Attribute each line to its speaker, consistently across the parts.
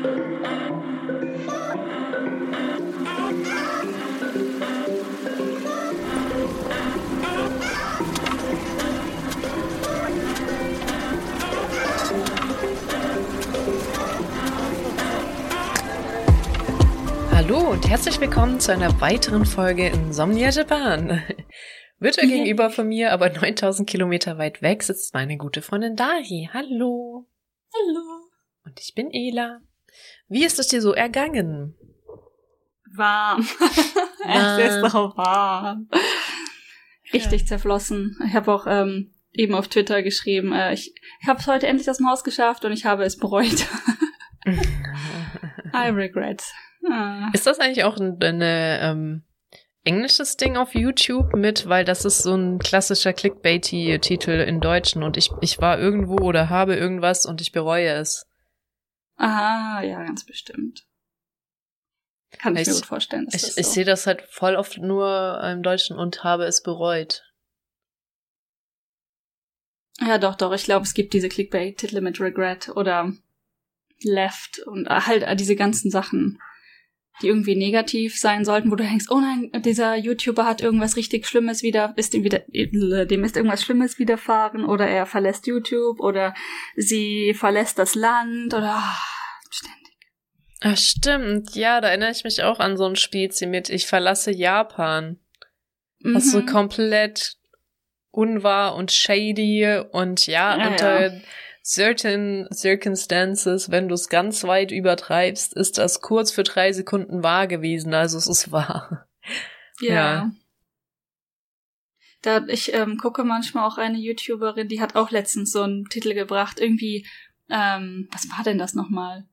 Speaker 1: Hallo und herzlich willkommen zu einer weiteren Folge Insomnia Japan. Virtuell gegenüber von mir, aber 9000 Kilometer weit weg, sitzt meine gute Freundin Dari. Hallo.
Speaker 2: Hallo.
Speaker 1: Und ich bin Ela. Wie ist es dir so ergangen?
Speaker 2: Warm. es ist so warm. Richtig ja. zerflossen. Ich habe auch ähm, eben auf Twitter geschrieben, äh, ich, ich habe es heute endlich aus dem Haus geschafft und ich habe es bereut. I regret.
Speaker 1: Ah. Ist das eigentlich auch ein eine, ähm, englisches Ding auf YouTube mit, weil das ist so ein klassischer Clickbaity-Titel in Deutschen und ich, ich war irgendwo oder habe irgendwas und ich bereue es.
Speaker 2: Ah, ja, ganz bestimmt. Kann ich, ich mir gut vorstellen.
Speaker 1: ich so. ich sehe das halt voll oft nur im Deutschen und habe es bereut.
Speaker 2: Ja, doch, doch. Ich glaube, es gibt diese Clickbait-Titel mit Regret oder Left und halt diese ganzen Sachen die irgendwie negativ sein sollten, wo du denkst, oh nein, dieser YouTuber hat irgendwas richtig Schlimmes wieder, ist ihm wieder, dem ist irgendwas Schlimmes widerfahren oder er verlässt YouTube oder sie verlässt das Land oder oh.
Speaker 1: Ach, stimmt. Ja, da erinnere ich mich auch an so ein Spielziel mit Ich verlasse Japan. Mhm. Was so komplett unwahr und shady und ja, ja unter ja certain circumstances, wenn du es ganz weit übertreibst, ist das kurz für drei Sekunden wahr gewesen. Also es ist wahr.
Speaker 2: Ja. ja. Da, ich ähm, gucke manchmal auch eine YouTuberin, die hat auch letztens so einen Titel gebracht, irgendwie, ähm, was war denn das nochmal?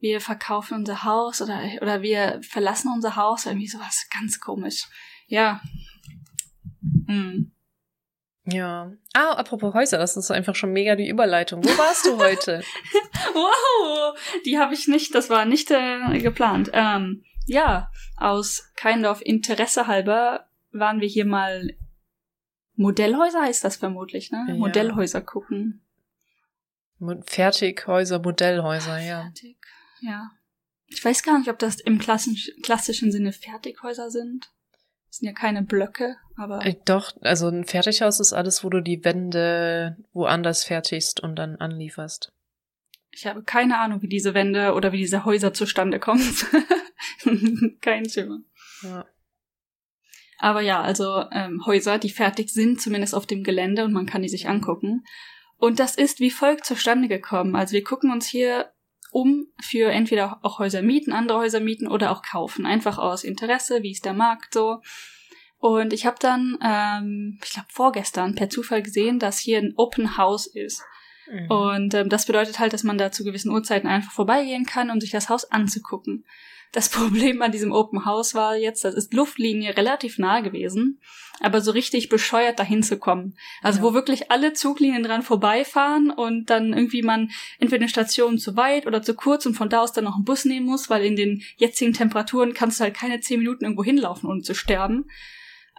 Speaker 2: Wir verkaufen unser Haus oder, oder wir verlassen unser Haus, irgendwie sowas ganz komisch. Ja.
Speaker 1: Hm. Ja. Ah, apropos Häuser, das ist einfach schon mega die Überleitung. Wo warst du heute?
Speaker 2: wow, die habe ich nicht, das war nicht äh, geplant. Ähm, ja, aus kind of Interesse halber waren wir hier mal Modellhäuser heißt das vermutlich, ne? Ja. Modellhäuser gucken.
Speaker 1: Fertighäuser, Modellhäuser, ja.
Speaker 2: Fertig, ja. Ich weiß gar nicht, ob das im klassischen Sinne Fertighäuser sind. Das sind ja keine Blöcke, aber.
Speaker 1: Äh, doch, also ein Fertighaus ist alles, wo du die Wände woanders fertigst und dann anlieferst.
Speaker 2: Ich habe keine Ahnung, wie diese Wände oder wie diese Häuser zustande kommen. Kein Schimmer. Ja. Aber ja, also ähm, Häuser, die fertig sind, zumindest auf dem Gelände und man kann die sich angucken. Und das ist wie folgt zustande gekommen. Also wir gucken uns hier um für entweder auch Häuser mieten, andere Häuser mieten oder auch kaufen. Einfach aus Interesse, wie ist der Markt so. Und ich habe dann, ähm, ich glaube vorgestern per Zufall gesehen, dass hier ein Open House ist. Mhm. Und ähm, das bedeutet halt, dass man da zu gewissen Uhrzeiten einfach vorbeigehen kann, um sich das Haus anzugucken. Das Problem an diesem Open House war jetzt, das ist Luftlinie relativ nah gewesen, aber so richtig bescheuert dahin zu kommen. Also ja. wo wirklich alle Zuglinien dran vorbeifahren und dann irgendwie man entweder eine Station zu weit oder zu kurz und von da aus dann noch einen Bus nehmen muss, weil in den jetzigen Temperaturen kannst du halt keine zehn Minuten irgendwo hinlaufen, ohne zu sterben.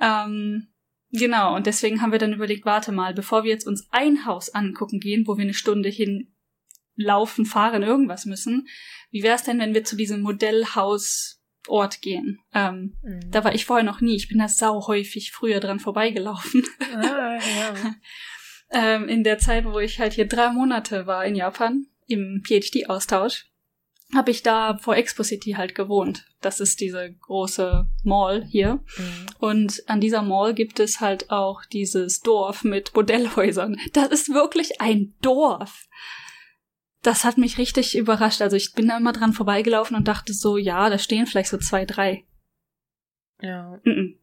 Speaker 2: Ähm, genau, und deswegen haben wir dann überlegt, warte mal, bevor wir jetzt uns ein Haus angucken gehen, wo wir eine Stunde hin laufen, fahren, irgendwas müssen, wie wäre es denn, wenn wir zu diesem Modellhausort gehen? Ähm, mhm. Da war ich vorher noch nie. Ich bin da sau häufig früher dran vorbeigelaufen. Ah, ja. ähm, in der Zeit, wo ich halt hier drei Monate war in Japan im PhD-Austausch, habe ich da vor Expo City halt gewohnt. Das ist diese große Mall hier. Mhm. Und an dieser Mall gibt es halt auch dieses Dorf mit Modellhäusern. Das ist wirklich ein Dorf das hat mich richtig überrascht. Also ich bin da immer dran vorbeigelaufen und dachte so, ja, da stehen vielleicht so zwei, drei.
Speaker 1: Ja. Mm -mm.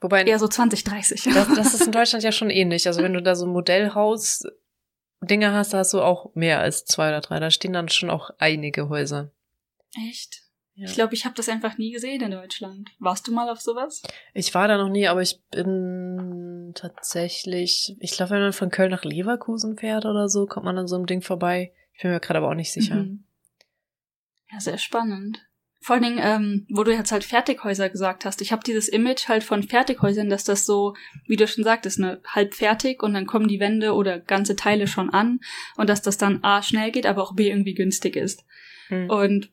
Speaker 2: Wobei. Eher so 20, 30.
Speaker 1: Das, das ist in Deutschland ja schon ähnlich. Also wenn du da so Modellhaus Dinge hast, da hast du auch mehr als zwei oder drei. Da stehen dann schon auch einige Häuser.
Speaker 2: Echt? Ja. Ich glaube, ich habe das einfach nie gesehen in Deutschland. Warst du mal auf sowas?
Speaker 1: Ich war da noch nie, aber ich bin tatsächlich, ich glaube, wenn man von Köln nach Leverkusen fährt oder so, kommt man an so einem Ding vorbei. Ich bin mir gerade aber auch nicht sicher. Mhm.
Speaker 2: Ja, sehr spannend. Vor allen Dingen, ähm, wo du jetzt halt Fertighäuser gesagt hast. Ich habe dieses Image halt von Fertighäusern, dass das so, wie du schon sagtest, ne, halb fertig und dann kommen die Wände oder ganze Teile schon an und dass das dann A schnell geht, aber auch B irgendwie günstig ist. Hm. Und,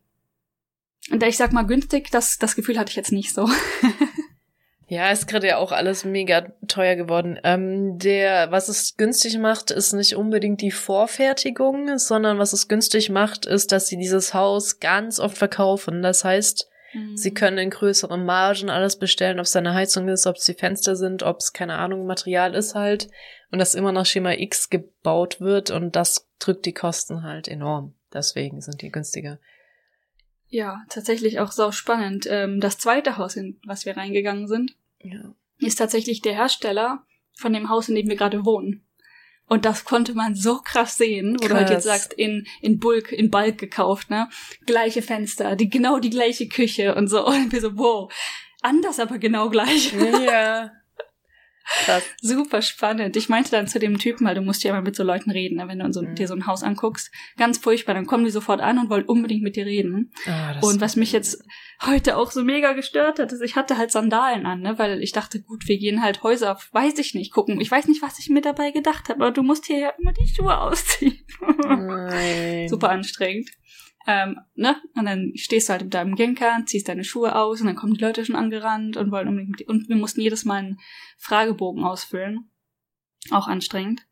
Speaker 2: und ich sag mal günstig, das, das Gefühl hatte ich jetzt nicht so.
Speaker 1: Ja, ist gerade ja auch alles mega teuer geworden. Ähm, der, was es günstig macht, ist nicht unbedingt die Vorfertigung, sondern was es günstig macht, ist, dass sie dieses Haus ganz oft verkaufen. Das heißt, mhm. sie können in größeren Margen alles bestellen, ob es eine Heizung ist, ob es die Fenster sind, ob es keine Ahnung Material ist halt und das immer nach Schema X gebaut wird und das drückt die Kosten halt enorm. Deswegen sind die günstiger.
Speaker 2: Ja, tatsächlich auch sau spannend. Ähm, das zweite Haus, in was wir reingegangen sind, ja. ist tatsächlich der Hersteller von dem Haus, in dem wir gerade wohnen. Und das konnte man so krass sehen, wo krass. du halt jetzt sagst, in, in Bulk, in Bulk gekauft, ne? Gleiche Fenster, die, genau die gleiche Küche und so. Und wir so, wow, anders, aber genau gleich. Ja. Krass. Super spannend. Ich meinte dann zu dem Typen, weil du musst ja immer mit so Leuten reden, ne, wenn du so, mhm. dir so ein Haus anguckst. Ganz furchtbar. Dann kommen die sofort an und wollen unbedingt mit dir reden. Oh, und was mich jetzt heute auch so mega gestört hat, ist, ich hatte halt Sandalen an, ne, weil ich dachte, gut, wir gehen halt Häuser, auf, weiß ich nicht, gucken. Ich weiß nicht, was ich mir dabei gedacht habe, aber du musst hier ja immer die Schuhe ausziehen. Super anstrengend. Ähm, ne? Und dann stehst du halt mit deinem Genker, ziehst deine Schuhe aus und dann kommen die Leute schon angerannt und wollen unbedingt, und wir mussten jedes Mal einen Fragebogen ausfüllen. Auch anstrengend.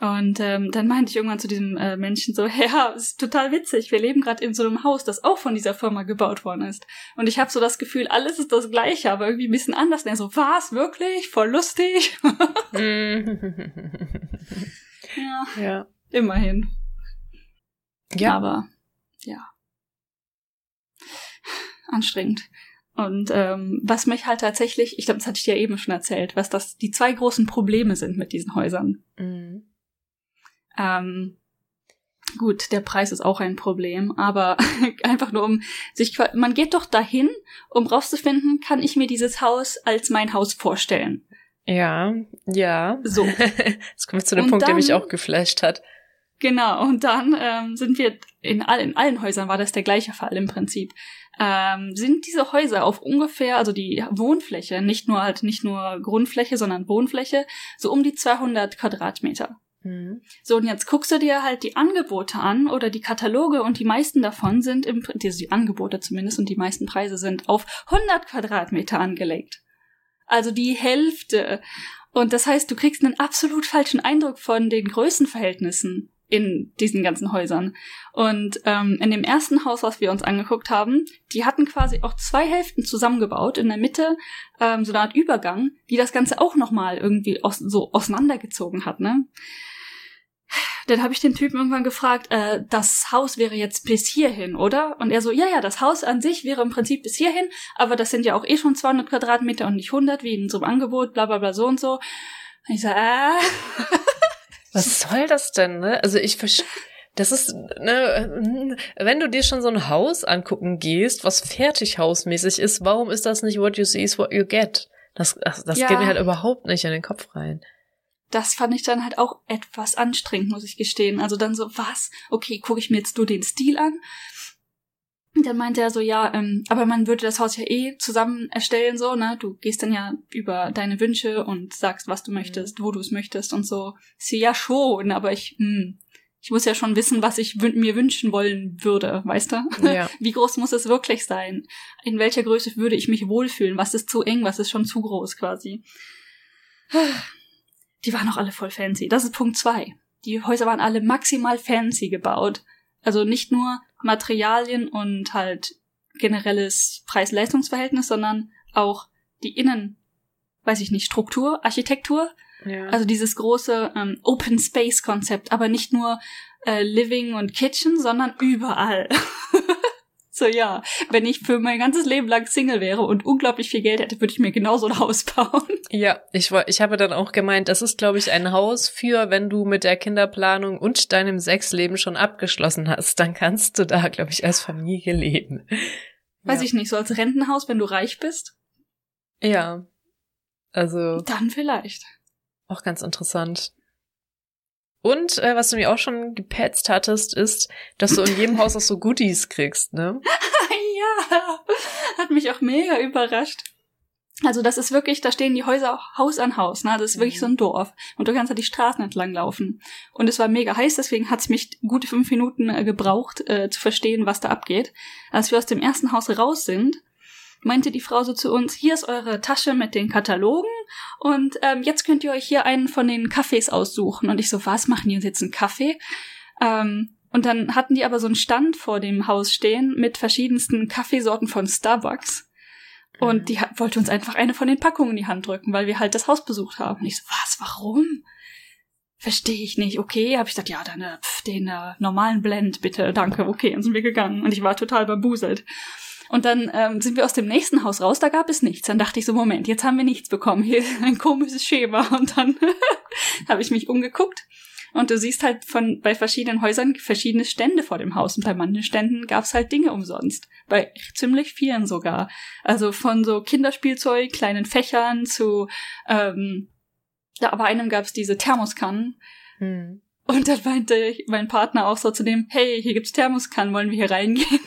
Speaker 2: Und ähm, dann meinte ich irgendwann zu diesem äh, Menschen so, ja, es ist total witzig, wir leben gerade in so einem Haus, das auch von dieser Firma gebaut worden ist. Und ich habe so das Gefühl, alles ist das gleiche, aber irgendwie ein bisschen anders. Und er so, was, wirklich? Voll lustig. ja, ja, immerhin. Ja. Aber ja, anstrengend. Und ähm, was mich halt tatsächlich, ich glaube, das hatte ich dir eben schon erzählt, was das die zwei großen Probleme sind mit diesen Häusern. Mhm. Ähm, gut, der Preis ist auch ein Problem, aber einfach nur um sich, man geht doch dahin, um rauszufinden, kann ich mir dieses Haus als mein Haus vorstellen.
Speaker 1: Ja, ja. So. Jetzt kommen wir zu dem Und Punkt, dann, der mich auch geflasht hat.
Speaker 2: Genau, und dann ähm, sind wir in, all, in allen Häusern war das der gleiche Fall im Prinzip. Ähm, sind diese Häuser auf ungefähr, also die Wohnfläche, nicht nur halt nicht nur Grundfläche, sondern Wohnfläche, so um die 200 Quadratmeter. Mhm. So, und jetzt guckst du dir halt die Angebote an oder die Kataloge und die meisten davon sind im, also die Angebote zumindest und die meisten Preise sind auf 100 Quadratmeter angelegt. Also die Hälfte. Und das heißt, du kriegst einen absolut falschen Eindruck von den Größenverhältnissen in diesen ganzen Häusern. Und ähm, in dem ersten Haus, was wir uns angeguckt haben, die hatten quasi auch zwei Hälften zusammengebaut. In der Mitte ähm, so eine Art Übergang, die das Ganze auch nochmal irgendwie aus so auseinandergezogen hat, ne? Dann habe ich den Typen irgendwann gefragt, äh, das Haus wäre jetzt bis hierhin, oder? Und er so, ja, ja, das Haus an sich wäre im Prinzip bis hierhin, aber das sind ja auch eh schon 200 Quadratmeter und nicht 100, wie in so einem Angebot, bla bla bla so und so. Und ich so, äh.
Speaker 1: Was soll das denn, ne? Also ich verstehe. Das ist, ne, wenn du dir schon so ein Haus angucken gehst, was fertig hausmäßig ist, warum ist das nicht what you see is what you get? Das, das, das ja. geht mir halt überhaupt nicht in den Kopf rein.
Speaker 2: Das fand ich dann halt auch etwas anstrengend, muss ich gestehen. Also dann so, was? Okay, gucke ich mir jetzt nur den Stil an? Und dann meinte er so, ja, ähm, aber man würde das Haus ja eh zusammen erstellen, so, ne? Du gehst dann ja über deine Wünsche und sagst, was du mhm. möchtest, wo du es möchtest und so. Sie ja schon, aber ich, hm, ich muss ja schon wissen, was ich mir wünschen wollen würde, weißt du? Ja. Wie groß muss es wirklich sein? In welcher Größe würde ich mich wohlfühlen? Was ist zu eng? Was ist schon zu groß quasi? Die waren auch alle voll fancy. Das ist Punkt zwei. Die Häuser waren alle maximal fancy gebaut. Also nicht nur Materialien und halt generelles Preis-Leistungs-Verhältnis, sondern auch die Innen, weiß ich nicht, Struktur, Architektur. Ja. Also dieses große ähm, Open Space Konzept, aber nicht nur äh, Living und Kitchen, sondern überall. So ja, wenn ich für mein ganzes Leben lang Single wäre und unglaublich viel Geld hätte, würde ich mir genauso ein Haus bauen.
Speaker 1: Ja, ich, ich habe dann auch gemeint, das ist, glaube ich, ein Haus für, wenn du mit der Kinderplanung und deinem Sexleben schon abgeschlossen hast, dann kannst du da, glaube ich, als Familie leben.
Speaker 2: Weiß ja. ich nicht, so als Rentenhaus, wenn du reich bist?
Speaker 1: Ja. Also.
Speaker 2: Dann vielleicht.
Speaker 1: Auch ganz interessant. Und äh, was du mir auch schon gepetzt hattest, ist, dass du in jedem Haus auch so Goodies kriegst, ne?
Speaker 2: ja, hat mich auch mega überrascht. Also das ist wirklich, da stehen die Häuser Haus an Haus, ne? Das ist wirklich so ein Dorf. Und du kannst da die Straßen entlang laufen. Und es war mega heiß, deswegen hat es mich gute fünf Minuten äh, gebraucht, äh, zu verstehen, was da abgeht. Als wir aus dem ersten Haus raus sind, meinte die Frau so zu uns, hier ist eure Tasche mit den Katalogen und ähm, jetzt könnt ihr euch hier einen von den Kaffees aussuchen. Und ich so, was, machen die uns jetzt einen Kaffee? Ähm, und dann hatten die aber so einen Stand vor dem Haus stehen mit verschiedensten Kaffeesorten von Starbucks. Und mhm. die wollte uns einfach eine von den Packungen in die Hand drücken, weil wir halt das Haus besucht haben. Und ich so, was, warum? Verstehe ich nicht. Okay, habe ich gesagt, ja, dann äh, pf, den äh, normalen Blend bitte, danke, okay, dann sind wir gegangen. Und ich war total bambuselt. Und dann ähm, sind wir aus dem nächsten Haus raus, da gab es nichts. Dann dachte ich so, Moment, jetzt haben wir nichts bekommen. Hier ist ein komisches Schema. Und dann habe ich mich umgeguckt und du siehst halt von bei verschiedenen Häusern verschiedene Stände vor dem Haus. Und bei manchen Ständen gab's halt Dinge umsonst. Bei ziemlich vielen sogar. Also von so Kinderspielzeug, kleinen Fächern zu ähm, ja, bei einem gab's diese Thermoskannen. Hm. Und dann meinte mein Partner auch so zu dem, hey, hier gibt's Thermoskannen, wollen wir hier reingehen?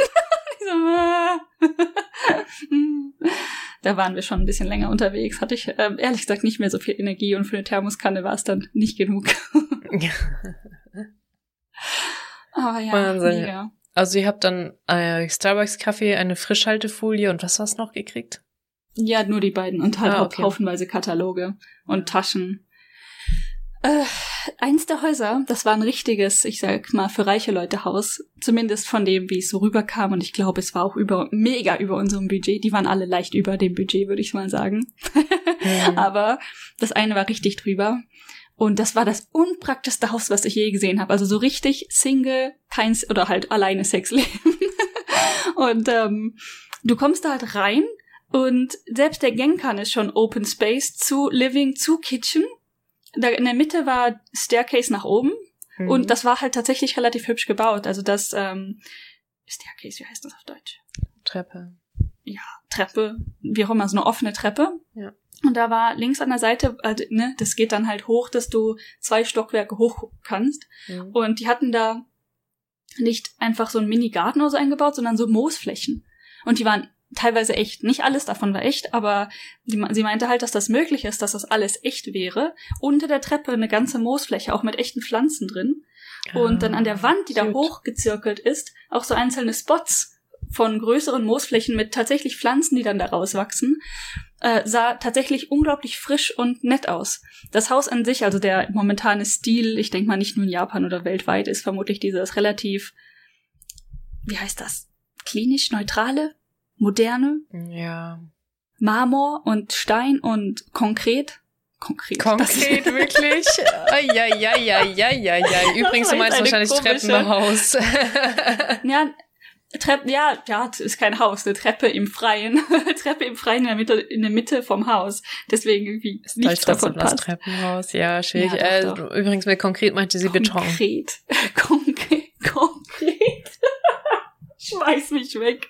Speaker 2: da waren wir schon ein bisschen länger unterwegs. Hatte ich äh, ehrlich gesagt nicht mehr so viel Energie und für eine Thermoskanne war es dann nicht genug.
Speaker 1: Aber ja, Wahnsinn. Mega. Also ihr habt dann äh, Starbucks-Kaffee, eine Frischhaltefolie und was hast du noch gekriegt?
Speaker 2: Ja, nur die beiden und halt ah, okay. haufenweise Kataloge und Taschen. Äh, eins der Häuser, das war ein richtiges, ich sag mal, für reiche Leute Haus. Zumindest von dem, wie es so rüberkam. Und ich glaube, es war auch über, mega über unserem Budget. Die waren alle leicht über dem Budget, würde ich mal sagen. mhm. Aber das eine war richtig drüber. Und das war das unpraktischste Haus, was ich je gesehen habe. Also so richtig Single, keins oder halt alleine Sexleben. und ähm, du kommst da halt rein und selbst der Gangkan ist schon Open Space zu Living, zu Kitchen. Da in der Mitte war Staircase nach oben mhm. und das war halt tatsächlich relativ hübsch gebaut. Also das ähm, Staircase, wie heißt das auf Deutsch?
Speaker 1: Treppe.
Speaker 2: Ja, Treppe, wie auch immer, so eine offene Treppe.
Speaker 1: Ja.
Speaker 2: Und da war links an der Seite, also, ne, das geht dann halt hoch, dass du zwei Stockwerke hoch kannst. Mhm. Und die hatten da nicht einfach so ein Mini-Garten oder so eingebaut, sondern so Moosflächen. Und die waren teilweise echt. Nicht alles davon war echt, aber die, sie meinte halt, dass das möglich ist, dass das alles echt wäre. Unter der Treppe eine ganze Moosfläche, auch mit echten Pflanzen drin. Und dann an der ah, Wand, die da hochgezirkelt ist, auch so einzelne Spots von größeren Moosflächen mit tatsächlich Pflanzen, die dann daraus wachsen, äh, sah tatsächlich unglaublich frisch und nett aus. Das Haus an sich, also der momentane Stil, ich denke mal nicht nur in Japan oder weltweit, ist vermutlich dieses relativ, wie heißt das, klinisch neutrale, moderne,
Speaker 1: ja.
Speaker 2: Marmor und Stein und konkret. Konkret.
Speaker 1: Konkret, wirklich? ja, ja, ja, ja, ja, ja. Übrigens, du meinst wahrscheinlich komische... Treppenhaus.
Speaker 2: ja, Treppe, ja, ja, ist kein Haus, eine Treppe im Freien. Treppe im Freien in der Mitte, in der Mitte vom Haus. Deswegen irgendwie ist nichts davon passt. Das
Speaker 1: Treppenhaus, ja, schwierig. Ja, doch, doch. Äh, übrigens mit konkret meinte sie Beton.
Speaker 2: Konkret. Konkret. Konkret. Schmeiß mich weg.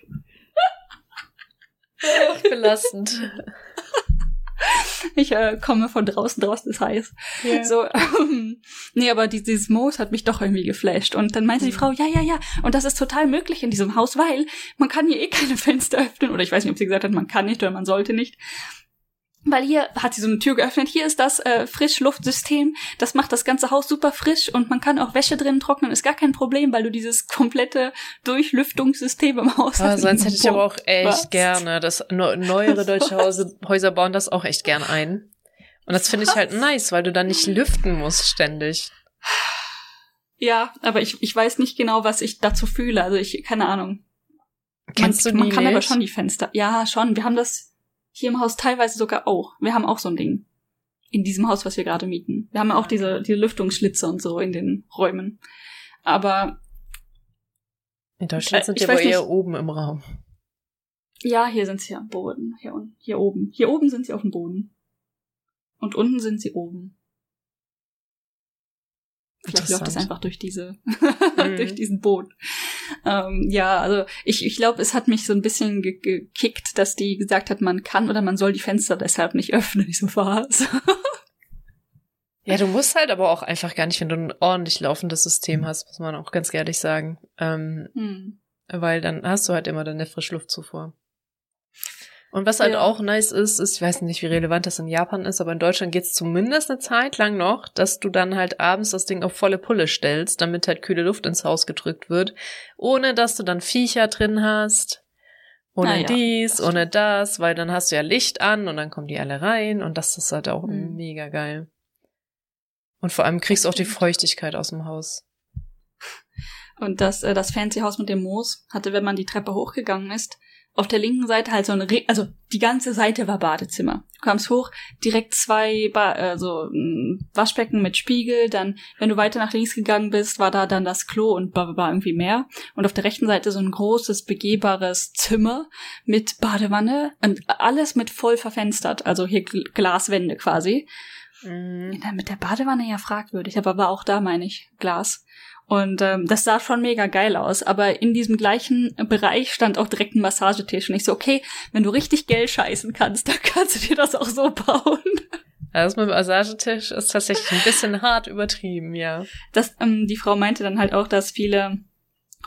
Speaker 1: Belastend.
Speaker 2: Ich äh, komme von draußen, draußen ist heiß. Yeah. So, ähm, nee, aber die, dieses Moos hat mich doch irgendwie geflasht. Und dann meinte mhm. die Frau, ja, ja, ja, und das ist total möglich in diesem Haus, weil man kann hier eh keine Fenster öffnen. Oder ich weiß nicht, ob sie gesagt hat, man kann nicht oder man sollte nicht weil hier hat sie so eine Tür geöffnet. Hier ist das äh, Frischluftsystem. Das macht das ganze Haus super frisch und man kann auch Wäsche drinnen trocknen. Ist gar kein Problem, weil du dieses komplette Durchlüftungssystem im Haus
Speaker 1: ah, hast. Sonst hätte ich aber auch echt Was? gerne. Das neuere deutsche Hause, Häuser bauen das auch echt gern ein. Und das finde ich halt nice, weil du dann nicht lüften musst ständig.
Speaker 2: Ja, aber ich, ich weiß nicht genau, was ich dazu fühle. Also ich, keine Ahnung.
Speaker 1: Kennst
Speaker 2: man,
Speaker 1: du
Speaker 2: man kann
Speaker 1: nicht?
Speaker 2: aber schon die Fenster. Ja, schon. Wir haben das hier im Haus teilweise sogar auch. Wir haben auch so ein Ding. In diesem Haus, was wir gerade mieten. Wir haben auch diese, diese Lüftungsschlitze und so in den Räumen. Aber.
Speaker 1: In Deutschland sind die aber eher nicht. oben im Raum.
Speaker 2: Ja, hier sind sie am Boden. Hier, hier oben. Hier oben sind sie auf dem Boden. Und unten sind sie oben. Vielleicht läuft das einfach durch diese, mhm. durch diesen Boden. Ähm, ja, also ich, ich glaube, es hat mich so ein bisschen ge gekickt, dass die gesagt hat, man kann oder man soll die Fenster deshalb nicht öffnen. Ich so was.
Speaker 1: ja, du musst halt aber auch einfach gar nicht, wenn du ein ordentlich laufendes System hast, muss man auch ganz ehrlich sagen. Ähm, hm. weil dann hast du halt immer deine Frischluftzufuhr. Und was halt ja. auch nice ist, ist, ich weiß nicht, wie relevant das in Japan ist, aber in Deutschland geht's zumindest eine Zeit lang noch, dass du dann halt abends das Ding auf volle Pulle stellst, damit halt kühle Luft ins Haus gedrückt wird, ohne dass du dann Viecher drin hast, ohne ja, dies, ohne das, weil dann hast du ja Licht an und dann kommen die alle rein und das ist halt auch mhm. mega geil. Und vor allem kriegst du auch die Feuchtigkeit aus dem Haus.
Speaker 2: Und das, äh, das Fancy Haus mit dem Moos hatte, wenn man die Treppe hochgegangen ist, auf der linken Seite halt so eine, Re also die ganze Seite war Badezimmer. Du kamst hoch, direkt zwei ba äh, so ein Waschbecken mit Spiegel, dann, wenn du weiter nach links gegangen bist, war da dann das Klo und war, irgendwie mehr. Und auf der rechten Seite so ein großes, begehbares Zimmer mit Badewanne und alles mit voll verfenstert, also hier Glaswände quasi. Mhm. Mit der Badewanne ja fragwürdig, aber war auch da, meine ich, Glas. Und ähm, das sah schon mega geil aus. Aber in diesem gleichen Bereich stand auch direkt ein Massagetisch. Und ich so, okay, wenn du richtig Geld scheißen kannst, dann kannst du dir das auch so bauen.
Speaker 1: Das mit dem Massagetisch ist tatsächlich ein bisschen hart übertrieben, ja.
Speaker 2: Das, ähm, die Frau meinte dann halt auch, dass viele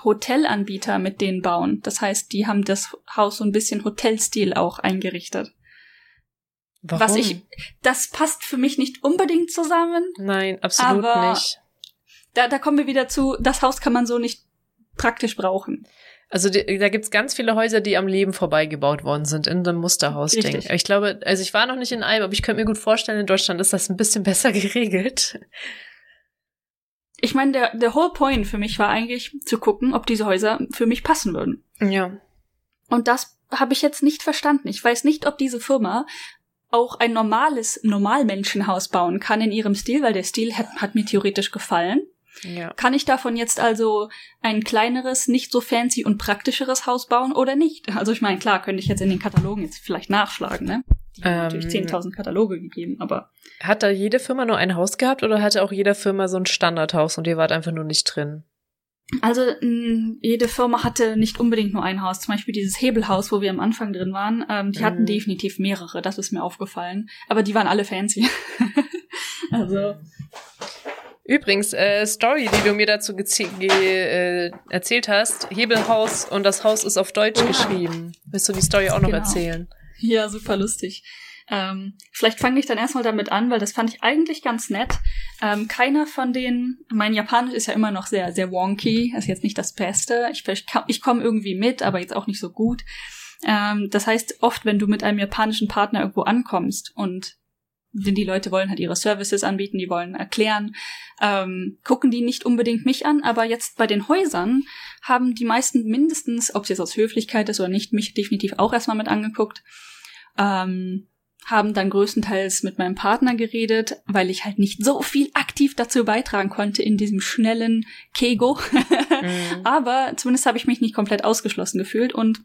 Speaker 2: Hotelanbieter mit denen bauen. Das heißt, die haben das Haus so ein bisschen Hotelstil auch eingerichtet. Warum? Was ich, das passt für mich nicht unbedingt zusammen.
Speaker 1: Nein, absolut aber nicht
Speaker 2: da, da kommen wir wieder zu, das Haus kann man so nicht praktisch brauchen.
Speaker 1: Also die, da gibt's ganz viele Häuser, die am Leben vorbeigebaut worden sind in dem Musterhaus-Ding. Ich glaube, also ich war noch nicht in einem, aber ich könnte mir gut vorstellen, in Deutschland ist das ein bisschen besser geregelt.
Speaker 2: Ich meine, der, der whole point für mich war eigentlich zu gucken, ob diese Häuser für mich passen würden.
Speaker 1: Ja.
Speaker 2: Und das habe ich jetzt nicht verstanden. Ich weiß nicht, ob diese Firma auch ein normales Normalmenschenhaus bauen kann in ihrem Stil, weil der Stil hat, hat mir theoretisch gefallen. Ja. Kann ich davon jetzt also ein kleineres, nicht so fancy und praktischeres Haus bauen oder nicht? Also ich meine, klar, könnte ich jetzt in den Katalogen jetzt vielleicht nachschlagen, ne? Die haben ähm, natürlich 10.000 Kataloge gegeben, aber.
Speaker 1: Hat da jede Firma nur ein Haus gehabt oder hatte auch jede Firma so ein Standardhaus und ihr wart einfach nur nicht drin?
Speaker 2: Also mh, jede Firma hatte nicht unbedingt nur ein Haus. Zum Beispiel dieses Hebelhaus, wo wir am Anfang drin waren, ähm, die mhm. hatten definitiv mehrere. Das ist mir aufgefallen. Aber die waren alle fancy. also
Speaker 1: Übrigens, äh, Story, die du mir dazu äh, erzählt hast, Hebelhaus und das Haus ist auf Deutsch ja. geschrieben. Willst du die Story auch noch genau. erzählen?
Speaker 2: Ja, super lustig. Ähm, vielleicht fange ich dann erstmal damit an, weil das fand ich eigentlich ganz nett. Ähm, keiner von denen, mein Japanisch ist ja immer noch sehr, sehr wonky, ist jetzt nicht das Beste. Ich, ich, ich komme irgendwie mit, aber jetzt auch nicht so gut. Ähm, das heißt, oft, wenn du mit einem japanischen Partner irgendwo ankommst und denn die Leute wollen halt ihre Services anbieten, die wollen erklären, ähm, gucken die nicht unbedingt mich an, aber jetzt bei den Häusern haben die meisten mindestens, ob es jetzt aus Höflichkeit ist oder nicht, mich definitiv auch erstmal mit angeguckt, ähm, haben dann größtenteils mit meinem Partner geredet, weil ich halt nicht so viel aktiv dazu beitragen konnte in diesem schnellen Kego. mhm. Aber zumindest habe ich mich nicht komplett ausgeschlossen gefühlt und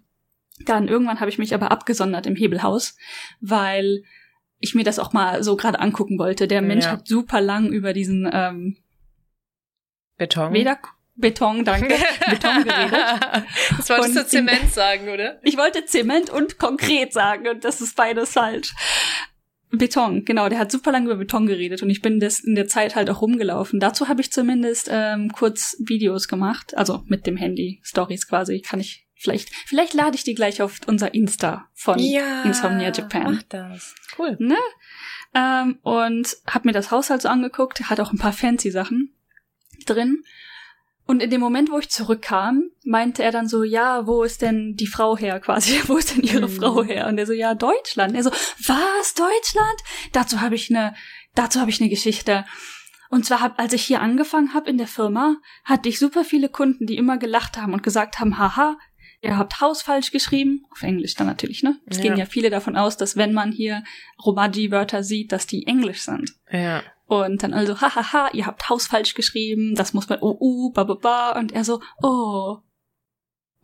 Speaker 2: dann irgendwann habe ich mich aber abgesondert im Hebelhaus, weil ich mir das auch mal so gerade angucken wollte. Der Mensch ja. hat super lang über diesen ähm,
Speaker 1: Beton.
Speaker 2: Weder Beton, danke. Beton geredet.
Speaker 1: Das wolltest du Zement sagen, oder?
Speaker 2: Ich wollte Zement und konkret sagen und das ist beides falsch. Beton, genau, der hat super lange über Beton geredet und ich bin das in der Zeit halt auch rumgelaufen. Dazu habe ich zumindest ähm, kurz Videos gemacht, also mit dem Handy, Stories quasi, kann ich Vielleicht, vielleicht lade ich die gleich auf unser Insta von ja, Insomnia Japan.
Speaker 1: Mach das. Cool.
Speaker 2: Ne? Ähm, und hab mir das Haus halt so angeguckt, hat auch ein paar fancy Sachen drin. Und in dem Moment, wo ich zurückkam, meinte er dann so, ja, wo ist denn die Frau her quasi? wo ist denn ihre mhm. Frau her? Und er so, ja, Deutschland. Und er so, was, Deutschland? Dazu habe ich eine, dazu habe ich eine Geschichte. Und zwar, hab, als ich hier angefangen habe in der Firma, hatte ich super viele Kunden, die immer gelacht haben und gesagt haben, haha, ihr habt Haus falsch geschrieben, auf Englisch dann natürlich, ne? Es ja. gehen ja viele davon aus, dass wenn man hier Romaji-Wörter sieht, dass die Englisch sind.
Speaker 1: Ja.
Speaker 2: Und dann also, hahaha, ihr habt Haus falsch geschrieben, das muss man, oh, uh, ba, ba, ba. Und er so, oh,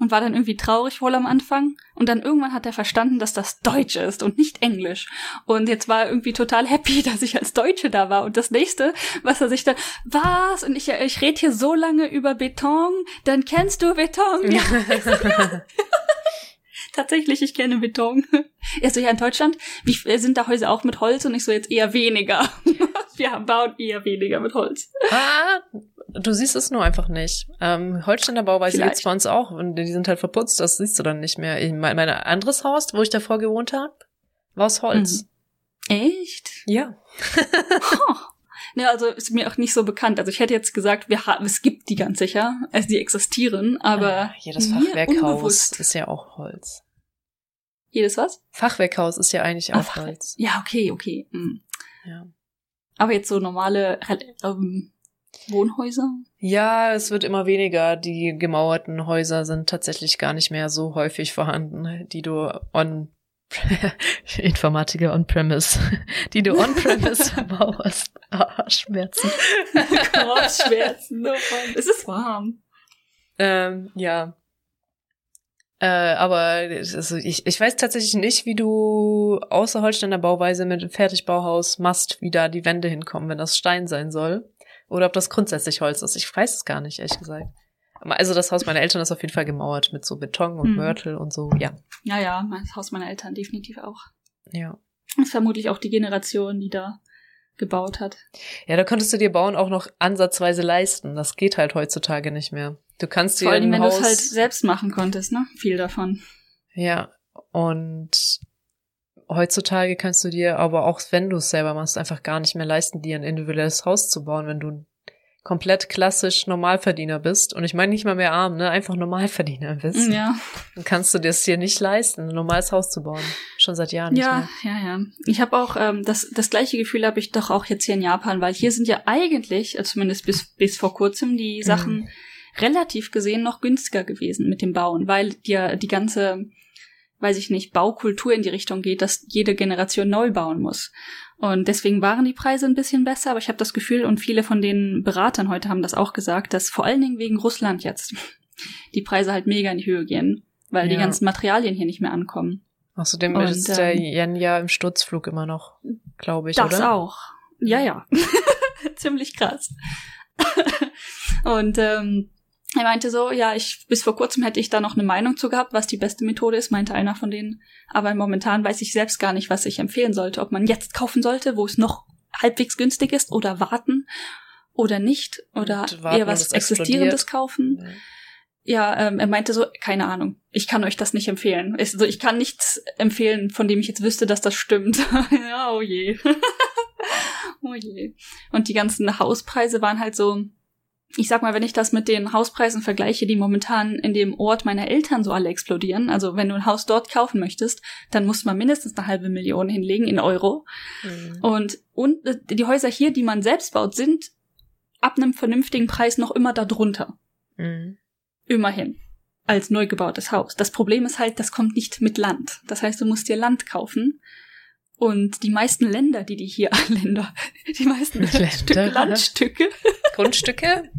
Speaker 2: und war dann irgendwie traurig wohl am Anfang. Und dann irgendwann hat er verstanden, dass das Deutsch ist und nicht Englisch. Und jetzt war er irgendwie total happy, dass ich als Deutsche da war. Und das nächste, was er sich dann, was? Und ich, ich rede hier so lange über Beton, dann kennst du Beton. Ja. Tatsächlich, ich kenne Beton. Er so, ja, in Deutschland, wie sind da Häuser auch mit Holz? Und ich so, jetzt eher weniger. Wir bauen eher weniger mit Holz.
Speaker 1: Ah, du siehst es nur einfach nicht. Ähm, Holsteiner Bauweise Vielleicht. gibt's bei uns auch und die sind halt verputzt, das siehst du dann nicht mehr. Ich, mein, mein anderes Haus, wo ich davor gewohnt habe, war aus Holz.
Speaker 2: Mhm. Echt?
Speaker 1: Ja.
Speaker 2: oh. Ne, also ist mir auch nicht so bekannt. Also ich hätte jetzt gesagt, wir haben, es gibt die ganz sicher, also die existieren, aber
Speaker 1: ah, jedes Fachwerkhaus ist ja auch Holz.
Speaker 2: Jedes was?
Speaker 1: Fachwerkhaus ist ja eigentlich auch Ach, Holz.
Speaker 2: Ja, okay, okay. Mhm. Ja. Aber jetzt so normale ähm, Wohnhäuser?
Speaker 1: Ja, es wird immer weniger. Die gemauerten Häuser sind tatsächlich gar nicht mehr so häufig vorhanden, die du on Informatiker on-premise, die du on-premise baust. Ah, Schmerzen.
Speaker 2: Kopfschmerzen. Oh es ist warm.
Speaker 1: Ähm, ja. Äh, aber also ich, ich weiß tatsächlich nicht, wie du außer Holsteiner Bauweise mit dem Fertigbauhaus machst, wie da die Wände hinkommen, wenn das Stein sein soll. Oder ob das grundsätzlich Holz ist. Ich weiß es gar nicht, ehrlich gesagt. Also das Haus meiner Eltern ist auf jeden Fall gemauert mit so Beton und mhm. Mörtel und so, ja.
Speaker 2: Ja, ja, das Haus meiner Eltern definitiv auch.
Speaker 1: Ja.
Speaker 2: Das ist vermutlich auch die Generation, die da gebaut hat.
Speaker 1: Ja, da konntest du dir Bauen auch noch ansatzweise leisten. Das geht halt heutzutage nicht mehr. Du kannst dir
Speaker 2: Vor allem, wenn du es halt selbst machen konntest, ne? Viel davon.
Speaker 1: Ja, und heutzutage kannst du dir aber auch, wenn du es selber machst, einfach gar nicht mehr leisten, dir ein individuelles Haus zu bauen, wenn du komplett klassisch Normalverdiener bist, und ich meine nicht mal mehr arm, ne, einfach Normalverdiener bist,
Speaker 2: ja.
Speaker 1: dann kannst du dir es dir nicht leisten, ein normales Haus zu bauen. Schon seit Jahren
Speaker 2: ja,
Speaker 1: nicht
Speaker 2: mehr. Ja, ja, Ich habe auch ähm, das das gleiche Gefühl habe ich doch auch jetzt hier in Japan, weil hier sind ja eigentlich, äh, zumindest bis bis vor kurzem, die Sachen mhm. relativ gesehen noch günstiger gewesen mit dem Bauen, weil dir die ganze weiß ich nicht, Baukultur in die Richtung geht, dass jede Generation neu bauen muss. Und deswegen waren die Preise ein bisschen besser, aber ich habe das Gefühl, und viele von den Beratern heute haben das auch gesagt, dass vor allen Dingen wegen Russland jetzt die Preise halt mega in die Höhe gehen, weil ja. die ganzen Materialien hier nicht mehr ankommen.
Speaker 1: Außerdem und, ist der ähm, Yen ja im Sturzflug immer noch, glaube ich,
Speaker 2: das
Speaker 1: oder?
Speaker 2: Das auch. Ja, ja. Ziemlich krass. und ähm, er meinte so, ja, ich bis vor kurzem hätte ich da noch eine Meinung zu gehabt, was die beste Methode ist, meinte einer von denen. Aber momentan weiß ich selbst gar nicht, was ich empfehlen sollte, ob man jetzt kaufen sollte, wo es noch halbwegs günstig ist, oder warten oder nicht, oder eher was Existierendes kaufen. Ja, ja ähm, er meinte so, keine Ahnung, ich kann euch das nicht empfehlen. Also ich kann nichts empfehlen, von dem ich jetzt wüsste, dass das stimmt. ja, oh je. oh je. Und die ganzen Hauspreise waren halt so, ich sag mal, wenn ich das mit den Hauspreisen vergleiche, die momentan in dem Ort meiner Eltern so alle explodieren, also wenn du ein Haus dort kaufen möchtest, dann muss man mindestens eine halbe Million hinlegen in Euro. Mhm. Und, und äh, die Häuser hier, die man selbst baut, sind ab einem vernünftigen Preis noch immer darunter. Mhm. Immerhin. Als neu gebautes Haus. Das Problem ist halt, das kommt nicht mit Land. Das heißt, du musst dir Land kaufen. Und die meisten Länder, die die hier, Länder, die meisten Länder. Landstücke.
Speaker 1: Grundstücke?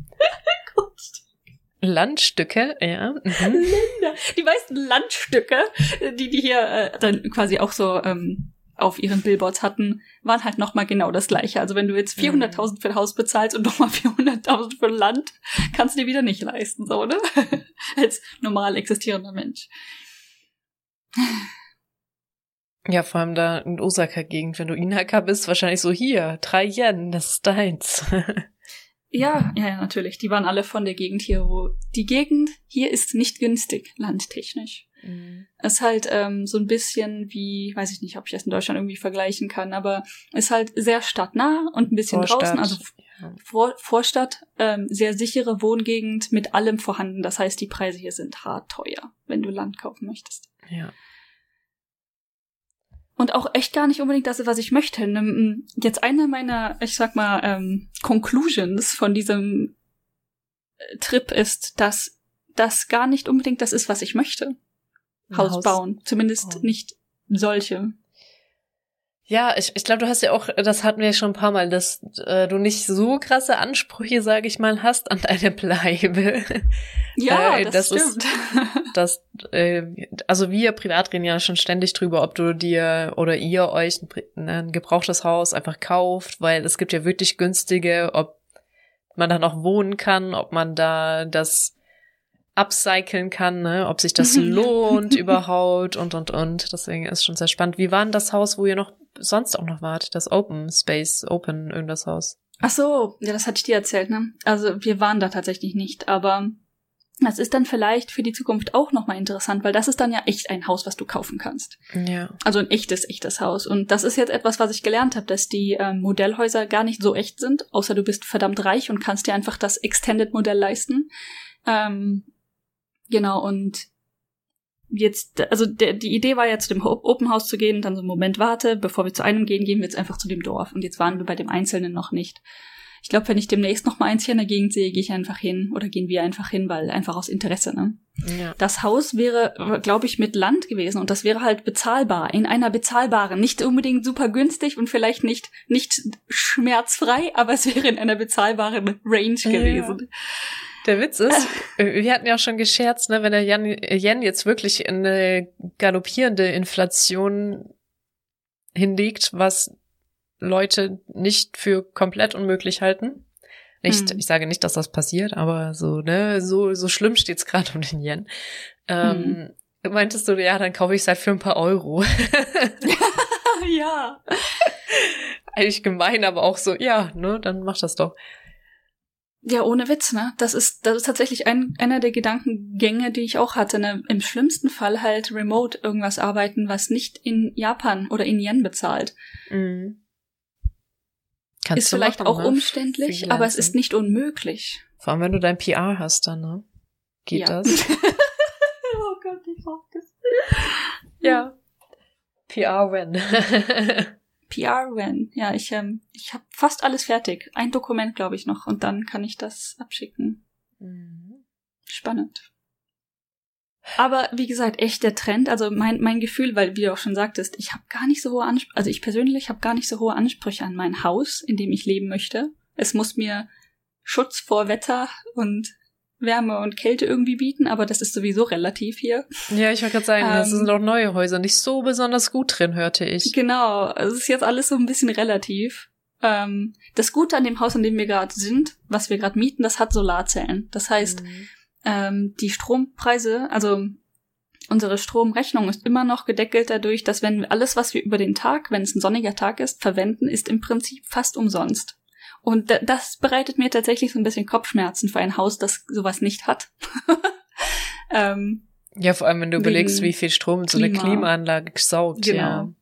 Speaker 1: Landstücke, ja. Mhm.
Speaker 2: Länder. Die meisten Landstücke, die die hier äh, dann quasi auch so ähm, auf ihren Billboards hatten, waren halt nochmal genau das gleiche. Also wenn du jetzt 400.000 mhm. für ein Haus bezahlst und nochmal 400.000 für Land, kannst du dir wieder nicht leisten, so, ne? Als normal existierender Mensch.
Speaker 1: Ja, vor allem da in Osaka-Gegend, wenn du Inaka bist, wahrscheinlich so hier, drei Yen, das ist deins.
Speaker 2: ja, ja, ja, natürlich. Die waren alle von der Gegend hier, wo die Gegend hier ist nicht günstig, landtechnisch. Mhm. Ist halt ähm, so ein bisschen wie, weiß ich nicht, ob ich das in Deutschland irgendwie vergleichen kann, aber ist halt sehr stadtnah und ein bisschen Vorstadt. draußen, also ja. Vor Vorstadt, ähm, sehr sichere Wohngegend mit allem vorhanden. Das heißt, die Preise hier sind hart teuer, wenn du Land kaufen möchtest.
Speaker 1: Ja
Speaker 2: und auch echt gar nicht unbedingt das, was ich möchte. Jetzt eine meiner, ich sag mal, ähm, Conclusions von diesem äh, Trip ist, dass das gar nicht unbedingt das ist, was ich möchte. Haus, Haus bauen. Zumindest oh. nicht solche.
Speaker 1: Ja, ich, ich glaube, du hast ja auch, das hatten wir ja schon ein paar Mal, dass äh, du nicht so krasse Ansprüche, sage ich mal, hast an deine Bleibe.
Speaker 2: Ja, äh, das, das stimmt. Ist,
Speaker 1: das, äh, also wir privat reden ja schon ständig drüber, ob du dir oder ihr euch ein, ein gebrauchtes Haus einfach kauft, weil es gibt ja wirklich günstige, ob man da noch wohnen kann, ob man da das upcyclen kann, ne? ob sich das lohnt überhaupt und und und. Deswegen ist schon sehr spannend. Wie war denn das Haus, wo ihr noch sonst auch noch wart? Das Open Space, Open irgendwas Haus?
Speaker 2: Ach so, ja, das hatte ich dir erzählt, ne? Also wir waren da tatsächlich nicht, aber das ist dann vielleicht für die Zukunft auch nochmal interessant, weil das ist dann ja echt ein Haus, was du kaufen kannst.
Speaker 1: Ja.
Speaker 2: Also ein echtes, echtes Haus. Und das ist jetzt etwas, was ich gelernt habe, dass die ähm, Modellhäuser gar nicht so echt sind, außer du bist verdammt reich und kannst dir einfach das Extended-Modell leisten. Ähm, genau, und jetzt, also der, die Idee war ja zu dem Open House zu gehen, dann so einen Moment warte, bevor wir zu einem gehen, gehen wir jetzt einfach zu dem Dorf. Und jetzt waren wir bei dem Einzelnen noch nicht. Ich glaube, wenn ich demnächst noch mal eins hier in der Gegend sehe, gehe ich einfach hin oder gehen wir einfach hin, weil einfach aus Interesse, ne? Ja. Das Haus wäre, glaube ich, mit Land gewesen und das wäre halt bezahlbar, in einer bezahlbaren, nicht unbedingt super günstig und vielleicht nicht, nicht schmerzfrei, aber es wäre in einer bezahlbaren Range gewesen. Ja.
Speaker 1: Der Witz ist, äh, wir hatten ja auch schon gescherzt, ne, wenn der Jan, Yen jetzt wirklich in eine galoppierende Inflation hinlegt, was Leute nicht für komplett unmöglich halten. Nicht, hm. ich sage nicht, dass das passiert, aber so, ne, so, so schlimm steht's gerade um den Yen. Ähm, hm. Meintest du, ja, dann kaufe ich es halt für ein paar Euro.
Speaker 2: ja.
Speaker 1: Eigentlich gemein, aber auch so, ja, ne, dann mach das doch.
Speaker 2: Ja, ohne Witz, ne? Das ist, das ist tatsächlich ein, einer der Gedankengänge, die ich auch hatte. Ne? Im schlimmsten Fall halt remote irgendwas arbeiten, was nicht in Japan oder in Yen bezahlt. Mhm. Kannst ist vielleicht machen, auch ne? umständlich, aber es ist nicht unmöglich.
Speaker 1: Vor allem, wenn du dein PR hast, dann, ne? Geht ja. das? oh Gott, ich mag das. Ja. PR-When.
Speaker 2: PR-When. Ja, ich, ähm, ich habe fast alles fertig. Ein Dokument, glaube ich, noch. Und dann kann ich das abschicken. Mhm. Spannend. Aber wie gesagt, echt der Trend, also mein, mein Gefühl, weil wie du auch schon sagtest, ich habe gar nicht so hohe Ansprüche, also ich persönlich habe gar nicht so hohe Ansprüche an mein Haus, in dem ich leben möchte. Es muss mir Schutz vor Wetter und Wärme und Kälte irgendwie bieten, aber das ist sowieso relativ hier.
Speaker 1: Ja, ich wollte gerade sagen, ähm, das sind auch neue Häuser, nicht so besonders gut drin, hörte ich.
Speaker 2: Genau, es ist jetzt alles so ein bisschen relativ. Ähm, das Gute an dem Haus, in dem wir gerade sind, was wir gerade mieten, das hat Solarzellen. Das heißt, mhm ähm, die Strompreise, also unsere Stromrechnung ist immer noch gedeckelt dadurch, dass wenn alles, was wir über den Tag, wenn es ein sonniger Tag ist, verwenden, ist im Prinzip fast umsonst. Und das bereitet mir tatsächlich so ein bisschen Kopfschmerzen für ein Haus, das sowas nicht hat.
Speaker 1: ähm, ja, vor allem, wenn du überlegst, wie viel Strom so eine Klimaanlage saugt. Genau. Ja.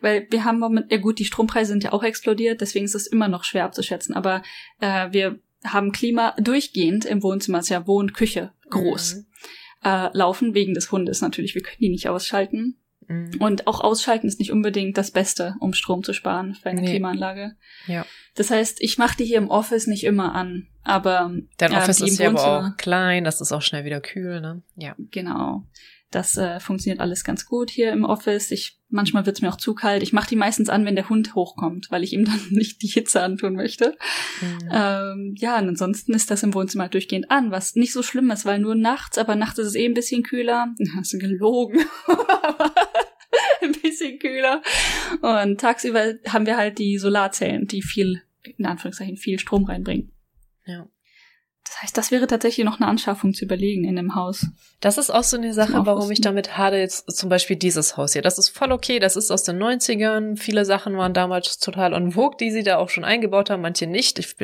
Speaker 2: Weil wir haben moment, ja gut, die Strompreise sind ja auch explodiert, deswegen ist es immer noch schwer abzuschätzen. Aber äh, wir haben Klima durchgehend im Wohnzimmer, ist ja Wohn, Küche groß, mhm. äh, laufen, wegen des Hundes natürlich. Wir können die nicht ausschalten. Mhm. Und auch ausschalten ist nicht unbedingt das Beste, um Strom zu sparen für eine nee. Klimaanlage. Ja. Das heißt, ich mache die hier im Office nicht immer an, aber
Speaker 1: dein äh, Office ist ja aber auch klein, das ist auch schnell wieder kühl, ne? Ja.
Speaker 2: Genau. Das äh, funktioniert alles ganz gut hier im Office. Ich manchmal wird's mir auch zu kalt. Ich mache die meistens an, wenn der Hund hochkommt, weil ich ihm dann nicht die Hitze antun möchte. Mhm. Ähm, ja, und ansonsten ist das im Wohnzimmer halt durchgehend an, was nicht so schlimm ist, weil nur nachts, aber nachts ist es eh ein bisschen kühler. Hast du gelogen. ein bisschen kühler. Und tagsüber haben wir halt die Solarzellen, die viel, in Anführungszeichen, viel Strom reinbringen. Ja. Das heißt, das wäre tatsächlich noch eine Anschaffung zu überlegen in dem Haus.
Speaker 1: Das ist auch so eine Sache, warum ich damit hadere, jetzt zum Beispiel dieses Haus hier. Das ist voll okay, das ist aus den 90ern. Viele Sachen waren damals total on vogue, die sie da auch schon eingebaut haben, manche nicht. Ich,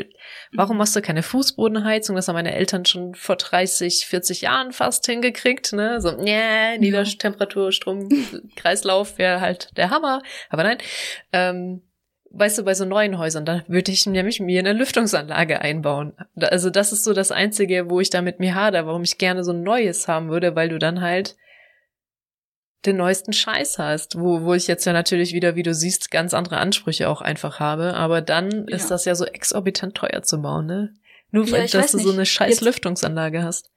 Speaker 1: warum hast du keine Fußbodenheizung? Das haben meine Eltern schon vor 30, 40 Jahren fast hingekriegt, ne? So, yeah, Niedertemperatur, Strom, Kreislauf wäre halt der Hammer. Aber nein. Ähm, weißt du, bei so neuen Häusern, da würde ich nämlich mir eine Lüftungsanlage einbauen. Also das ist so das Einzige, wo ich da mit mir hader, warum ich gerne so ein neues haben würde, weil du dann halt den neuesten Scheiß hast, wo, wo ich jetzt ja natürlich wieder, wie du siehst, ganz andere Ansprüche auch einfach habe. Aber dann ja. ist das ja so exorbitant teuer zu bauen, ne? Nur ja, dass du so eine scheiß jetzt, Lüftungsanlage hast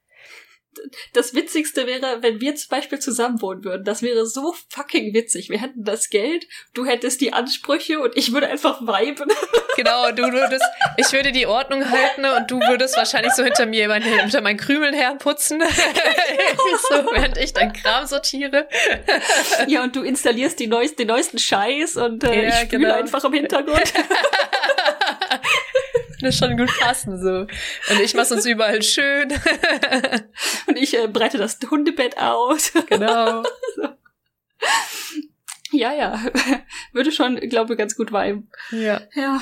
Speaker 2: das Witzigste wäre, wenn wir zum Beispiel zusammen wohnen würden. Das wäre so fucking witzig. Wir hätten das Geld, du hättest die Ansprüche und ich würde einfach viben.
Speaker 1: Genau, du würdest, ich würde die Ordnung halten und du würdest wahrscheinlich so hinter mir meine, hinter meinen Krümeln herputzen. so, während ich dein Kram sortiere.
Speaker 2: Ja, und du installierst die neuesten, den neuesten Scheiß und äh, ja, ich spüle genau. einfach im Hintergrund.
Speaker 1: Das schon gut passen so. Und ich mach's uns überall schön.
Speaker 2: Und ich äh, breite das Hundebett aus.
Speaker 1: Genau. so.
Speaker 2: Ja, ja. Würde schon, glaube ich, ganz gut viben.
Speaker 1: Ja.
Speaker 2: Ja.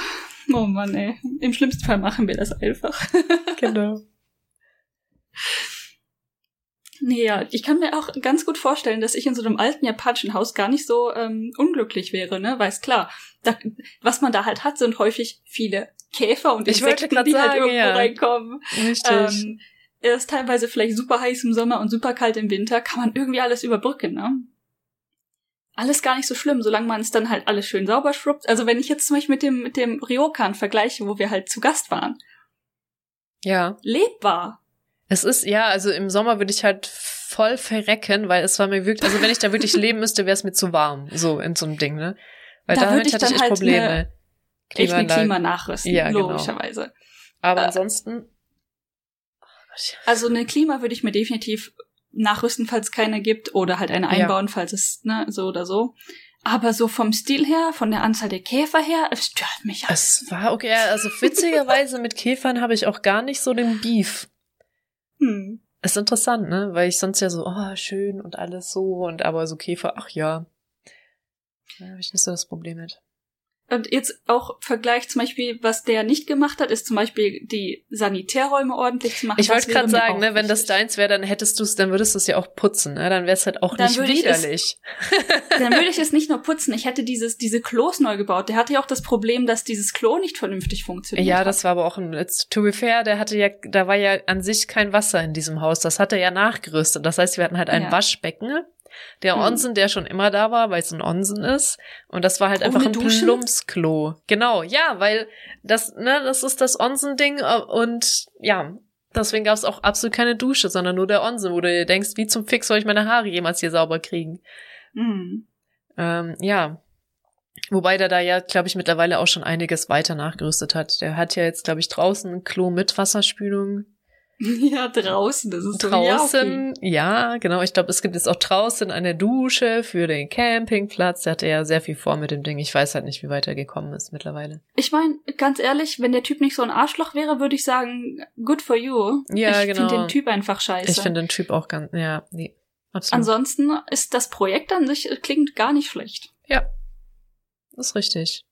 Speaker 2: Oh Mann, ey. Im schlimmsten Fall machen wir das einfach.
Speaker 1: genau.
Speaker 2: Nee, ja, ich kann mir auch ganz gut vorstellen, dass ich in so einem alten japanischen Haus gar nicht so ähm, unglücklich wäre, ne? Weil es klar, da, was man da halt hat, sind häufig viele Käfer und Insekten, die halt sagen, halt irgendwo ja. reinkommen. Richtig. Ähm, ist teilweise vielleicht super heiß im Sommer und super kalt im Winter, kann man irgendwie alles überbrücken, ne? Alles gar nicht so schlimm, solange man es dann halt alles schön sauber schrubbt. Also wenn ich jetzt zum Beispiel mit dem, mit dem Ryokan vergleiche, wo wir halt zu Gast waren.
Speaker 1: Ja.
Speaker 2: Lebbar.
Speaker 1: Es ist, ja, also im Sommer würde ich halt voll verrecken, weil es war mir wirklich, also wenn ich da wirklich leben müsste, wäre es mir zu warm, so in so einem Ding, ne? Weil da, da hatte ich, ich halt Probleme. Eine,
Speaker 2: Klima echt eine Klima nachrüsten, ja, genau. logischerweise. Genau.
Speaker 1: Aber äh, ansonsten.
Speaker 2: Also eine Klima würde ich mir definitiv nachrüsten, falls es keine gibt, oder halt eine einbauen, ja. falls es, ne, so oder so. Aber so vom Stil her, von der Anzahl der Käfer her, es stört mich.
Speaker 1: Es war okay, also witzigerweise mit Käfern habe ich auch gar nicht so den Beef. Hm. Ist interessant, ne? Weil ich sonst ja so, oh, schön und alles so und aber so Käfer, ach ja. Da habe ich nicht so das Problem mit.
Speaker 2: Und jetzt auch Vergleich zum Beispiel, was der nicht gemacht hat, ist zum Beispiel die Sanitärräume ordentlich zu machen.
Speaker 1: Ich wollte gerade sagen, ne, wenn das deins wäre, dann hättest du es, dann würdest du es ja auch putzen, ne? Dann wäre es halt auch dann nicht widerlich.
Speaker 2: Es, dann würde ich es nicht nur putzen. Ich hätte dieses diese Klos neu gebaut. Der hatte ja auch das Problem, dass dieses Klo nicht vernünftig funktioniert.
Speaker 1: Ja, das war aber auch ein to be fair, der hatte ja, da war ja an sich kein Wasser in diesem Haus. Das hat er ja nachgerüstet. Das heißt, wir hatten halt ein ja. Waschbecken der hm. Onsen, der schon immer da war, weil es ein Onsen ist. Und das war halt einfach ein Plumpsklo. Genau, ja, weil das, ne, das ist das Onsen-Ding äh, und ja, deswegen gab es auch absolut keine Dusche, sondern nur der Onsen, wo du dir denkst, wie zum Fix soll ich meine Haare jemals hier sauber kriegen? Mhm. Ähm, ja. Wobei der da ja, glaube ich, mittlerweile auch schon einiges weiter nachgerüstet hat. Der hat ja jetzt, glaube ich, draußen ein Klo mit Wasserspülung.
Speaker 2: Ja, draußen, das ist
Speaker 1: draußen. So, ja, genau. Ich glaube, es gibt jetzt auch draußen eine Dusche für den Campingplatz. Der hatte ja sehr viel vor mit dem Ding. Ich weiß halt nicht, wie weit er gekommen ist mittlerweile.
Speaker 2: Ich meine, ganz ehrlich, wenn der Typ nicht so ein Arschloch wäre, würde ich sagen, good for you.
Speaker 1: Ja,
Speaker 2: ich
Speaker 1: genau.
Speaker 2: Ich finde den Typ einfach scheiße.
Speaker 1: Ich finde den Typ auch ganz, ja, nee,
Speaker 2: absolut. Ansonsten ist das Projekt an sich klingt gar nicht schlecht.
Speaker 1: Ja, ist richtig.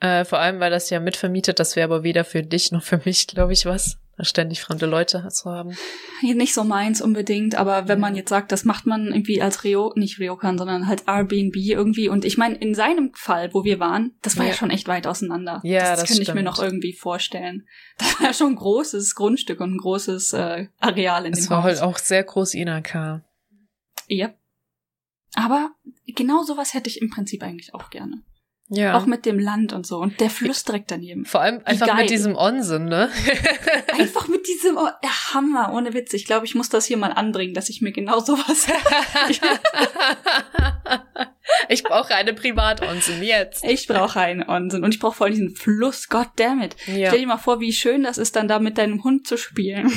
Speaker 1: Äh, vor allem, weil das ja mitvermietet, das wäre aber weder für dich noch für mich, glaube ich, was ständig fremde Leute zu haben.
Speaker 2: Nicht so meins unbedingt, aber wenn man jetzt sagt, das macht man irgendwie als Reo, nicht Ryokan, sondern halt Airbnb irgendwie. Und ich meine, in seinem Fall, wo wir waren, das war ja, ja schon echt weit auseinander. Ja, das, das könnte ich mir noch irgendwie vorstellen. Das war ja schon ein großes Grundstück und ein großes äh, Areal in es dem Haus. Es war halt
Speaker 1: auch sehr groß Inaka.
Speaker 2: Ja. Aber genau sowas hätte ich im Prinzip eigentlich auch gerne.
Speaker 1: Ja.
Speaker 2: Auch mit dem Land und so. Und der Fluss direkt daneben.
Speaker 1: Vor allem einfach mit diesem Onsen, ne?
Speaker 2: einfach mit diesem, oh, der Hammer, ohne Witz. Ich glaube, ich muss das hier mal anbringen, dass ich mir genau sowas.
Speaker 1: ich brauche eine Privatonsen jetzt.
Speaker 2: Ich brauche einen Onsen. Und ich brauche vor allem diesen Fluss, God damn it. Ja. Stell dir mal vor, wie schön das ist, dann da mit deinem Hund zu spielen.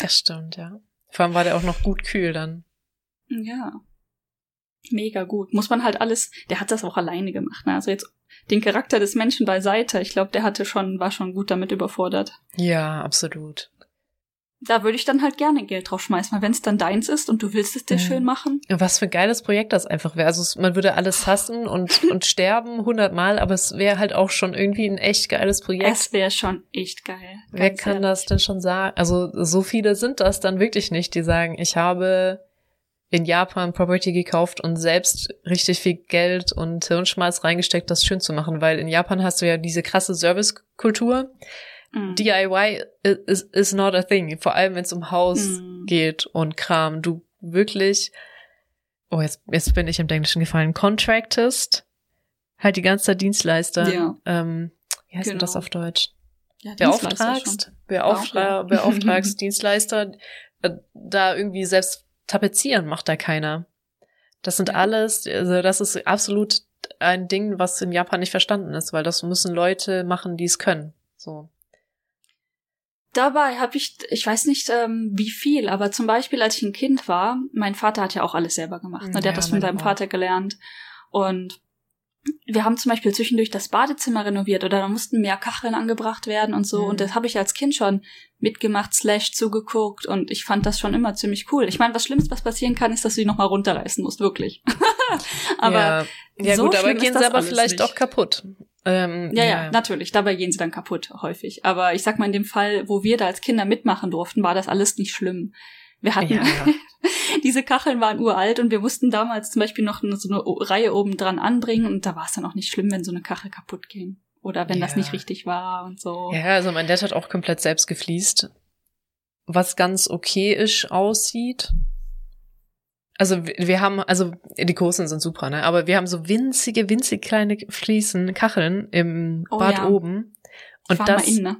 Speaker 1: das stimmt, ja. Vor allem war der auch noch gut kühl dann.
Speaker 2: Ja mega gut. Muss man halt alles, der hat das auch alleine gemacht. Ne? Also jetzt den Charakter des Menschen beiseite. Ich glaube, der hatte schon, war schon gut damit überfordert.
Speaker 1: Ja, absolut.
Speaker 2: Da würde ich dann halt gerne Geld drauf schmeißen, weil wenn es dann deins ist und du willst es dir mhm. schön machen.
Speaker 1: Was für ein geiles Projekt das einfach wäre. Also man würde alles hassen und, und sterben hundertmal, aber es wäre halt auch schon irgendwie ein echt geiles Projekt.
Speaker 2: Es wäre schon echt geil.
Speaker 1: Wer kann ehrlich. das denn schon sagen? Also so viele sind das dann wirklich nicht, die sagen, ich habe in Japan Property gekauft und selbst richtig viel Geld und Hirnschmalz reingesteckt, das schön zu machen, weil in Japan hast du ja diese krasse Servicekultur. Mm. DIY is, is not a thing, vor allem wenn es um Haus mm. geht und Kram. Du wirklich, oh, jetzt, jetzt bin ich im Englischen gefallen, contractest, halt die ganze Zeit Dienstleister. Ja. Ähm, wie heißt genau. das auf Deutsch? Ja, beauftragst, beauftra beauftragst Dienstleister, äh, da irgendwie selbst tapezieren macht da keiner. Das sind alles, also das ist absolut ein Ding, was in Japan nicht verstanden ist, weil das müssen Leute machen, die es können. So.
Speaker 2: Dabei habe ich, ich weiß nicht ähm, wie viel, aber zum Beispiel, als ich ein Kind war, mein Vater hat ja auch alles selber gemacht. Ne? Der ja, hat das von seinem Vater gelernt. Und wir haben zum Beispiel zwischendurch das Badezimmer renoviert oder da mussten mehr Kacheln angebracht werden und so. Mhm. Und das habe ich als Kind schon mitgemacht, slash zugeguckt und ich fand das schon immer ziemlich cool. Ich meine, was Schlimmste, was passieren kann, ist, dass du die nochmal runterreißen musst, wirklich.
Speaker 1: aber ja, ja so gut, aber gehen sie aber vielleicht nicht. auch kaputt.
Speaker 2: Ähm, ja, ja, ja, natürlich. Dabei gehen sie dann kaputt, häufig. Aber ich sag mal, in dem Fall, wo wir da als Kinder mitmachen durften, war das alles nicht schlimm. Wir hatten, ja, ja. diese Kacheln waren uralt und wir mussten damals zum Beispiel noch so eine Reihe oben dran anbringen und da war es dann auch nicht schlimm, wenn so eine Kachel kaputt ging. Oder wenn ja. das nicht richtig war und so.
Speaker 1: Ja, also mein Dad hat auch komplett selbst gefliest. Was ganz okayisch aussieht. Also wir haben, also die großen sind super, ne? Aber wir haben so winzige, winzig kleine Fliesen, Kacheln im oh, Bad ja. oben. Und das, in, ne?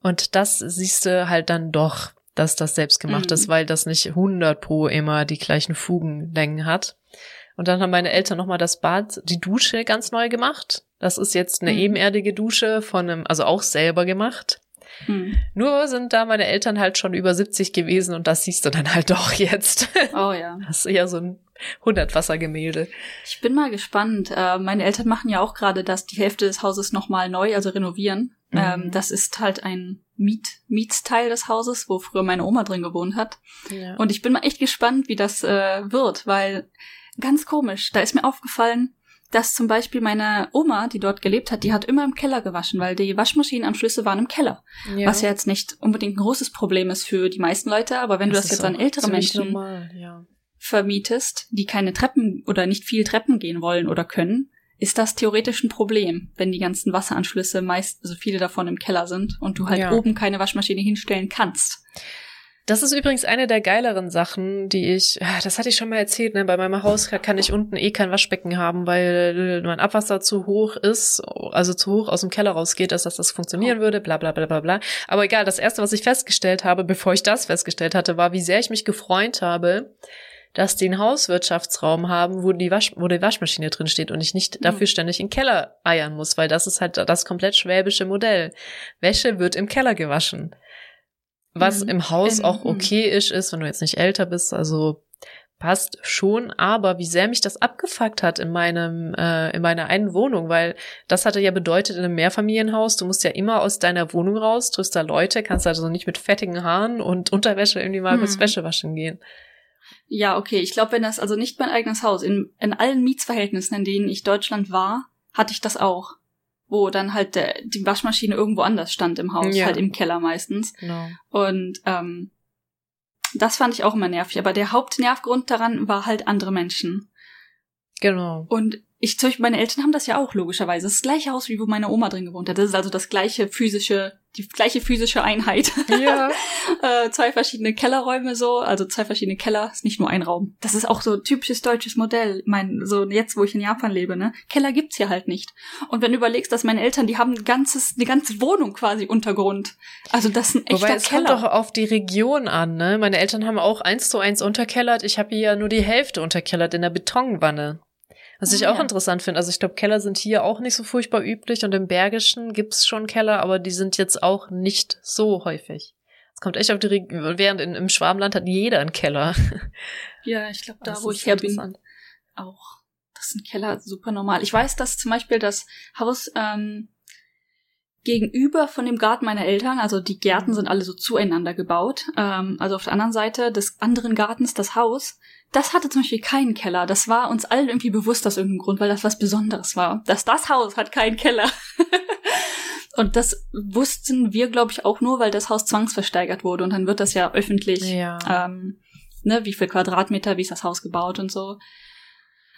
Speaker 1: und das siehst du halt dann doch dass das selbst gemacht mhm. ist, weil das nicht 100 pro immer die gleichen Fugenlängen hat. Und dann haben meine Eltern nochmal das Bad, die Dusche ganz neu gemacht. Das ist jetzt eine mhm. ebenerdige Dusche von einem, also auch selber gemacht. Mhm. Nur sind da meine Eltern halt schon über 70 gewesen und das siehst du dann halt doch jetzt.
Speaker 2: Oh ja.
Speaker 1: Das ist eher so ein 100 Wassergemälde.
Speaker 2: Ich bin mal gespannt. Äh, meine Eltern machen ja auch gerade das, die Hälfte des Hauses nochmal neu, also renovieren. Mhm. Ähm, das ist halt ein Miet, Mietsteil des Hauses, wo früher meine Oma drin gewohnt hat. Ja. Und ich bin mal echt gespannt, wie das äh, wird, weil ganz komisch, da ist mir aufgefallen, dass zum Beispiel meine Oma, die dort gelebt hat, die hat immer im Keller gewaschen, weil die Waschmaschinenanschlüsse waren im Keller. Ja. Was ja jetzt nicht unbedingt ein großes Problem ist für die meisten Leute, aber wenn das du das jetzt an ältere Menschen normal, ja. vermietest, die keine Treppen oder nicht viel Treppen gehen wollen oder können, ist das theoretisch ein Problem, wenn die ganzen Wasseranschlüsse meist, also viele davon im Keller sind und du halt ja. oben keine Waschmaschine hinstellen kannst.
Speaker 1: Das ist übrigens eine der geileren Sachen, die ich, ah, das hatte ich schon mal erzählt, ne, bei meinem Haus kann ich unten eh kein Waschbecken haben, weil mein Abwasser zu hoch ist, also zu hoch aus dem Keller rausgeht, dass das, das funktionieren oh. würde, bla bla bla bla bla. Aber egal, das erste, was ich festgestellt habe, bevor ich das festgestellt hatte, war, wie sehr ich mich gefreut habe, dass die einen Hauswirtschaftsraum haben, wo die, Wasch wo die Waschmaschine drin steht und ich nicht mhm. dafür ständig in den Keller eiern muss, weil das ist halt das komplett schwäbische Modell. Wäsche wird im Keller gewaschen. Was mhm. im Haus ähm, auch okay ist, ist, wenn du jetzt nicht älter bist, also passt schon, aber wie sehr mich das abgefuckt hat in meinem äh, in meiner einen Wohnung, weil das hatte ja bedeutet in einem Mehrfamilienhaus, du musst ja immer aus deiner Wohnung raus, triffst da Leute, kannst also nicht mit fettigen Haaren und Unterwäsche irgendwie mal mhm. Wäsche waschen gehen.
Speaker 2: Ja, okay. Ich glaube, wenn das also nicht mein eigenes Haus, in, in allen Mietsverhältnissen, in denen ich Deutschland war, hatte ich das auch. Wo dann halt der, die Waschmaschine irgendwo anders stand im Haus, ja. halt im Keller meistens. Genau. Und ähm, das fand ich auch immer nervig. Aber der Hauptnervgrund daran war halt andere Menschen.
Speaker 1: Genau.
Speaker 2: Und ich, zum Beispiel, meine Eltern haben das ja auch logischerweise. Das, ist das gleiche Haus, wie wo meine Oma drin gewohnt hat. Das ist also das gleiche physische, die gleiche physische Einheit. Ja. äh, zwei verschiedene Kellerräume so, also zwei verschiedene Keller, ist nicht nur ein Raum. Das ist auch so typisches deutsches Modell. Mein, so jetzt, wo ich in Japan lebe, ne? Keller gibt's hier halt nicht. Und wenn du überlegst, dass meine Eltern, die haben ein ganzes, eine ganze Wohnung quasi Untergrund. Also das ist ein echter Wobei, es Keller.
Speaker 1: kommt doch auf die Region an, ne? Meine Eltern haben auch eins zu eins unterkellert. Ich habe hier ja nur die Hälfte unterkellert in der Betonwanne. Was ich ah, auch ja. interessant finde, also ich glaube, Keller sind hier auch nicht so furchtbar üblich und im Bergischen gibt's schon Keller, aber die sind jetzt auch nicht so häufig. Es kommt echt auf die Region, während in, im Schwabenland hat jeder einen Keller.
Speaker 2: Ja, ich glaube, da, wo ich her bin, auch. Das ein Keller super normal. Ich weiß, dass zum Beispiel das Haus ähm, gegenüber von dem Garten meiner Eltern, also die Gärten sind alle so zueinander gebaut. Ähm, also auf der anderen Seite des anderen Gartens das Haus, das hatte zum Beispiel keinen Keller. Das war uns allen irgendwie bewusst aus irgendeinem Grund, weil das was Besonderes war. Dass das Haus hat keinen Keller. und das wussten wir, glaube ich, auch nur, weil das Haus zwangsversteigert wurde. Und dann wird das ja öffentlich, ja. Ähm, ne, wie viel Quadratmeter, wie ist das Haus gebaut und so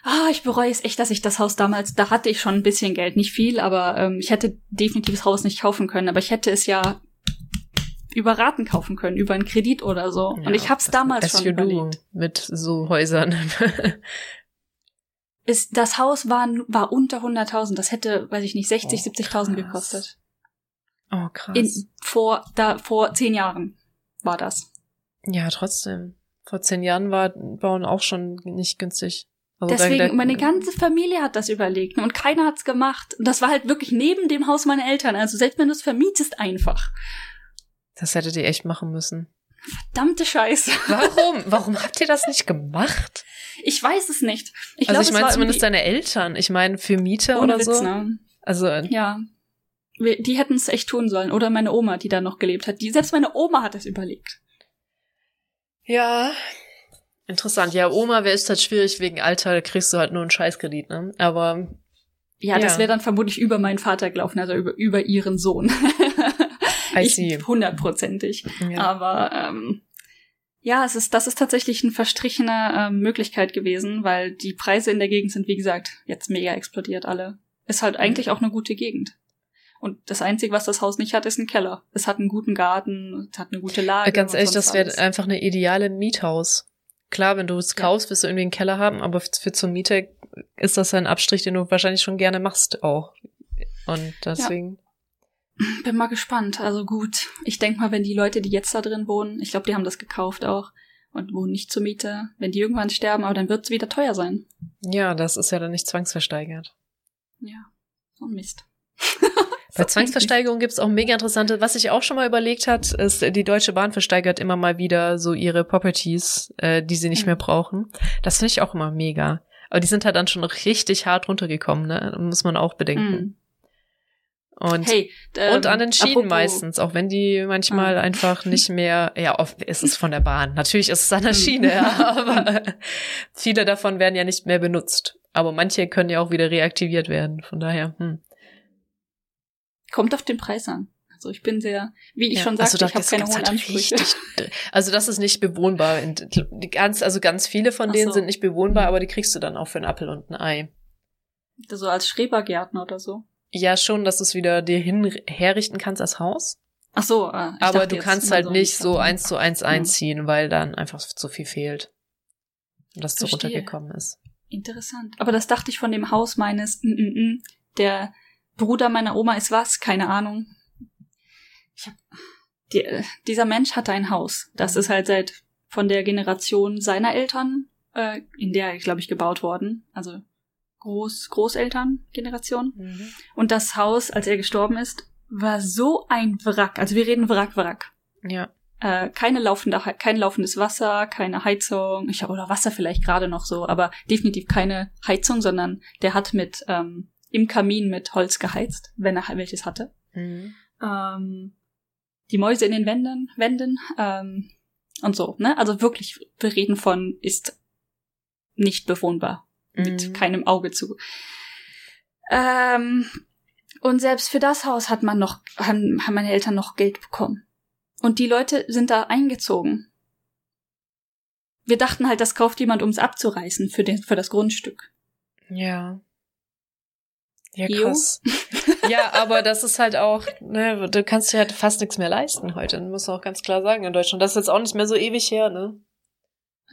Speaker 2: ah, ich bereue es echt, dass ich das Haus damals, da hatte ich schon ein bisschen Geld, nicht viel, aber ähm, ich hätte definitiv das Haus nicht kaufen können, aber ich hätte es ja über Raten kaufen können, über einen Kredit oder so. Ja, und ich hab's damals schon überlegt.
Speaker 1: Mit so Häusern.
Speaker 2: ist, das Haus war, war unter 100.000. Das hätte, weiß ich nicht, 60, oh, 70.000 gekostet.
Speaker 1: Oh, krass.
Speaker 2: In, vor, da, vor zehn Jahren war das.
Speaker 1: Ja, trotzdem. Vor zehn Jahren war Bauen auch schon nicht günstig.
Speaker 2: Also Deswegen, meine ganze Familie hat das überlegt und keiner hat's gemacht. Und das war halt wirklich neben dem Haus meiner Eltern. Also selbst wenn du es vermietest, einfach.
Speaker 1: Das hättet ihr echt machen müssen.
Speaker 2: Verdammte Scheiße.
Speaker 1: Warum? Warum habt ihr das nicht gemacht?
Speaker 2: Ich weiß es nicht.
Speaker 1: Ich also glaub, ich meine zumindest deine Eltern. Ich meine für Mieter oder Witz, so. Ne? Also äh,
Speaker 2: ja, die hätten es echt tun sollen. Oder meine Oma, die da noch gelebt hat. Die selbst meine Oma hat es überlegt.
Speaker 1: Ja, Interessant. Ja, Oma wäre es halt schwierig wegen Alter, kriegst du halt nur einen Scheißkredit, ne? Aber
Speaker 2: Ja, ja. das wäre dann vermutlich über meinen Vater gelaufen, also über, über ihren Sohn. ich hundertprozentig. Ja. Aber ähm, ja, es ist, das ist tatsächlich eine verstrichene äh, Möglichkeit gewesen, weil die Preise in der Gegend sind, wie gesagt, jetzt mega explodiert alle. Ist halt eigentlich auch eine gute Gegend. Und das Einzige, was das Haus nicht hat, ist ein Keller. Es hat einen guten Garten, es hat eine gute Lage.
Speaker 1: Ganz ehrlich, das wäre einfach eine ideale Miethaus. Klar, wenn du es kaufst, wirst du irgendwie einen Keller haben, aber für zur Miete ist das ein Abstrich, den du wahrscheinlich schon gerne machst auch. Und deswegen.
Speaker 2: Ja. Bin mal gespannt. Also gut. Ich denk mal, wenn die Leute, die jetzt da drin wohnen, ich glaube, die haben das gekauft auch und wohnen nicht zur Miete, wenn die irgendwann sterben, aber dann wird es wieder teuer sein.
Speaker 1: Ja, das ist ja dann nicht zwangsversteigert.
Speaker 2: Ja, so ein Mist.
Speaker 1: Bei Zwangsversteigerung gibt's auch mega interessante, was sich auch schon mal überlegt hat, ist, die Deutsche Bahn versteigert immer mal wieder so ihre Properties, äh, die sie nicht mhm. mehr brauchen. Das finde ich auch immer mega. Aber die sind halt dann schon richtig hart runtergekommen, ne? Muss man auch bedenken. Mhm. Und, hey, ähm, und an den Schienen apropos, meistens, auch wenn die manchmal ah. einfach nicht mehr, ja, oft ist es von der Bahn. Natürlich ist es an der mhm. Schiene, ja, aber viele davon werden ja nicht mehr benutzt. Aber manche können ja auch wieder reaktiviert werden. Von daher, hm.
Speaker 2: Kommt auf den Preis an. Also ich bin sehr, wie ich ja, schon sagte, also ich habe keine hohen halt Ansprüche. Richtig,
Speaker 1: also das ist nicht bewohnbar. Ganz, also ganz viele von denen so. sind nicht bewohnbar, aber die kriegst du dann auch für einen Apfel und ein Ei.
Speaker 2: So als Schrebergärtner oder so.
Speaker 1: Ja, schon, dass du es wieder dir hin herrichten kannst als Haus.
Speaker 2: Ach so, äh,
Speaker 1: aber du kannst halt so nicht so eins zu eins einziehen, mhm. weil dann einfach zu viel fehlt. Und das so runtergekommen ist.
Speaker 2: Interessant. Aber das dachte ich von dem Haus meines, mm, mm, mm, der Bruder meiner Oma ist was, keine Ahnung. Ich hab, die, dieser Mensch hatte ein Haus. Das ist halt seit von der Generation seiner Eltern, äh, in der, glaube ich, gebaut worden. Also Groß, Großeltern-Generation. Mhm. Und das Haus, als er gestorben ist, war so ein Wrack. Also wir reden Wrack, Wrack.
Speaker 1: Ja.
Speaker 2: Äh, keine laufende, kein laufendes Wasser, keine Heizung. Ich habe oder Wasser vielleicht gerade noch so, aber definitiv keine Heizung, sondern der hat mit ähm, im Kamin mit Holz geheizt, wenn er welches hatte. Mhm. Ähm, die Mäuse in den Wänden, Wänden ähm, und so. Ne? Also wirklich, wir reden von ist nicht bewohnbar mhm. mit keinem Auge zu. Ähm, und selbst für das Haus hat man noch, haben, haben meine Eltern noch Geld bekommen. Und die Leute sind da eingezogen. Wir dachten halt, das kauft jemand, um es abzureißen für, den, für das Grundstück.
Speaker 1: Ja. Ja, krass. ja, aber das ist halt auch, ne, du kannst dir halt fast nichts mehr leisten heute, muss man auch ganz klar sagen in Deutschland. Das ist jetzt auch nicht mehr so ewig her, ne?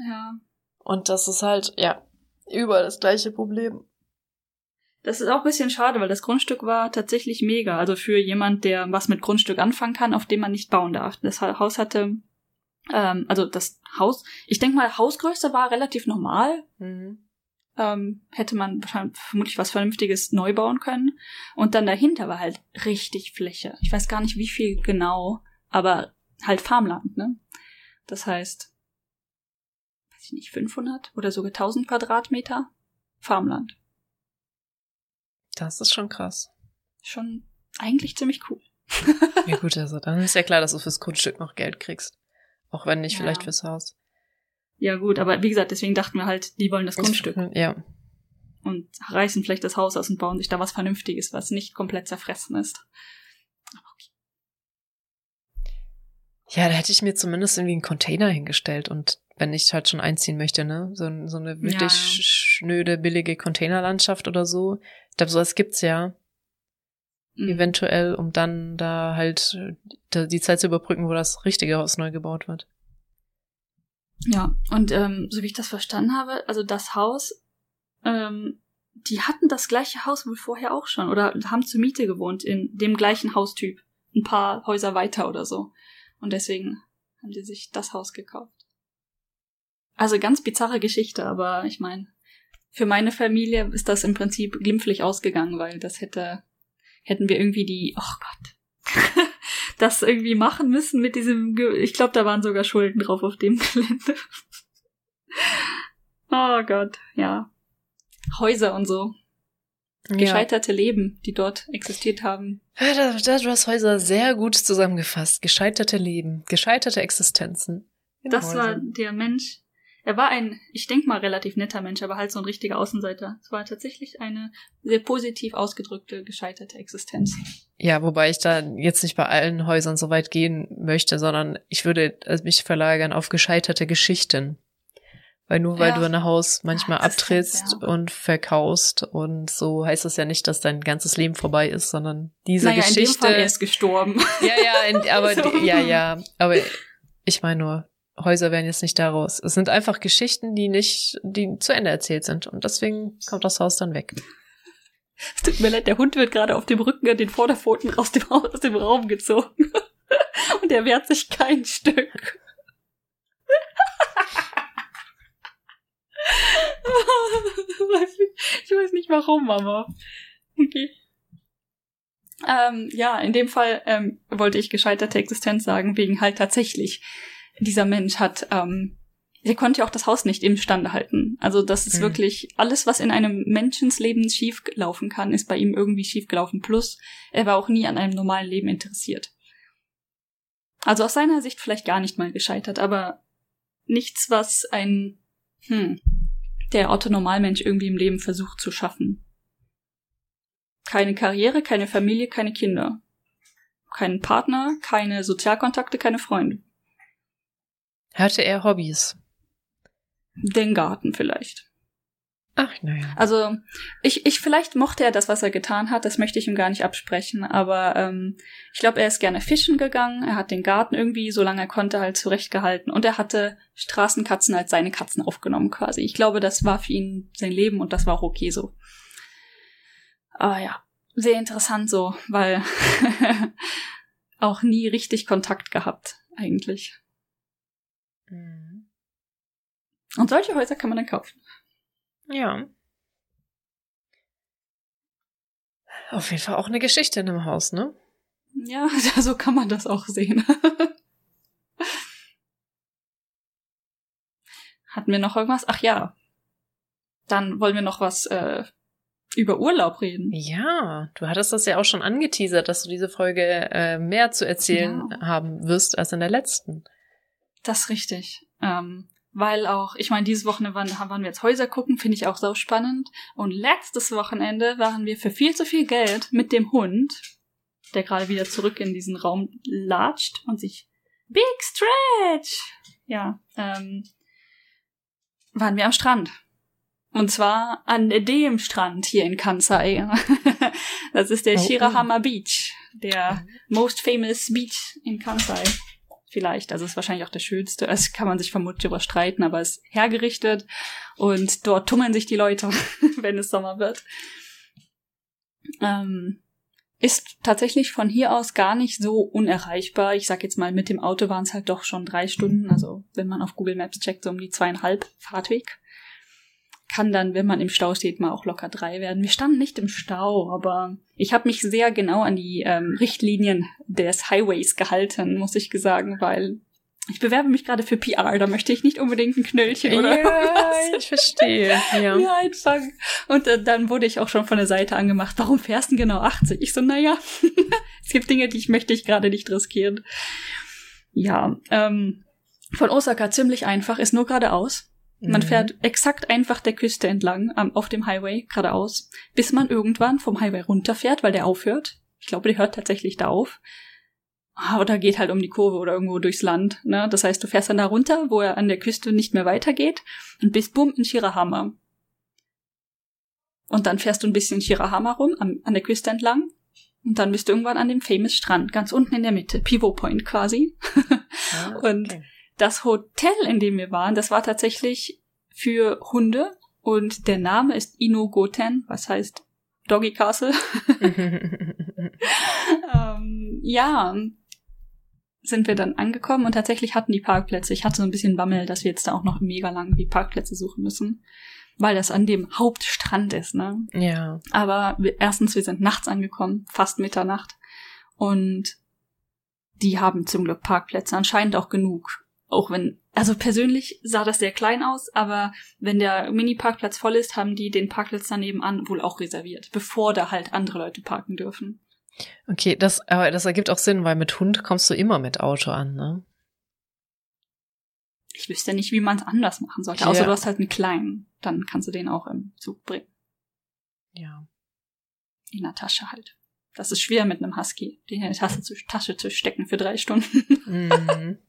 Speaker 2: Ja.
Speaker 1: Und das ist halt, ja, überall das gleiche Problem.
Speaker 2: Das ist auch ein bisschen schade, weil das Grundstück war tatsächlich mega. Also für jemand, der was mit Grundstück anfangen kann, auf dem man nicht bauen darf. Das Haus hatte, ähm, also das Haus, ich denke mal, Hausgröße war relativ normal. Mhm ähm, hätte man wahrscheinlich vermutlich was Vernünftiges neu bauen können. Und dann dahinter war halt richtig Fläche. Ich weiß gar nicht, wie viel genau, aber halt Farmland, ne? Das heißt, weiß ich nicht, 500 oder sogar 1000 Quadratmeter Farmland.
Speaker 1: Das ist schon krass.
Speaker 2: Schon eigentlich ziemlich cool.
Speaker 1: ja gut, also dann ist ja klar, dass du fürs Grundstück noch Geld kriegst. Auch wenn nicht ja. vielleicht fürs Haus.
Speaker 2: Ja, gut, aber wie gesagt, deswegen dachten wir halt, die wollen das Grundstück.
Speaker 1: Ja.
Speaker 2: Und reißen vielleicht das Haus aus und bauen sich da was Vernünftiges, was nicht komplett zerfressen ist.
Speaker 1: Okay. Ja, da hätte ich mir zumindest irgendwie einen Container hingestellt und wenn ich halt schon einziehen möchte, ne? So, so eine wirklich ja. schnöde, billige Containerlandschaft oder so. Ich glaube, sowas gibt's ja. Mhm. Eventuell, um dann da halt die Zeit zu überbrücken, wo das richtige Haus neu gebaut wird.
Speaker 2: Ja, und ähm, so wie ich das verstanden habe, also das Haus, ähm, die hatten das gleiche Haus wohl vorher auch schon oder haben zur Miete gewohnt in dem gleichen Haustyp, ein paar Häuser weiter oder so. Und deswegen haben die sich das Haus gekauft. Also ganz bizarre Geschichte, aber ich meine, für meine Familie ist das im Prinzip glimpflich ausgegangen, weil das hätte, hätten wir irgendwie die, oh Gott, das irgendwie machen müssen mit diesem, Ge ich glaube, da waren sogar Schulden drauf auf dem Gelände. oh Gott, ja. Häuser und so. Gescheiterte ja. Leben, die dort existiert haben.
Speaker 1: Ja, da, du hast Häuser sehr gut zusammengefasst. Gescheiterte Leben, gescheiterte Existenzen.
Speaker 2: Das Häusern. war der Mensch. Er war ein, ich denke mal, relativ netter Mensch, aber halt so ein richtiger Außenseiter. Es war tatsächlich eine sehr positiv ausgedrückte, gescheiterte Existenz.
Speaker 1: Ja, wobei ich da jetzt nicht bei allen Häusern so weit gehen möchte, sondern ich würde mich verlagern auf gescheiterte Geschichten. Weil nur weil ja. du ein Haus manchmal ja, abtrittst ja. und verkaufst und so heißt das ja nicht, dass dein ganzes Leben vorbei ist, sondern diese naja, Geschichte. In dem Fall
Speaker 2: er ist gestorben.
Speaker 1: Ja, ja, in, aber so. ja, ja, aber ich meine nur, Häuser werden jetzt nicht daraus. Es sind einfach Geschichten, die nicht, die zu Ende erzählt sind und deswegen kommt das Haus dann weg.
Speaker 2: Es tut mir leid, der Hund wird gerade auf dem Rücken an den Vorderpfoten aus dem, aus dem Raum gezogen. Und er wehrt sich kein Stück. ich weiß nicht warum, aber okay. Ähm, ja, in dem Fall ähm, wollte ich gescheiterte Existenz sagen, wegen halt tatsächlich dieser Mensch hat, ähm, er konnte ja auch das Haus nicht im Stande halten. Also das ist mhm. wirklich alles, was in einem Menschensleben schief laufen kann, ist bei ihm irgendwie schief gelaufen. Plus, er war auch nie an einem normalen Leben interessiert. Also aus seiner Sicht vielleicht gar nicht mal gescheitert, aber nichts, was ein hm, der Otto Normalmensch irgendwie im Leben versucht zu schaffen. Keine Karriere, keine Familie, keine Kinder. Keinen Partner, keine Sozialkontakte, keine Freunde.
Speaker 1: Hatte er Hobbys?
Speaker 2: Den Garten vielleicht.
Speaker 1: Ach, naja.
Speaker 2: Also, ich, ich, vielleicht mochte er das, was er getan hat, das möchte ich ihm gar nicht absprechen, aber ähm, ich glaube, er ist gerne fischen gegangen, er hat den Garten irgendwie, solange er konnte, halt zurechtgehalten und er hatte Straßenkatzen als seine Katzen aufgenommen quasi. Ich glaube, das war für ihn sein Leben und das war auch okay so. Aber ja, sehr interessant so, weil auch nie richtig Kontakt gehabt, eigentlich. Mhm. Und solche Häuser kann man dann kaufen.
Speaker 1: Ja. Auf jeden Fall auch eine Geschichte in einem Haus, ne?
Speaker 2: Ja, so kann man das auch sehen. Hatten wir noch irgendwas? Ach ja. Dann wollen wir noch was äh, über Urlaub reden.
Speaker 1: Ja, du hattest das ja auch schon angeteasert, dass du diese Folge äh, mehr zu erzählen ja. haben wirst als in der letzten.
Speaker 2: Das ist richtig. Ähm, weil auch, ich meine, dieses Wochenende waren, waren wir jetzt Häuser gucken, finde ich auch so spannend. Und letztes Wochenende waren wir für viel zu viel Geld mit dem Hund, der gerade wieder zurück in diesen Raum latscht und sich Big Stretch! Ja, ähm, waren wir am Strand. Und zwar an dem Strand hier in Kansai. das ist der oh, oh. Shirahama Beach, der most famous beach in Kansai vielleicht. Also ist wahrscheinlich auch der schönste. Es kann man sich vermutlich überstreiten, aber es ist hergerichtet und dort tummeln sich die Leute, wenn es Sommer wird. Ähm, ist tatsächlich von hier aus gar nicht so unerreichbar. Ich sag jetzt mal, mit dem Auto waren es halt doch schon drei Stunden. Also wenn man auf Google Maps checkt, so um die zweieinhalb Fahrtweg kann dann, wenn man im Stau steht, mal auch locker drei werden. Wir standen nicht im Stau, aber ich habe mich sehr genau an die ähm, Richtlinien des Highways gehalten, muss ich sagen, weil ich bewerbe mich gerade für PR, da möchte ich nicht unbedingt ein Knöllchen oder ja,
Speaker 1: was. ich verstehe. Ja,
Speaker 2: ja einfangen. Und äh, dann wurde ich auch schon von der Seite angemacht, warum fährst du genau 80? Ich so, naja, es gibt Dinge, die ich möchte ich gerade nicht riskieren. Ja, ähm, von Osaka ziemlich einfach, ist nur geradeaus. Man mhm. fährt exakt einfach der Küste entlang um, auf dem Highway geradeaus, bis man irgendwann vom Highway runterfährt, weil der aufhört. Ich glaube, der hört tatsächlich da auf. Ah, oder geht halt um die Kurve oder irgendwo durchs Land. Ne? Das heißt, du fährst dann da runter, wo er an der Küste nicht mehr weitergeht und bist bumm in Shirahama. Und dann fährst du ein bisschen Shirahama rum, an, an der Küste entlang. Und dann bist du irgendwann an dem famous Strand, ganz unten in der Mitte, Pivot Point quasi. Ah, okay. Und das Hotel, in dem wir waren, das war tatsächlich für Hunde und der Name ist Ino Goten, was heißt Doggy Castle. ähm, ja, sind wir dann angekommen und tatsächlich hatten die Parkplätze. Ich hatte so ein bisschen Bammel, dass wir jetzt da auch noch mega lang die Parkplätze suchen müssen, weil das an dem Hauptstrand ist, ne?
Speaker 1: Ja.
Speaker 2: Aber wir, erstens, wir sind nachts angekommen, fast Mitternacht und die haben zum Glück Parkplätze, anscheinend auch genug. Auch wenn, also persönlich sah das sehr klein aus, aber wenn der Mini-Parkplatz voll ist, haben die den Parkplatz daneben an wohl auch reserviert, bevor da halt andere Leute parken dürfen.
Speaker 1: Okay, das, aber das ergibt auch Sinn, weil mit Hund kommst du immer mit Auto an, ne?
Speaker 2: ich wüsste nicht, wie man es anders machen sollte. Außer ja. du hast halt einen kleinen. Dann kannst du den auch im Zug bringen.
Speaker 1: Ja.
Speaker 2: In der Tasche halt. Das ist schwer mit einem Husky, den in die Tasche zu, Tasche zu stecken für drei Stunden. Mhm.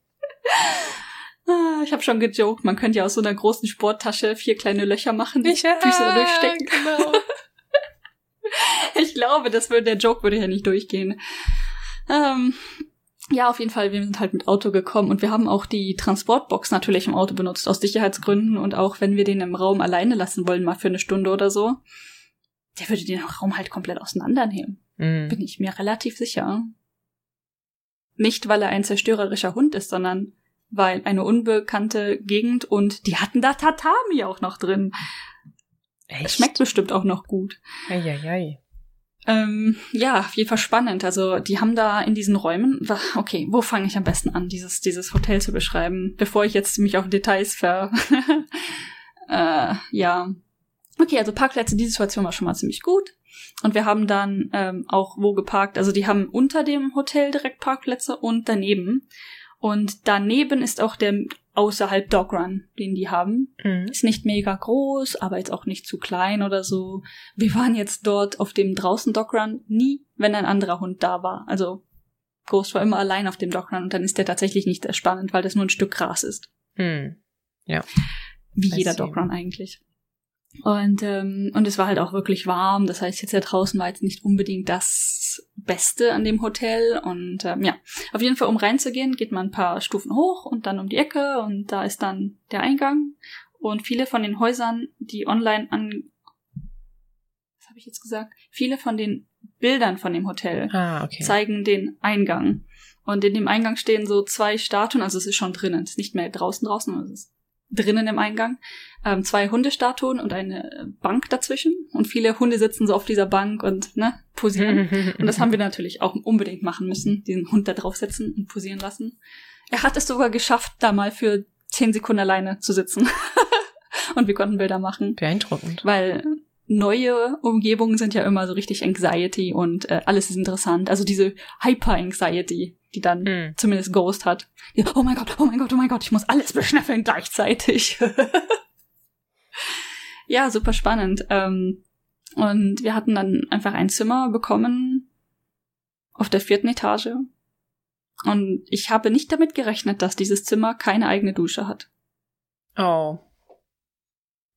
Speaker 2: Ah, ich habe schon gejoked, man könnte ja aus so einer großen Sporttasche vier kleine Löcher machen, die ja, Füße durchstecken. Genau. ich glaube, das würde, der Joke würde ja nicht durchgehen. Ähm, ja, auf jeden Fall, wir sind halt mit Auto gekommen und wir haben auch die Transportbox natürlich im Auto benutzt, aus Sicherheitsgründen und auch wenn wir den im Raum alleine lassen wollen, mal für eine Stunde oder so, der würde den Raum halt komplett auseinandernehmen. Mhm. Bin ich mir relativ sicher. Nicht, weil er ein zerstörerischer Hund ist, sondern weil eine unbekannte Gegend und die hatten da Tatami auch noch drin. Echt? Schmeckt bestimmt auch noch gut.
Speaker 1: Eieiei.
Speaker 2: Ähm, ja, auf jeden Fall spannend. Also die haben da in diesen Räumen, okay, wo fange ich am besten an, dieses, dieses Hotel zu beschreiben, bevor ich jetzt mich auf Details ver... äh, ja. Okay, also Parkplätze, die Situation war schon mal ziemlich gut. Und wir haben dann ähm, auch wo geparkt. Also die haben unter dem Hotel direkt Parkplätze und daneben. Und daneben ist auch der außerhalb Dogrun, den die haben. Mhm. Ist nicht mega groß, aber jetzt auch nicht zu klein oder so. Wir waren jetzt dort auf dem draußen Dogrun nie, wenn ein anderer Hund da war. Also Ghost war immer allein auf dem Dogrun und dann ist der tatsächlich nicht sehr spannend, weil das nur ein Stück Gras ist.
Speaker 1: Mhm. Ja.
Speaker 2: Wie jeder Dogrun eigentlich. Und, ähm, und es war halt auch wirklich warm. Das heißt, jetzt da draußen war jetzt nicht unbedingt das Beste an dem Hotel. Und ähm, ja, auf jeden Fall, um reinzugehen, geht man ein paar Stufen hoch und dann um die Ecke und da ist dann der Eingang. Und viele von den Häusern, die online an. Was habe ich jetzt gesagt? Viele von den Bildern von dem Hotel
Speaker 1: ah, okay.
Speaker 2: zeigen den Eingang. Und in dem Eingang stehen so zwei Statuen, also es ist schon drinnen, es ist nicht mehr draußen draußen, es ist drinnen im Eingang ähm, zwei Hundestatuen und eine Bank dazwischen. Und viele Hunde sitzen so auf dieser Bank und ne, posieren. und das haben wir natürlich auch unbedingt machen müssen, diesen Hund da draufsetzen und posieren lassen. Er hat es sogar geschafft, da mal für zehn Sekunden alleine zu sitzen. und wir konnten Bilder machen.
Speaker 1: Beeindruckend.
Speaker 2: Weil neue Umgebungen sind ja immer so richtig Anxiety und äh, alles ist interessant. Also diese Hyper-Anxiety, die dann mm. zumindest Ghost hat. Die, oh mein Gott, oh mein Gott, oh mein Gott, ich muss alles beschnüffeln gleichzeitig. ja, super spannend. Ähm, und wir hatten dann einfach ein Zimmer bekommen auf der vierten Etage. Und ich habe nicht damit gerechnet, dass dieses Zimmer keine eigene Dusche hat.
Speaker 1: Oh.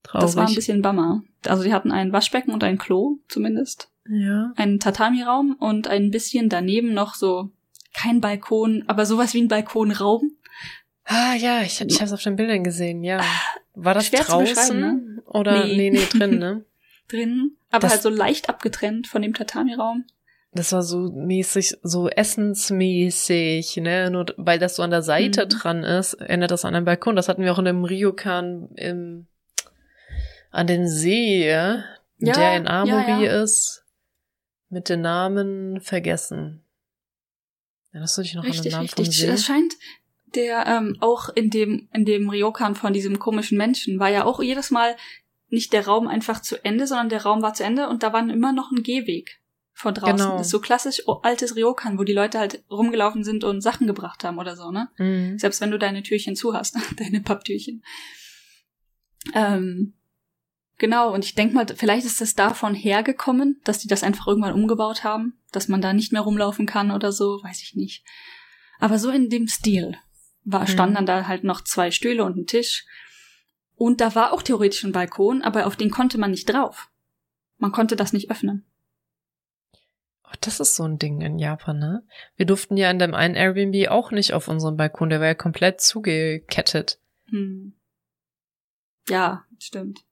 Speaker 2: Traurig. Das war ein bisschen Bummer. Also sie hatten ein Waschbecken und ein Klo zumindest.
Speaker 1: Ja.
Speaker 2: Einen Tatami-Raum und ein bisschen daneben noch so kein Balkon, aber sowas wie ein Balkonraum.
Speaker 1: Ah ja, ich, ich habe es auf den Bildern gesehen, ja. War das Schwer draußen ne? oder nee. nee, nee, drin, ne?
Speaker 2: drin, aber das, halt so leicht abgetrennt von dem Tatami-Raum.
Speaker 1: Das war so mäßig, so essensmäßig, ne? Nur weil das so an der Seite mhm. dran ist, erinnert das an einen Balkon. Das hatten wir auch in dem Ryokan im an den See, ja, der in ja. ist, mit den Namen vergessen. Erinnerst du dich noch richtig, an den Namen richtig.
Speaker 2: Das scheint der ähm, auch in dem in dem Ryokan von diesem komischen Menschen war ja auch jedes Mal nicht der Raum einfach zu Ende, sondern der Raum war zu Ende und da war immer noch ein Gehweg von draußen. Genau. Das ist so klassisch altes Ryokan, wo die Leute halt rumgelaufen sind und Sachen gebracht haben oder so, ne? Mhm. Selbst wenn du deine Türchen zu hast, deine Papptürchen. Ähm, Genau, und ich denke mal, vielleicht ist es davon hergekommen, dass die das einfach irgendwann umgebaut haben, dass man da nicht mehr rumlaufen kann oder so, weiß ich nicht. Aber so in dem Stil war, mhm. standen dann da halt noch zwei Stühle und ein Tisch. Und da war auch theoretisch ein Balkon, aber auf den konnte man nicht drauf. Man konnte das nicht öffnen.
Speaker 1: Oh, das ist so ein Ding in Japan, ne? Wir durften ja in dem einen Airbnb auch nicht auf unserem Balkon, der war ja komplett zugekettet.
Speaker 2: Hm. Ja, stimmt.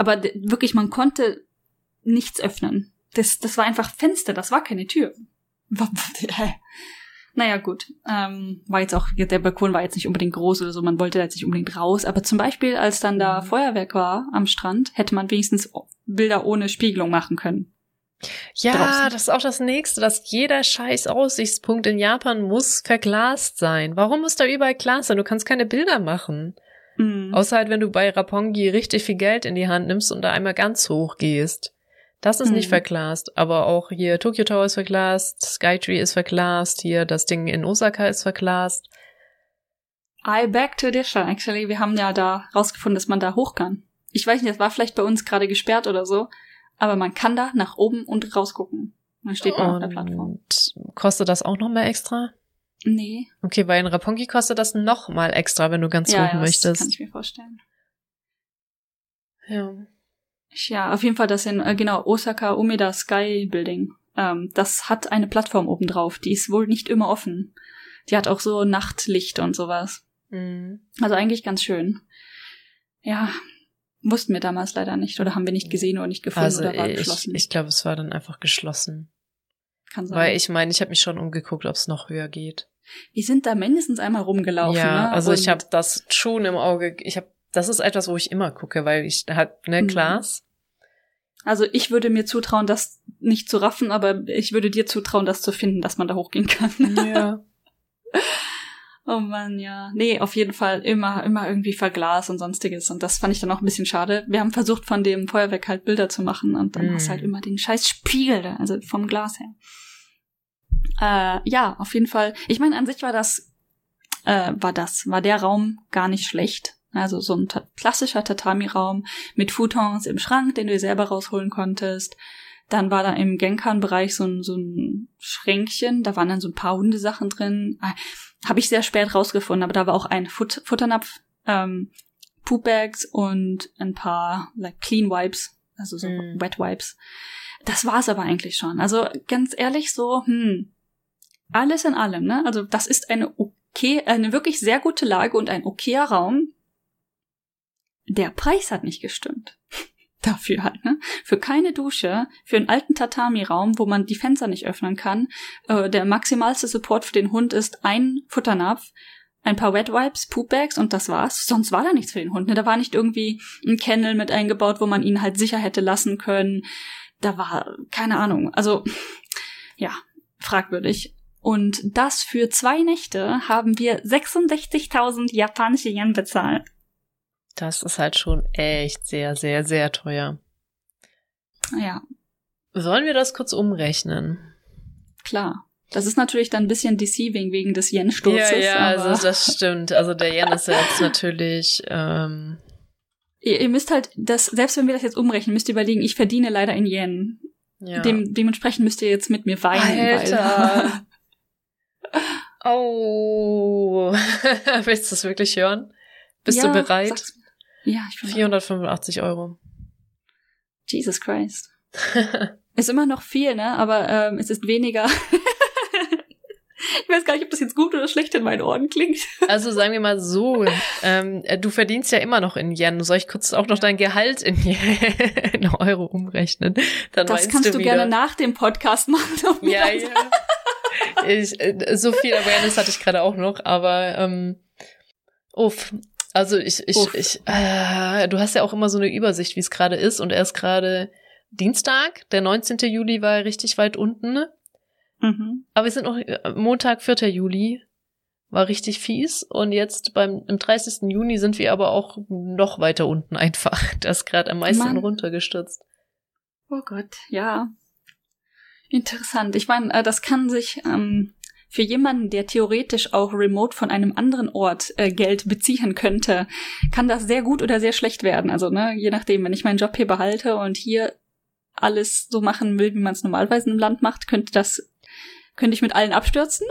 Speaker 2: Aber wirklich, man konnte nichts öffnen. Das, das war einfach Fenster, das war keine Tür. naja, gut. Ähm, war jetzt auch, der Balkon war jetzt nicht unbedingt groß oder so, man wollte jetzt nicht unbedingt raus. Aber zum Beispiel, als dann da mhm. Feuerwerk war am Strand, hätte man wenigstens Bilder ohne Spiegelung machen können.
Speaker 1: Ja, draußen. das ist auch das nächste, dass jeder scheiß Aussichtspunkt in Japan muss verglast sein. Warum muss da überall Glas sein? Du kannst keine Bilder machen. Mhm. Außer halt, wenn du bei Rapongi richtig viel Geld in die Hand nimmst und da einmal ganz hoch gehst. Das ist mhm. nicht verglast, aber auch hier Tokyo Tower ist verglast, Skytree ist verglast, hier das Ding in Osaka ist verglast.
Speaker 2: I back to Disha, actually. Wir haben ja da rausgefunden, dass man da hoch kann. Ich weiß nicht, das war vielleicht bei uns gerade gesperrt oder so, aber man kann da nach oben und rausgucken. Man steht man auf der Plattform.
Speaker 1: Kostet das auch noch mal extra?
Speaker 2: Nee.
Speaker 1: Okay, weil in Rapongi kostet das noch mal extra, wenn du ganz ja, hoch ja, möchtest. Das
Speaker 2: kann ich mir vorstellen.
Speaker 1: Ja.
Speaker 2: Ja, auf jeden Fall das in, äh, genau, Osaka Umeda Sky Building. Ähm, das hat eine Plattform oben drauf. Die ist wohl nicht immer offen. Die hat auch so Nachtlicht und sowas.
Speaker 1: Mhm.
Speaker 2: Also eigentlich ganz schön. Ja, wussten wir damals leider nicht oder haben wir nicht gesehen oder nicht gefunden
Speaker 1: also
Speaker 2: oder war
Speaker 1: ich,
Speaker 2: geschlossen.
Speaker 1: Ich glaube, es war dann einfach geschlossen.
Speaker 2: Kann sein.
Speaker 1: Weil ich meine, ich habe mich schon umgeguckt, ob es noch höher geht.
Speaker 2: Wir sind da mindestens einmal rumgelaufen.
Speaker 1: Ja,
Speaker 2: ne?
Speaker 1: also Und ich habe das schon im Auge. Ich habe, das ist etwas, wo ich immer gucke, weil ich halt ne Glas.
Speaker 2: Mhm. Also ich würde mir zutrauen, das nicht zu raffen, aber ich würde dir zutrauen, das zu finden, dass man da hochgehen kann.
Speaker 1: Ja.
Speaker 2: Oh man, ja. Nee, auf jeden Fall immer, immer irgendwie Verglas und sonstiges. Und das fand ich dann auch ein bisschen schade. Wir haben versucht, von dem Feuerwerk halt Bilder zu machen und dann mm. hast du halt immer den scheiß Spiegel da, also vom Glas her. Äh, ja, auf jeden Fall. Ich meine, an sich war das, äh, war das, war der Raum gar nicht schlecht. Also so ein ta klassischer Tatami-Raum mit Futons im Schrank, den du dir selber rausholen konntest. Dann war da im Genkan-Bereich so ein, so ein Schränkchen, da waren dann so ein paar Hundesachen drin. Habe ich sehr spät rausgefunden, aber da war auch ein Fut Futternapf, ähm, Poopbags und ein paar like, Clean Wipes, also so mm. Wet Wipes. Das war's aber eigentlich schon. Also ganz ehrlich so, hm, alles in allem, ne? Also das ist eine okay, eine wirklich sehr gute Lage und ein okayer Raum. Der Preis hat nicht gestimmt dafür halt, ne? Für keine Dusche, für einen alten Tatami-Raum, wo man die Fenster nicht öffnen kann. Äh, der maximalste Support für den Hund ist ein Futternapf, ein paar Wet Wipes, Poopbags und das war's. Sonst war da nichts für den Hund. Ne? Da war nicht irgendwie ein Kennel mit eingebaut, wo man ihn halt sicher hätte lassen können. Da war keine Ahnung. Also ja, fragwürdig. Und das für zwei Nächte haben wir 66.000 japanische Yen bezahlt.
Speaker 1: Das ist halt schon echt sehr, sehr, sehr teuer.
Speaker 2: Ja.
Speaker 1: Sollen wir das kurz umrechnen?
Speaker 2: Klar. Das ist natürlich dann ein bisschen deceiving wegen des Yen-Sturzes.
Speaker 1: Ja, ja, also das stimmt. Also der Yen ist jetzt natürlich. Ähm
Speaker 2: ihr, ihr müsst halt das, selbst wenn wir das jetzt umrechnen, müsst ihr überlegen, ich verdiene leider in Yen. Ja. Dem, dementsprechend müsst ihr jetzt mit mir weinen.
Speaker 1: Alter. Oh. Willst du das wirklich hören? Bist ja, du bereit? Sag's.
Speaker 2: Ja, ich
Speaker 1: bin 485 Euro.
Speaker 2: Jesus Christ. ist immer noch viel, ne? Aber ähm, es ist weniger. ich weiß gar nicht, ob das jetzt gut oder schlecht in meinen Ohren klingt.
Speaker 1: also sagen wir mal so, ähm, du verdienst ja immer noch in Yen. Soll ich kurz auch noch dein Gehalt in, in Euro umrechnen?
Speaker 2: Dann das kannst du, du gerne nach dem Podcast machen.
Speaker 1: Ja, ja. Ich, äh, so viel Awareness hatte ich gerade auch noch, aber ähm, uff, also ich, ich, Uff. ich, äh, du hast ja auch immer so eine Übersicht, wie es gerade ist. Und er ist gerade Dienstag, der 19. Juli war richtig weit unten.
Speaker 2: Mhm.
Speaker 1: Aber wir sind noch äh, Montag, 4. Juli, war richtig fies. Und jetzt beim im 30. Juni sind wir aber auch noch weiter unten einfach. Das ist gerade am meisten Mann. runtergestürzt.
Speaker 2: Oh Gott, ja. Interessant. Ich meine, äh, das kann sich ähm, für jemanden, der theoretisch auch remote von einem anderen Ort äh, Geld beziehen könnte, kann das sehr gut oder sehr schlecht werden. Also, ne, je nachdem, wenn ich meinen Job hier behalte und hier alles so machen will, wie man es normalerweise im Land macht, könnte das, könnte ich mit allen abstürzen.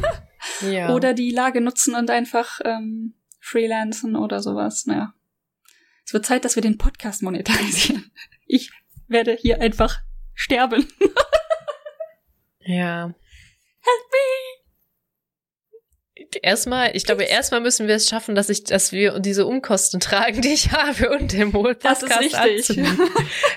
Speaker 2: ja. Oder die Lage nutzen und einfach ähm, freelancen oder sowas. Naja. Es wird Zeit, dass wir den Podcast monetarisieren. Ich werde hier einfach sterben.
Speaker 1: ja.
Speaker 2: Help me!
Speaker 1: Erstmal, ich glaube, erstmal müssen wir es schaffen, dass ich, dass wir diese Umkosten tragen, die ich habe und den Podcast
Speaker 2: Das ist richtig.